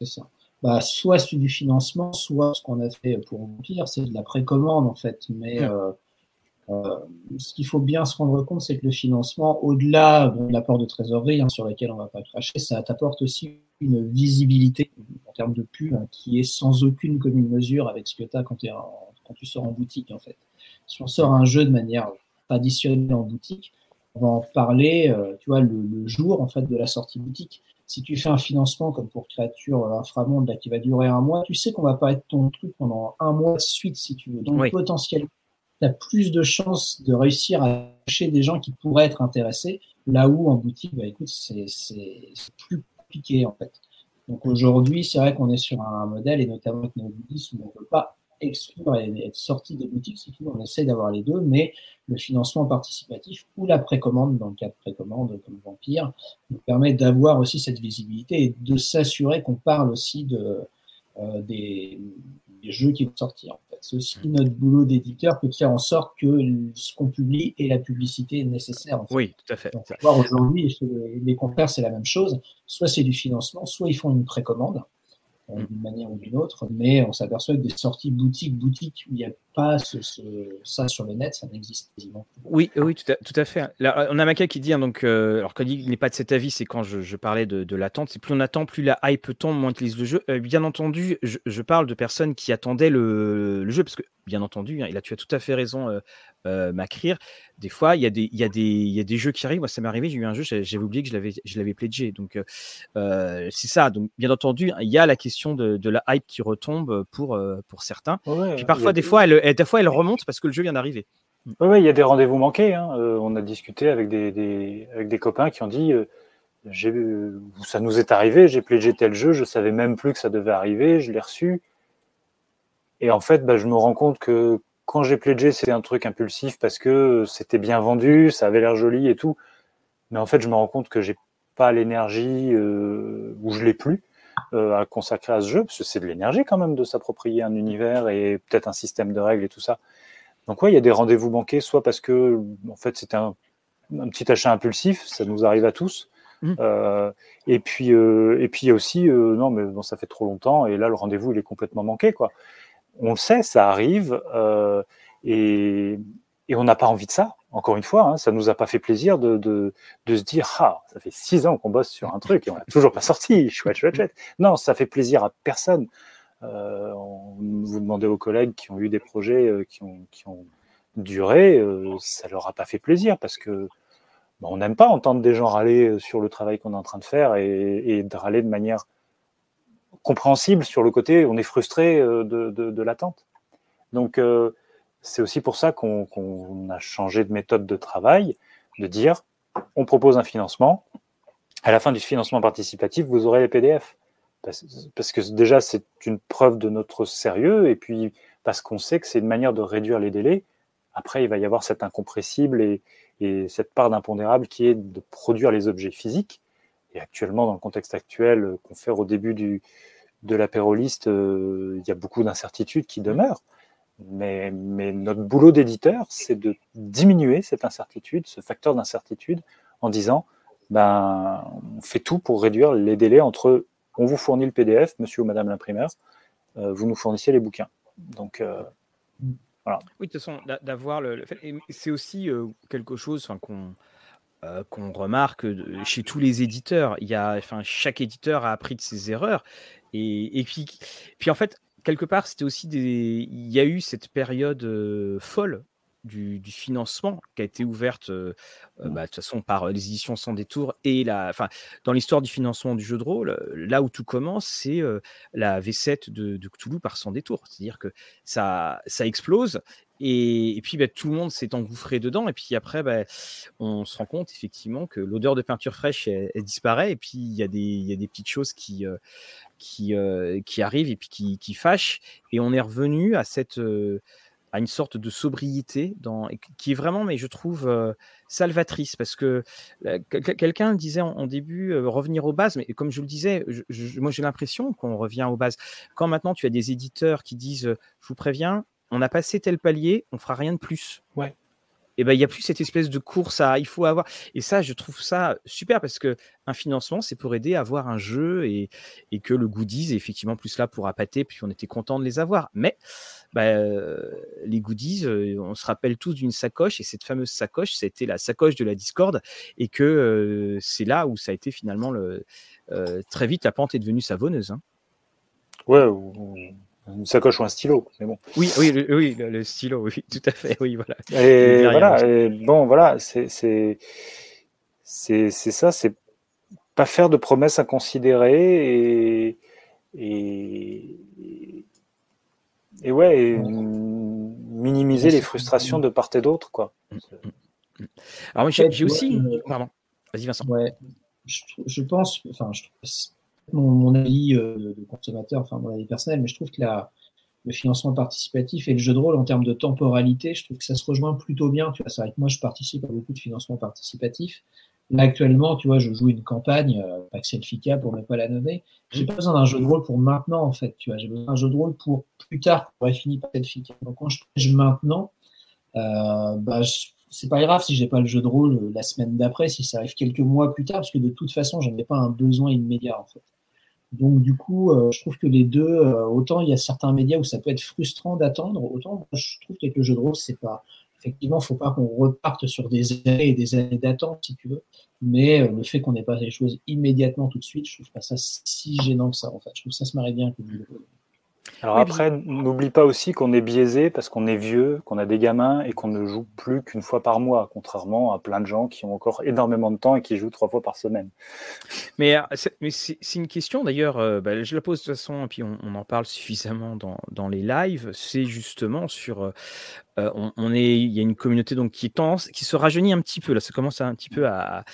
C'est ça. Bah, soit c'est du financement, soit ce qu'on a fait pour Vampire, c'est de la précommande en fait. Mais mmh. ce qu'il faut bien se rendre compte, c'est que le financement, au-delà de l'apport de trésorerie hein, sur lequel on ne va pas cracher, ça t'apporte aussi une visibilité en termes de pub hein, qui est sans aucune commune mesure avec ce que tu as quand, quand, tu sors en boutique en fait. Si on sort un jeu de manière traditionnelle en boutique, on va en parler, euh, tu vois, le, jour en fait de la sortie boutique. Si tu fais un financement comme pour Créature euh, Inframonde là, qui va durer un mois, tu sais qu'on va pas être ton truc pendant un mois de suite si tu veux. Donc potentiellement, tu as plus de chances de réussir à acheter des gens qui pourraient être intéressés, là où en boutique, bah écoute, c'est plus compliqué en fait. Donc aujourd'hui, c'est vrai qu'on est sur un modèle, et notamment avec nos où on ne peut pas exclure et être sorti des boutiques, si on essaie d'avoir les deux, mais le financement participatif ou la précommande, dans le cas de précommande comme Vampire, nous permet d'avoir aussi cette visibilité et de s'assurer qu'on parle aussi de, euh, des, jeux qui vont sortir. C'est aussi mmh. notre boulot d'éditeur que de faire en sorte que ce qu'on publie ait la publicité nécessaire. Oui, tout à fait. Aujourd'hui, les, les confrères, c'est la même chose. Soit c'est du financement, soit ils font une précommande. Euh, d'une manière ou d'une autre, mais on s'aperçoit que des sorties boutique boutique où il n'y a pas ce, ça sur le net, ça n'existe quasiment plus. Oui, oui, tout à, tout à fait. Là, on a Maca qui dit, hein, donc, euh, alors quand il n'est pas de cet avis, c'est quand je, parlais de, de l'attente, c'est plus on attend, plus la hype tombe, moins on utilise le jeu. Euh, bien entendu, je, parle de personnes qui attendaient le, le jeu, parce que bien entendu, hein, il a, tu as tout à fait raison, euh. Des fois, il y, a des, il, y a des, il y a des jeux qui arrivent. Moi, ça m'est arrivé, j'ai eu un jeu, j'avais oublié que je l'avais, je l'avais pledgé. Donc, euh, c'est ça. Donc, bien entendu, il y a la question de, de la hype qui retombe pour, pour certains. Puis parfois, des, fois, elle, des fois, elle remonte parce que le jeu vient d'arriver. Oui, il y a des rendez-vous manqués. Hein. on a discuté avec des, des, avec des copains qui ont dit ça nous est arrivé, j'ai pledgé tel jeu, je savais même plus que ça devait arriver, je l'ai reçu. Et en fait, bah, je me rends compte que quand j'ai pledgé, c'était un truc impulsif parce que c'était bien vendu, ça avait l'air joli et tout. Mais en fait, je me rends compte que j'ai pas l'énergie, euh, ou je l'ai plus, euh, à consacrer à ce jeu, parce que c'est de l'énergie quand même de s'approprier un univers et peut-être un système de règles et tout ça. Donc ouais, il y a des rendez-vous manqués, soit parce que en fait c'était un, petit achat impulsif, ça nous arrive à tous. Mmh. Euh, et puis et puis il y a aussi non mais bon ça fait trop longtemps et là le rendez-vous il est complètement manqué quoi on le sait, ça arrive, euh, et, on n'a pas envie de ça. Encore une fois, hein, ça nous a pas fait plaisir de, se dire ah ça fait six ans qu'on bosse sur un truc et on l'a toujours pas sorti. Chouette, chouette, chouette. Non, ça fait plaisir à personne. Euh, vous demandez aux collègues qui ont eu des projets euh, qui, ont, duré, ça leur a pas fait plaisir parce que bah, on n'aime pas entendre des gens râler sur le travail qu'on est en train de faire et, et de râler de manière compréhensible sur le côté, on est frustré euh, de, l'attente. Donc, euh, c'est aussi pour ça qu'on a changé de méthode de travail, de dire, on propose un financement. À la fin du financement participatif, vous aurez les PDF. Parce, que déjà, c'est une preuve de notre sérieux, et puis parce qu'on sait que c'est une manière de réduire les délais. Après, il va y avoir cet incompressible et, et cette part d'impondérable qui est de produire les objets physiques. Et actuellement, dans le contexte actuel euh, qu'on fait au début du, de l'apéroliste, euh, il y a beaucoup d'incertitudes qui demeurent. Mais, notre boulot d'éditeur, c'est de diminuer cette incertitude, ce facteur d'incertitude, en disant ben, on fait tout pour réduire les délais entre on vous fournit le PDF, monsieur ou madame l'imprimeur, euh, vous nous fournissez les bouquins. Donc, voilà. Oui, de toute façon, d'avoir le. C'est aussi quelque chose qu'on qu'on remarque chez tous les éditeurs. Il y a, enfin, chaque éditeur a appris de ses erreurs et, puis, en fait, quelque part, c'était aussi des. Il y a eu cette période folle du, financement qui a été ouverte euh, euh, bah, de toute façon par les éditions sans détour et la, enfin, dans l'histoire du financement du jeu de rôle, là où tout commence, c'est la V7 de, de, Cthulhu par sans détour. C'est-à-dire que ça, ça explose et, puis bah, tout le monde s'est engouffré dedans. Et puis après, bah, on se rend compte effectivement que l'odeur de peinture fraîche elle, disparaît. Et puis il y, a des, petites choses qui, qui, qui arrivent et puis qui, fâchent. Et on est revenu à cette à une sorte de sobriété dans, qui est vraiment, mais je trouve, salvatrice. Parce que quelqu'un disait en, début revenir aux bases, mais comme je le disais, moi j'ai l'impression qu'on revient aux bases. Quand maintenant tu as des éditeurs qui disent, je vous préviens, on a passé tel palier, on fera rien de plus. Ouais et ben il n'y a plus cette espèce de course à il faut avoir et ça je trouve ça super parce que un financement c'est pour aider à avoir un jeu et, et, que le goodies est effectivement plus là pour appâter puis on était content de les avoir mais bah, les goodies euh, on se rappelle tous d'une sacoche et cette fameuse sacoche c'était la sacoche de la Discord et que euh, c'est là où ça a été finalement le euh, très vite la pente est devenue savonneuse hein. ouais une sacoche ou un stylo, mais bon. Oui, oui, le, oui, le, stylo, oui, tout à fait, oui, voilà. Et voilà, bon, voilà, c'est c'est ça, c'est pas faire de promesses inconsidérées et et, et ouais, minimiser les frustrations de part et d'autre, quoi. Mm, mm, mm. Alors j'ai aussi, pardon, vas-y Vincent. Ouais, je, je pense, enfin, je, mon, avis euh, de consommateur, enfin mon avis personnel, mais je trouve que la, le financement participatif et le jeu de rôle en termes de temporalité, je trouve que ça se rejoint plutôt bien. Tu vois, c'est vrai que moi, je participe à beaucoup de financement participatif. Là, actuellement, tu vois, je joue une campagne, euh, Axel Fika pour ne pas la nommer. J'ai pas besoin d'un jeu de rôle pour maintenant, en fait. Tu vois, j'ai besoin d'un jeu de rôle pour plus tard, pour par Axel Fika. Donc, quand je pêche maintenant, euh, bah, c'est pas grave si j'ai pas le jeu de rôle euh, la semaine d'après, si ça arrive quelques mois plus tard, parce que de toute façon, je n'ai pas un besoin immédiat, en fait. Donc du coup, euh, je trouve que les deux, euh, autant il y a certains médias où ça peut être frustrant d'attendre, autant je trouve qu'avec le jeu de rôle, c'est pas. Effectivement, faut pas qu'on reparte sur des années et des années d'attente, si tu veux. Mais euh, le fait qu'on n'ait pas les choses immédiatement tout de suite, je trouve pas ça si gênant que ça. En fait, je trouve que ça se marie bien. Alors après, n'oublie pas aussi qu'on est biaisé parce qu'on est vieux, qu'on a des gamins et qu'on ne joue plus qu'une fois par mois, contrairement à plein de gens qui ont encore énormément de temps et qui jouent trois fois par semaine. Mais, euh, c'est une question d'ailleurs, euh, bah, je la pose de toute façon, et puis on, en parle suffisamment dans, les lives, c'est justement sur euh, on, est, il y a une communauté donc qui tend, qui se rajeunit un petit peu. Là, ça commence un petit peu à,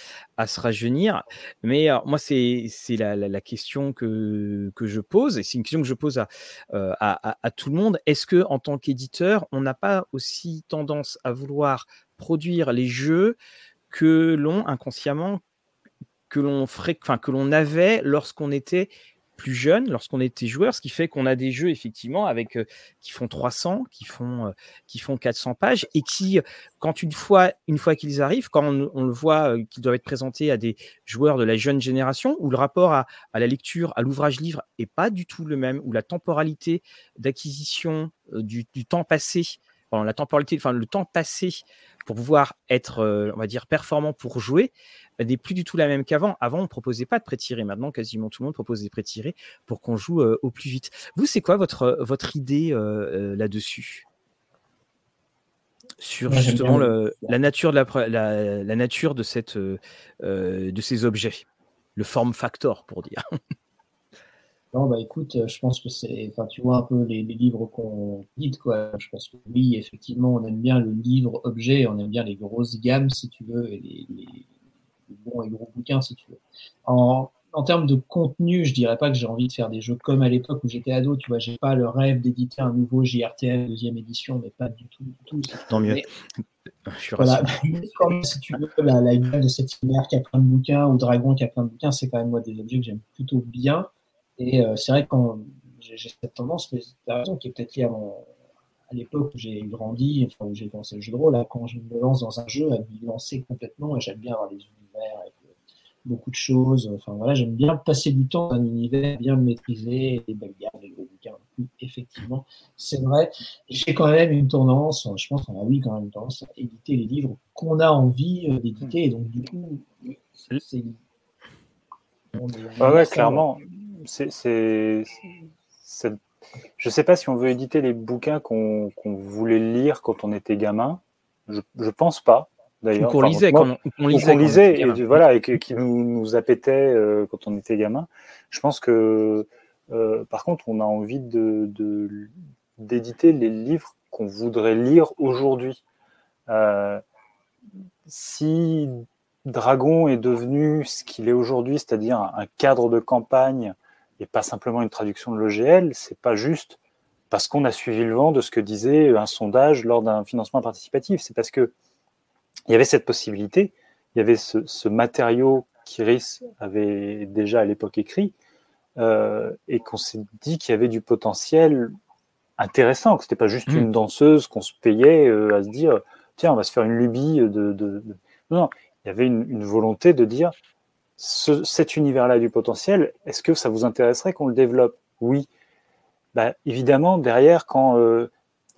se rajeunir. Mais moi, c'est la, question que, je pose, et c'est une question que je pose à, à, tout le monde. Est-ce que en tant qu'éditeur, on n'a pas aussi tendance à vouloir produire les jeux que l'on inconsciemment que l'on que l'on avait lorsqu'on était plus jeune lorsqu'on était joueur, ce qui fait qu'on a des jeux effectivement avec euh, qui font 300, qui font euh, qui font 400 pages et qui quand une fois une fois qu'ils arrivent, quand on, le voit euh, qu'ils doivent être présentés à des joueurs de la jeune génération où le rapport à, la lecture, à l'ouvrage livre est pas du tout le même, où la temporalité d'acquisition du, du, temps passé, la temporalité, enfin le temps passé pour pouvoir être, on va dire, performant pour jouer, n'est plus du tout la même qu'avant. Avant, on ne proposait pas de pré-tirer. Maintenant, quasiment tout le monde propose des pré-tirés pour qu'on joue euh, au plus vite. Vous, c'est quoi votre, votre idée euh, euh, là-dessus? Sur justement la nature de la, la, nature de cette de ces objets, le form factor pour dire. Non, bah écoute, je pense que c'est, enfin, tu vois un peu les, livres qu'on dit, quoi. Je pense que oui, effectivement, on aime bien le livre objet, on aime bien les grosses gammes, si tu veux, et les, bon et gros bouquins, si tu veux. En, en termes de contenu, je dirais pas que j'ai envie de faire des jeux comme à l'époque où j'étais ado. Tu vois, j'ai pas le rêve d'éditer un nouveau JRTL deuxième édition, mais pas du tout, du tout. Tant mieux. je suis voilà. Comme, si tu veux, la, la gueule de cette mère qui a plein de bouquins ou Dragon qui a plein de bouquins, c'est quand même moi des objets que j'aime plutôt bien. Et euh, c'est vrai que j'ai cette tendance, mais tu raison, qui est peut-être liée à à l'époque où j'ai grandi, enfin où j'ai commencé le jeu de rôle, là, quand je me lance dans un jeu, à m'y lancer complètement, et j'aime bien avoir les avec euh, beaucoup de choses. Enfin voilà, j'aime bien passer du temps dans un univers, bien le maîtriser, les bagarres, les gros bouquins. Effectivement, c'est vrai. J'ai quand même une tendance, je pense qu'on a oui quand même une tendance à éditer les livres qu'on a envie euh, d'éditer. Et donc du coup, c'est. ouais, clairement. C'est, je ne sais pas si on veut éditer les bouquins qu'on, voulait lire quand on était gamin. Je ne pense pas d'ailleurs. Qu'on lisait, quand on, lisait, et, voilà, et qui nous, nous appétait euh, quand on était gamin. Je pense que, euh, par contre, on a envie de, d'éditer les livres qu'on voudrait lire aujourd'hui. Euh, si Dragon est devenu ce qu'il est aujourd'hui, c'est-à-dire un, cadre de campagne et pas simplement une traduction de l'OGL, c'est pas juste parce qu'on a suivi le vent de ce que disait un sondage lors d'un financement participatif. C'est parce que il y avait cette possibilité, il y avait ce, matériau qu'Iris avait déjà à l'époque écrit, euh, et qu'on s'est dit qu'il y avait du potentiel intéressant, que ce n'était pas juste mmh. une danseuse qu'on se payait euh, à se dire, tiens, on va se faire une lubie de... Non, il y avait une, volonté de dire, cet univers-là du potentiel, est-ce que ça vous intéresserait qu'on le développe? Oui. Bah, évidemment, derrière, quand euh,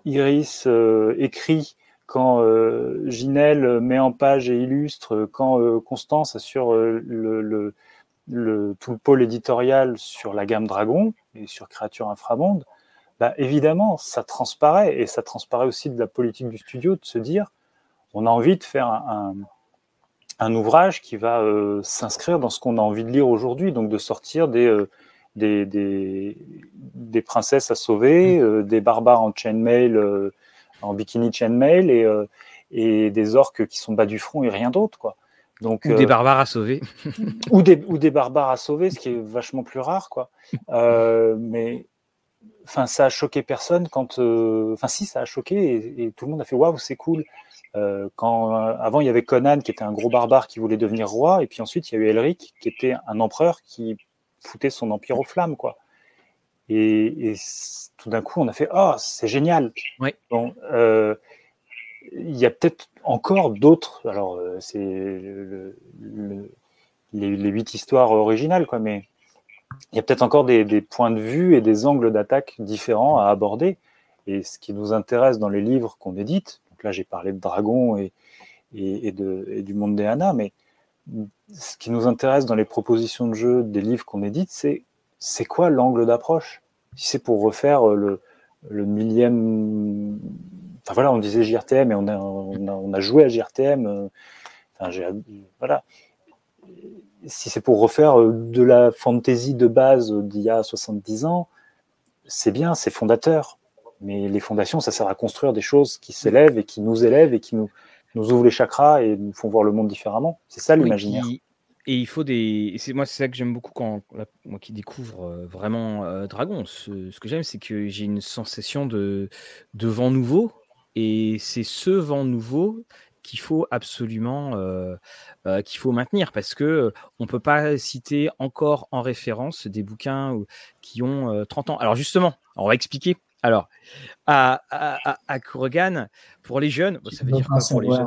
Iris écrit quand euh, Ginelle met en page et illustre, quand euh, Constance assure euh, le, tout le pôle éditorial sur la gamme Dragon et sur Créature Inframonde, bah, évidemment, ça transparaît, et ça transparaît aussi de la politique du studio, de se dire, on a envie de faire un, ouvrage qui va s'inscrire dans ce qu'on a envie de lire aujourd'hui, donc de sortir des, des, des, des, princesses à sauver, mmh. des barbares en chainmail en bikini chainmail et, euh, et des orques qui sont bas du front et rien d'autre, quoi. Donc, ou des euh, barbares à sauver. ou, des, ou des barbares à sauver, ce qui est vachement plus rare, quoi. Euh, mais enfin, ça a choqué personne quand. Enfin, si, ça a choqué et, tout le monde a fait waouh, c'est cool. Quand avant il y avait Conan qui était un gros barbare qui voulait devenir roi, et puis ensuite il y a eu Elric qui était un empereur qui foutait son empire aux flammes, quoi. Et, tout d'un coup, on a fait Oh, c'est génial. Bon, euh, il y a peut-être encore d'autres. Alors, euh, c'est les, huit histoires originales, quoi, mais il y a peut-être encore des, points de vue et des angles d'attaque différents à aborder. Et ce qui nous intéresse dans les livres qu'on édite, là j'ai parlé de Dragon et, de, et du monde des Hana, mais ce qui nous intéresse dans les propositions de jeu des livres qu'on édite, c'est c'est quoi l'angle d'approche? Si c'est pour refaire euh, le, millième. Enfin voilà, on disait JRTM et on a, on a, joué à JRTM. Euh, enfin, voilà. Si c'est pour refaire euh, de la fantasy de base d'il y a 70 ans, c'est bien, c'est fondateur. Mais les fondations, ça sert à construire des choses qui s'élèvent et qui nous élèvent et qui nous, nous ouvrent les chakras et nous font voir le monde différemment. C'est ça l'imaginaire. Et il faut des. C'est moi, c'est ça que j'aime beaucoup quand moi qui découvre euh, vraiment euh, Dragon. Ce, que j'aime, c'est que j'ai une sensation de, de vent nouveau. Et c'est ce vent nouveau qu'il faut absolument euh, qu'il faut maintenir parce que on peut pas citer encore en référence des bouquins qui ont 30 ans. Alors justement, on va expliquer. Alors, à, à, à, Kurogan, pour les jeunes, ça veut dire quoi pour les jeunes?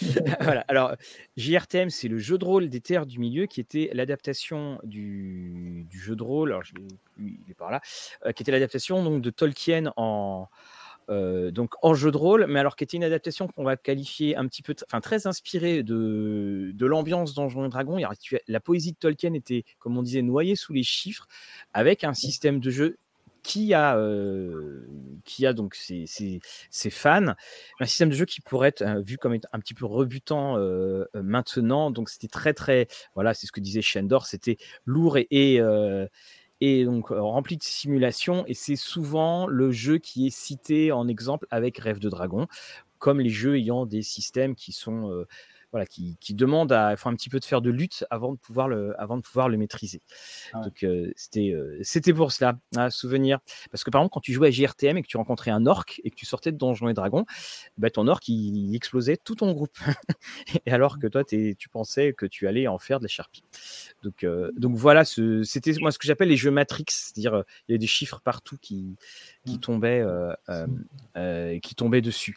Voilà. Alors, JRTM, c'est le jeu de rôle des terres du milieu qui était l'adaptation du, du, jeu de rôle. Alors, je, il est par là, euh, qui était l'adaptation donc de Tolkien en euh, donc en jeu de rôle, mais alors qui était une adaptation qu'on va qualifier un petit peu, enfin très inspirée de, de l'ambiance Donjons et Dragons. La poésie de Tolkien était, comme on disait, noyée sous les chiffres, avec un système de jeu qui a, euh, qui a donc ses, fans, un système de jeu qui pourrait être euh, vu comme un petit peu rebutant euh, maintenant. Donc c'était très très, voilà, c'est ce que disait Shendor, c'était lourd et, et, et donc rempli de simulations. Et c'est souvent le jeu qui est cité en exemple avec Rêve de Dragon, comme les jeux ayant des systèmes qui sont voilà, qui, qui demande à faut un petit peu de faire de lutte avant de pouvoir le, avant de pouvoir le maîtriser. Ah Donc euh, c'était, euh, c'était pour cela, un souvenir. Parce que par exemple, quand tu jouais à JRTM et que tu rencontrais un orc et que tu sortais de Donjons et Dragons, bah, ton orc il, explosait tout ton groupe. et alors que toi, tu pensais que tu allais en faire de la charpie. Donc, euh, donc voilà, ce, c'était moi ce que j'appelle les jeux Matrix, c'est-à-dire il y a des chiffres partout qui, qui mmh. tombaient, qui tombaient dessus.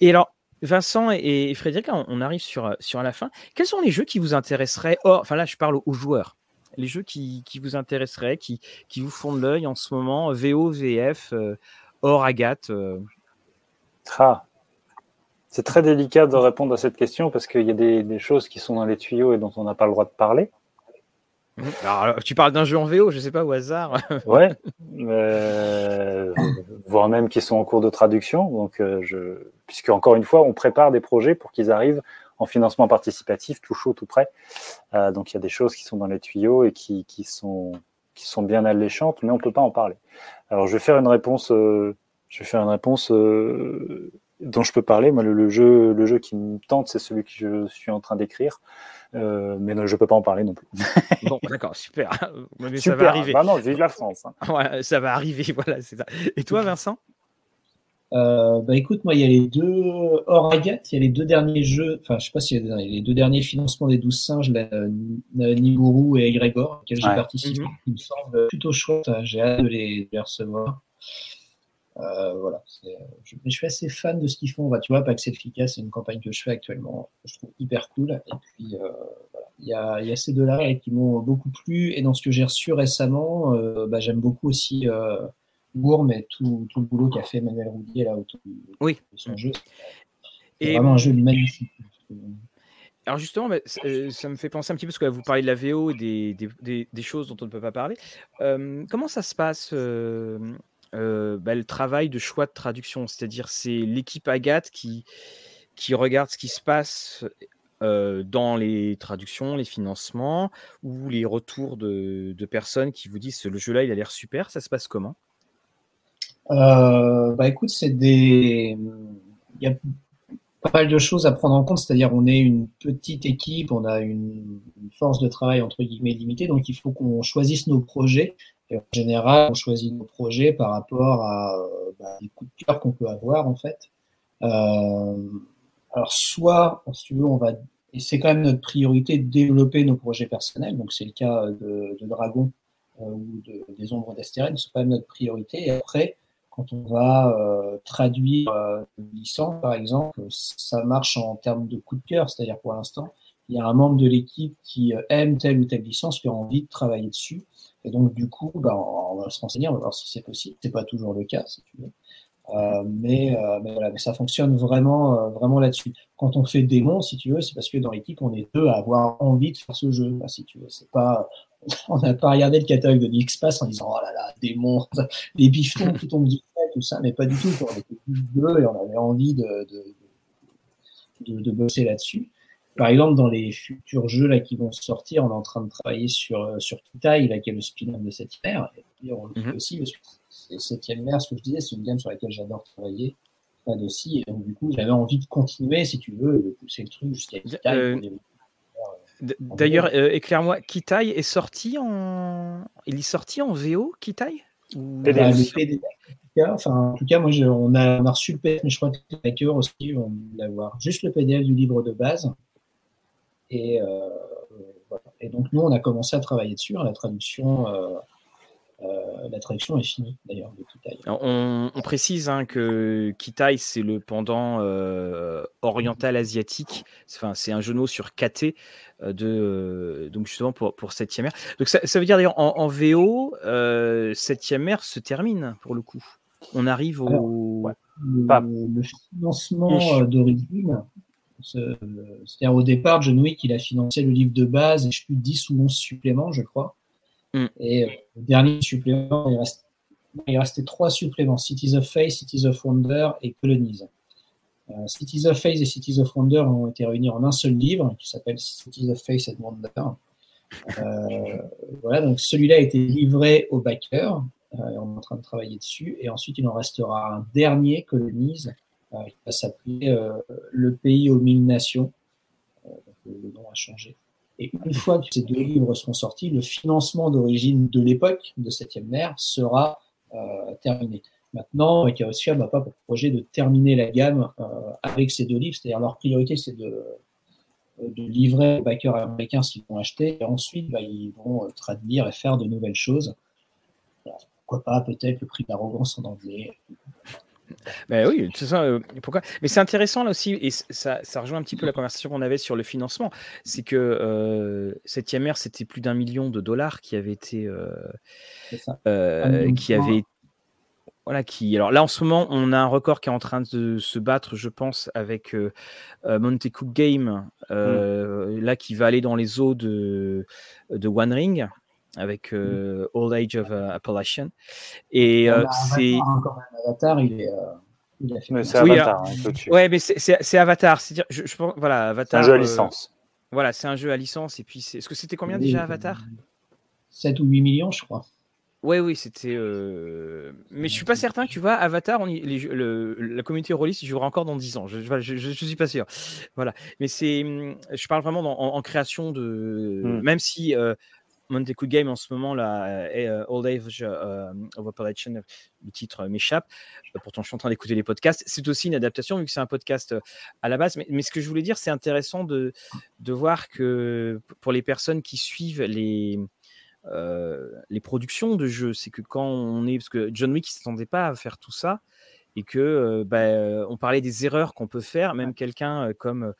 Et alors Vincent et Frédéric, on arrive sur, sur la fin. Quels sont les jeux qui vous intéresseraient? Enfin là, je parle aux joueurs. Les jeux qui, vous intéresseraient, qui, qui vous font de l'œil en ce moment, VO, VF, euh, hors Agathe euh? ah. C'est très délicat de répondre à cette question parce qu'il y a des, choses qui sont dans les tuyaux et dont on n'a pas le droit de parler. Alors, tu parles d'un jeu en VO, je sais pas, au hasard. ouais, euh, voire même qui sont en cours de traduction. Donc, je, puisque encore une fois, on prépare des projets pour qu'ils arrivent en financement participatif, tout chaud, tout prêt. Euh, donc il y a des choses qui sont dans les tuyaux et qui, sont, qui sont bien alléchantes, mais on peut pas en parler. Alors je vais faire une réponse, euh, je vais faire une réponse euh, dont je peux parler. Moi, le, jeu, le jeu qui me tente, c'est celui que je suis en train d'écrire. mais je ne peux pas en parler non plus. bon, d'accord, super. Mais ça va arriver. Bah non, vive la France. Hein. ça va arriver, voilà, c'est ça. Et toi, Vincent? Euh, bah écoute, moi, il y a les deux hors Agathe, il y a les deux derniers jeux, enfin, je sais pas si il y a les deux derniers financements des douze singes, la, Niburu et Grégor, auxquels j'ai participé, mhm. qui me semblent plutôt chouettes. Hein, j'ai hâte de les, recevoir. Euh, voilà, je, je, suis assez fan de ce qu'ils font. Bah, tu vois, Pax Efficace, c'est une campagne que je fais actuellement, que je trouve hyper cool. Et puis, euh, voilà. il, y a, il y a ces deux-là qui m'ont beaucoup plu. Et dans ce que j'ai reçu récemment, euh, bah, j'aime beaucoup aussi euh, mais tout, tout le boulot qu'a fait Emmanuel Roudier là autour de son jeu. C'est vraiment un jeu magnifique. Alors justement, bah, euh, ça me fait penser un petit peu, parce que vous parlez de la VO et des, des, des, choses dont on ne peut pas parler. Euh, comment ça se passe euh, bah, le travail de choix de traduction C'est-à-dire, c'est l'équipe Agathe qui, qui regarde ce qui se passe dans les traductions, les financements, ou les retours de, de personnes qui vous disent le jeu-là, il a l'air super. Ça se passe comment? Euh, bah écoute, c'est des. Il y a pas mal de choses à prendre en compte, c'est-à-dire on est une petite équipe, on a une, force de travail entre guillemets limitée, donc il faut qu'on choisisse nos projets. Et en général, on choisit nos projets par rapport à bah, les coups de cœur qu'on peut avoir en fait. Euh, alors soit, si tu veux, on va et c'est quand même notre priorité de développer nos projets personnels. Donc c'est le cas de, de Dragon euh, ou de, des Ombres d'Astérène, c'est quand même notre priorité. Et après, quand on va euh, traduire euh, licence, par exemple, ça marche en termes de coup de cœur, c'est-à-dire pour l'instant, il y a un membre de l'équipe qui euh, aime telle ou telle licence, qui a envie de travailler dessus. Et donc, du coup, ben, on va se renseigner, on va voir si c'est possible. C'est pas toujours le cas, si tu veux. Euh, mais, euh, mais, voilà, mais ça fonctionne vraiment, euh, vraiment là-dessus. Quand on fait démon, si tu veux, c'est parce que dans l'équipe, on est deux à avoir envie de faire ce jeu. si tu veux, c'est pas, on n'a pas regardé le catalogue de X-Pass en disant oh là là, démon, les bifetons qui tombent du ciel, tout ça, mais pas du tout. On était deux et on avait envie de, de, de bosser là-dessus. Par exemple, dans les futurs jeux là qui vont sortir, on est en train de travailler sur sur Kitaï, là qui est le spin-off de cette hiver. Et on le fait mhm. aussi septième mer, ce que je disais, c'est une gamme sur laquelle j'adore travailler. Pas aussi, et donc du coup, j'avais envie de continuer, si tu veux, de pousser le truc jusqu'à D'ailleurs, euh, éclaire-moi, Kitai est sorti en. Il est sorti en VO, Kitai Ou... Bah, enfin, en tout cas, moi, on, a, reçu le PDF, mais je crois que les hackers aussi vont l'avoir. Juste le PDF du livre de base. Et, euh, et donc, nous, on a commencé à travailler dessus. Hein, la traduction, euh, euh, la traduction est finie d'ailleurs de Kitai. On, précise hein, que Kitai, c'est le pendant euh, oriental asiatique. Enfin, c'est un jeu de mots sur KT euh, de donc justement pour, pour 7 mer. Donc ça, veut dire d'ailleurs en, VO, 7 mer se termine pour le coup. On arrive au. le, financement d'origine, c'est-à-dire au départ, John Wick, il a financé le livre de base et je plus 10 ou 11 suppléments, je crois. Mm. Et euh, le dernier supplément, il, restait trois suppléments Cities of Faith, Cities of Wonder et Colonies. Euh, Cities of Faith et Cities of Wonder ont été réunis en un seul livre qui s'appelle Cities of Faith and Wonder. Euh, voilà, donc celui-là a été livré au backer. on est en train de travailler dessus. Et ensuite, il en restera un dernier, Colonies, qui va s'appeler Le pays aux mille nations. le nom a changé. Et une fois que ces deux livres seront sortis, le financement d'origine de l'époque de Septième mer sera euh, terminé. Maintenant, Chaosia n'a pas pour projet de terminer la gamme euh, avec ces deux livres, c'est-à-dire leur priorité, c'est de, livrer aux backers américains ce qu'ils vont acheter, et ensuite, bah, ils vont euh, traduire et faire de nouvelles choses. pourquoi pas, peut-être, le prix d'arrogance en anglais. Ben oui, ça. Euh, pourquoi? Mais c'est intéressant là aussi, et ça, ça, rejoint un petit peu la conversation qu'on avait sur le financement. C'est que euh, cette IMR, c'était plus d'un million de dollars qui avait été, euh, euh qui avait, voilà, qui. Alors là, en ce moment, on a un record qui est en train de se battre, je pense, avec euh, Monte Cook Game, mmh. là, qui va aller dans les eaux de, de One Ring avec euh, Old Age of uh, Appalachian. Et euh, c'est. Avatar, il est. Euh, c'est Avatar. Oui, hein, ouais, mais c'est Avatar. C'est je, je pense, voilà, Avatar. un jeu à licence. voilà, c'est un jeu à licence. Et puis, est-ce que c'était combien déjà Avatar? 7 ou 8 millions, je crois. Oui, oui, c'était. Mais je suis pas certain tu vois, Avatar, on les, le, la communauté rôliste jouera encore dans 10 ans. Je, je, je, suis pas sûr. Voilà. Mais c'est. Hum, je parle vraiment en, création de. Hmm. Même si Montecu Game en ce moment, là, et, euh, Old Age euh, of Appalachian, le titre m'échappe. Euh, pourtant, je suis en train d'écouter les podcasts. C'est aussi une adaptation, vu que c'est un podcast à la base. Mais, ce que je voulais dire, c'est intéressant de, de, voir que pour les personnes qui suivent les, les productions de jeux, c'est que quand on est. Parce que John Wick ne s'attendait pas à faire tout ça. Et que bah, on parlait des erreurs qu'on peut faire, même quelqu'un comme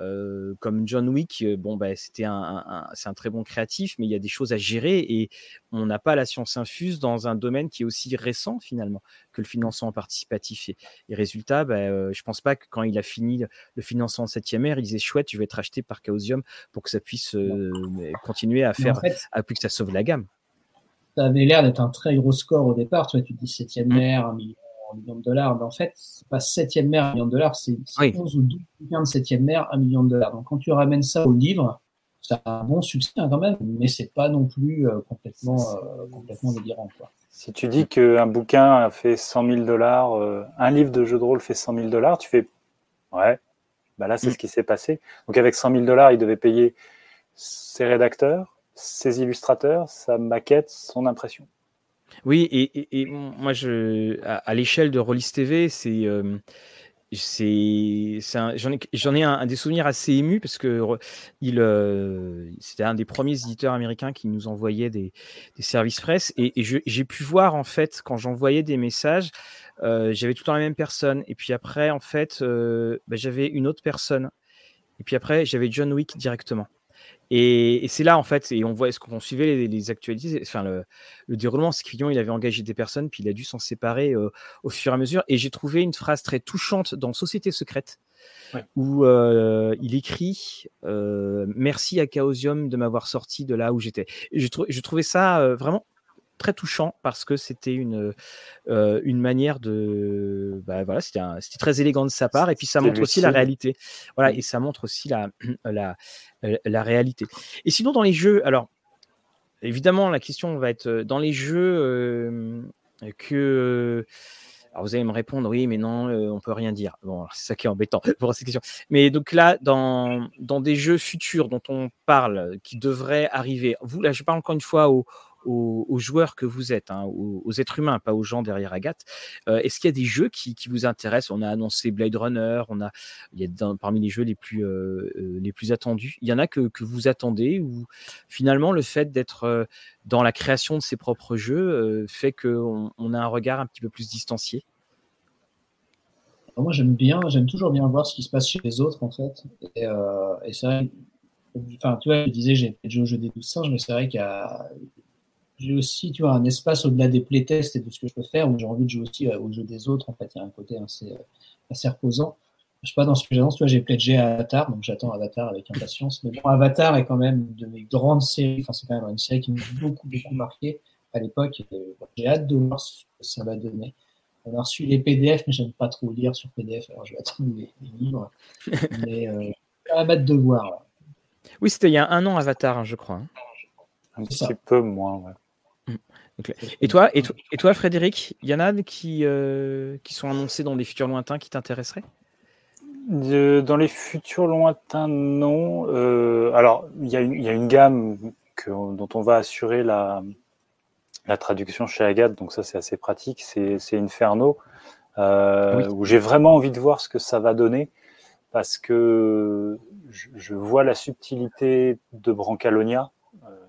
euh, comme John Wick, bon, bah, c'était un, c'est un très bon créatif, mais il y a des choses à gérer et on n'a pas la science infuse dans un domaine qui est aussi récent finalement que le financement participatif. Et, et résultat, bah, euh, je pense pas que quand il a fini le financement en 7 ère, il disait chouette, tu vas être acheté par Chaosium pour que ça puisse continuer à faire, à plus que ça sauve la gamme. Ça avait l'air d'être un très gros score au départ. Tu vois, tu dis 7 ère, un million millions de dollars. Mais en fait, c'est pas septième mer, un million de dollars, c'est 11 ou 12 de septième mer, un million de dollars. Donc quand tu ramènes ça au livre, ça a un bon succès hein, quand même, mais c'est pas non plus euh, complètement, euh, complètement délirant. Quoi. Si tu dis qu'un bouquin a fait 100 000 dollars, euh, un livre de jeu de rôle fait 100 000 dollars, tu fais ouais, bah là c'est mm. ce qui s'est passé. Donc avec 100 000 dollars, il devait payer ses rédacteurs, ses illustrateurs, sa maquette, son impression. Oui, et, moi, à, l'échelle de Rollis TV, c'est. Euh, j'en ai, un, des souvenirs assez émus parce que euh, c'était un des premiers éditeurs américains qui nous envoyait des, des services presse et, j'ai pu voir en fait quand j'envoyais des messages, euh, j'avais tout le temps la même personne et puis après en fait, bah, j'avais une autre personne et puis après j'avais John Wick directement. Et, c'est là, en fait, et on voit, ce qu'on suivait les, actualités, enfin, le, déroulement, c'est qu'il avait engagé des personnes, puis il a dû s'en séparer euh, au fur et à mesure. Et j'ai trouvé une phrase très touchante dans Société secrète, où euh, il écrit euh, Merci à Chaosium de m'avoir sorti de là où j'étais. Je trouvais ça vraiment très touchant parce que c'était une, euh, une manière de. Bah, voilà, c'était très élégant de sa part et puis ça montre aussi la réalité. Voilà, mmh. et ça montre aussi la, la, la, réalité. Et sinon, dans les jeux, alors évidemment, la question va être dans les jeux. que alors vous allez me répondre, oui, mais non, on on peut rien dire. Bon, c'est ça qui est embêtant pour cette question. Mais donc là, dans, dans des jeux futurs dont on parle, qui devraient arriver, vous, là, je parle encore une fois aux, joueurs que vous êtes, hein, aux, êtres humains, pas aux gens derrière Agathe. Euh, est-ce qu'il y a des jeux qui, vous intéressent? On a annoncé Blade Runner, il y a parmi les jeux les plus, euh, euh, les plus attendus. Il y en a que, vous attendez ou finalement le fait d'être dans la création de ses propres jeux fait qu'on on a un regard un petit peu plus distancié? Moi, j'aime bien, j'aime toujours bien voir ce qui se passe chez les autres, en fait. Et, c'est vrai, enfin, tu vois, je disais, j'ai fait le jeu des 12 singes, mais c'est vrai qu'il y a, j'ai aussi tu vois, un espace au-delà des playtests et de ce que je peux faire où j'ai envie de jouer aussi euh, au jeu des autres. En fait, il y a un côté assez, euh, assez reposant. Je sais pas, dans ce que j'annonce, tu vois, j'ai pledgé Avatar, donc j'attends Avatar avec impatience. Mais bon, Avatar est quand même de mes grandes séries. Enfin, c'est quand même une série qui m'a beaucoup, beaucoup marqué à l'époque. J'ai hâte de voir ce que ça va donner. On a reçu les PDF, mais j'aime pas trop lire sur PDF, alors je vais attendre les, livres. mais euh, hâte de voir. Oui, c'était il y a un an Avatar, hein, je crois. Hein. Un petit peu moins, ouais. Et toi, et, et toi, Frédéric, il y en a qui, euh, qui sont annoncés dans des futurs lointains qui t'intéresseraient? Dans les futurs lointains, non. Euh, alors, il y, a une gamme dont on va assurer la, la traduction chez Agathe, donc ça c'est assez pratique. C'est Inferno, euh, où j'ai vraiment envie de voir ce que ça va donner, parce que je, je vois la subtilité de Brancalonia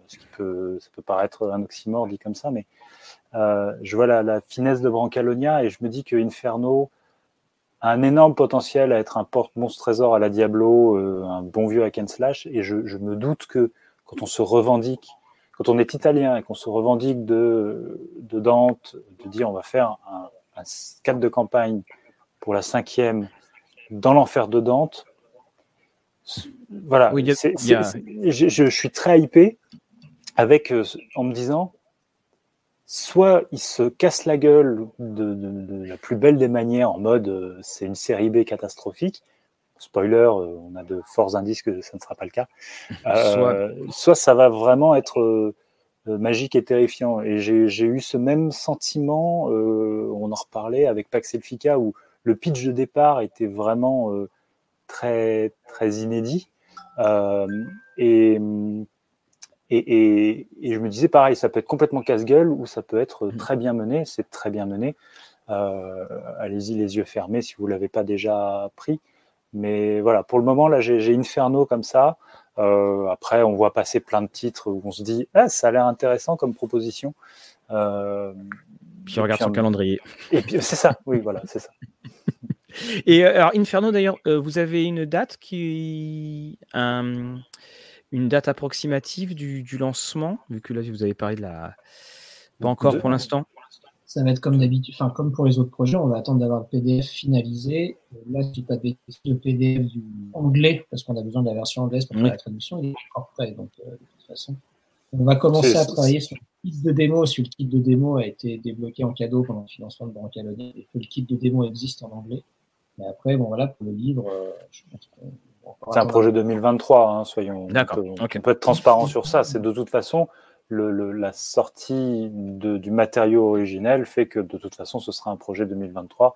ce qui peut, ça peut paraître un oxymore dit comme ça, mais euh, je vois la, finesse de Brancalonia et je me dis que Inferno a un énorme potentiel à être un porte-monstre trésor à la Diablo, euh, un bon vieux hack and slash, et je, me doute que quand on se revendique, quand on est italien et qu'on se revendique de, de Dante, de dire on va faire un, un cadre de campagne pour la cinquième dans l'enfer de Dante, voilà, je, je, suis très hypé avec, euh, en me disant, soit il se casse la gueule de, la plus belle des manières, en mode euh, c'est une série B catastrophique. Spoiler, euh, on a de forts indices que ça ne sera pas le cas. soit. ça va vraiment être magique et terrifiant. Et j'ai eu ce même sentiment, on en reparlait avec Pax Elfica, où le pitch de départ était vraiment très, très inédit. et et, je me disais pareil, ça peut être complètement casse-gueule ou ça peut être mmh. très bien mené. C'est très bien mené. Euh, allez-y les yeux fermés si vous ne l'avez pas déjà pris. Mais voilà, pour le moment, là, j'ai Inferno comme ça. Euh, après, on voit passer plein de titres où on se dit, ah, ça a l'air intéressant comme proposition. Euh, puis regarde son calendrier. Et puis c'est ça, oui, voilà, c'est ça. Et alors, Inferno, d'ailleurs, vous avez une date qui une date approximative du, lancement, vu que là, vous avez parlé de la. Pas encore pour l'instant Ça va être comme d'habitude, enfin, comme pour les autres projets, on va attendre d'avoir le PDF finalisé. Là, je dis pas de le PDF du anglais, parce qu'on a besoin de la version anglaise pour faire la traduction, il est encore prêt. Donc, euh, de toute façon, on va commencer à travailler sur le kit de démo, si le kit de démo a été débloqué en cadeau pendant le financement de Brancalonia, et que le kit de démo existe en anglais. Mais après, bon, voilà, pour le livre, euh, je pense qu'on c'est un projet 2023, hein, soyons. D'accord. On, peut être transparent sur ça. C'est de toute façon le, la sortie du matériau originel fait que de toute façon ce sera un projet 2023.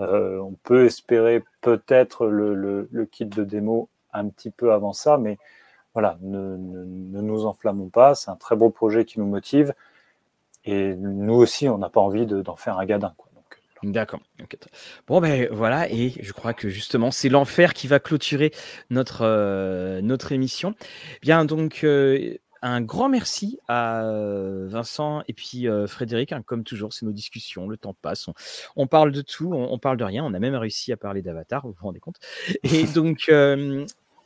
Euh, on peut espérer peut-être le, kit de démo un petit peu avant ça, mais voilà, ne, nous enflammons pas. C'est un très beau projet qui nous motive. Et nous aussi, on n'a pas envie d'en faire un gadin. Quoi. D'accord. Bon, ben voilà, et je crois que justement, c'est l'enfer qui va clôturer notre, euh, émission. Bien, donc, euh, un grand merci à euh, Vincent et puis Frédéric. Hein, comme toujours, c'est nos discussions, le temps passe, on, parle de tout, on, on, parle de rien. On a même réussi à parler d'Avatar, vous vous rendez compte. Et donc,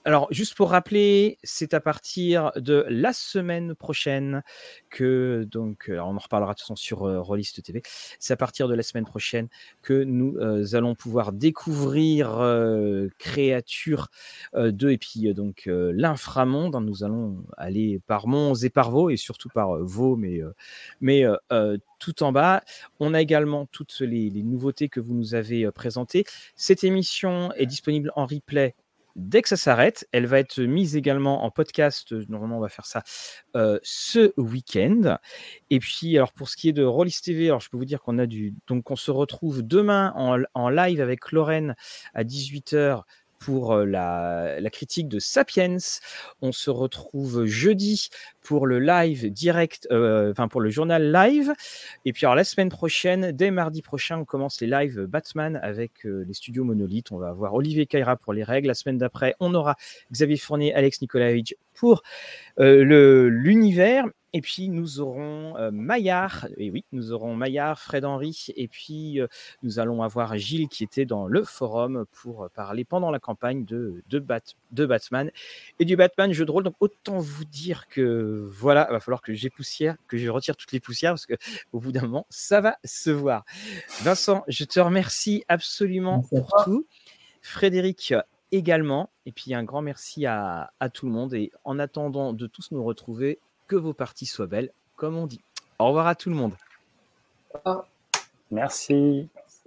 alors, juste pour rappeler, c'est à partir de la semaine prochaine que, donc, euh, on en reparlera de toute façon sur euh, Rollist TV, c'est à partir de la semaine prochaine que nous euh, allons pouvoir découvrir euh, Créature 2 et puis donc l'inframonde. Nous allons aller par monts et par vaux et surtout par vaux, mais, mais tout en bas. On a également toutes les nouveautés que vous nous avez présentées. Cette émission est disponible en replay dès que ça s'arrête. Elle va être mise également en podcast. Normalement, on va faire ça ce week-end. Et puis, alors pour ce qui est de Rollis TV, alors je peux vous dire qu'on a du. Donc, on se retrouve demain en, en live avec Lorraine à 18h pour la, critique de Sapiens. On se retrouve jeudi pour le live direct, enfin pour le journal live. Et puis alors la semaine prochaine, dès mardi prochain, on commence les lives Batman avec les studios Monolith. On va avoir Olivier Caira pour les règles. La semaine d'après, on aura Xavier Fournier, Alex Nikolaevich pour l'univers. Et puis nous aurons euh, Maillard, et oui, nous aurons Maillard, Fred Henry, et puis euh, nous allons avoir Gilles qui était dans le forum pour parler pendant la campagne de, de, de Batman et du Batman jeu de rôle. Donc autant vous dire que voilà, il va falloir que j'ai poussière, que je retire toutes les poussières parce que au bout d'un moment, ça va se voir. Vincent, je te remercie absolument pour tout. Frédéric également. Et puis un grand merci à, à, tout le monde. Et en attendant de tous nous retrouver, que vos parties soient belles, comme on dit. Au revoir à tout le monde. Merci.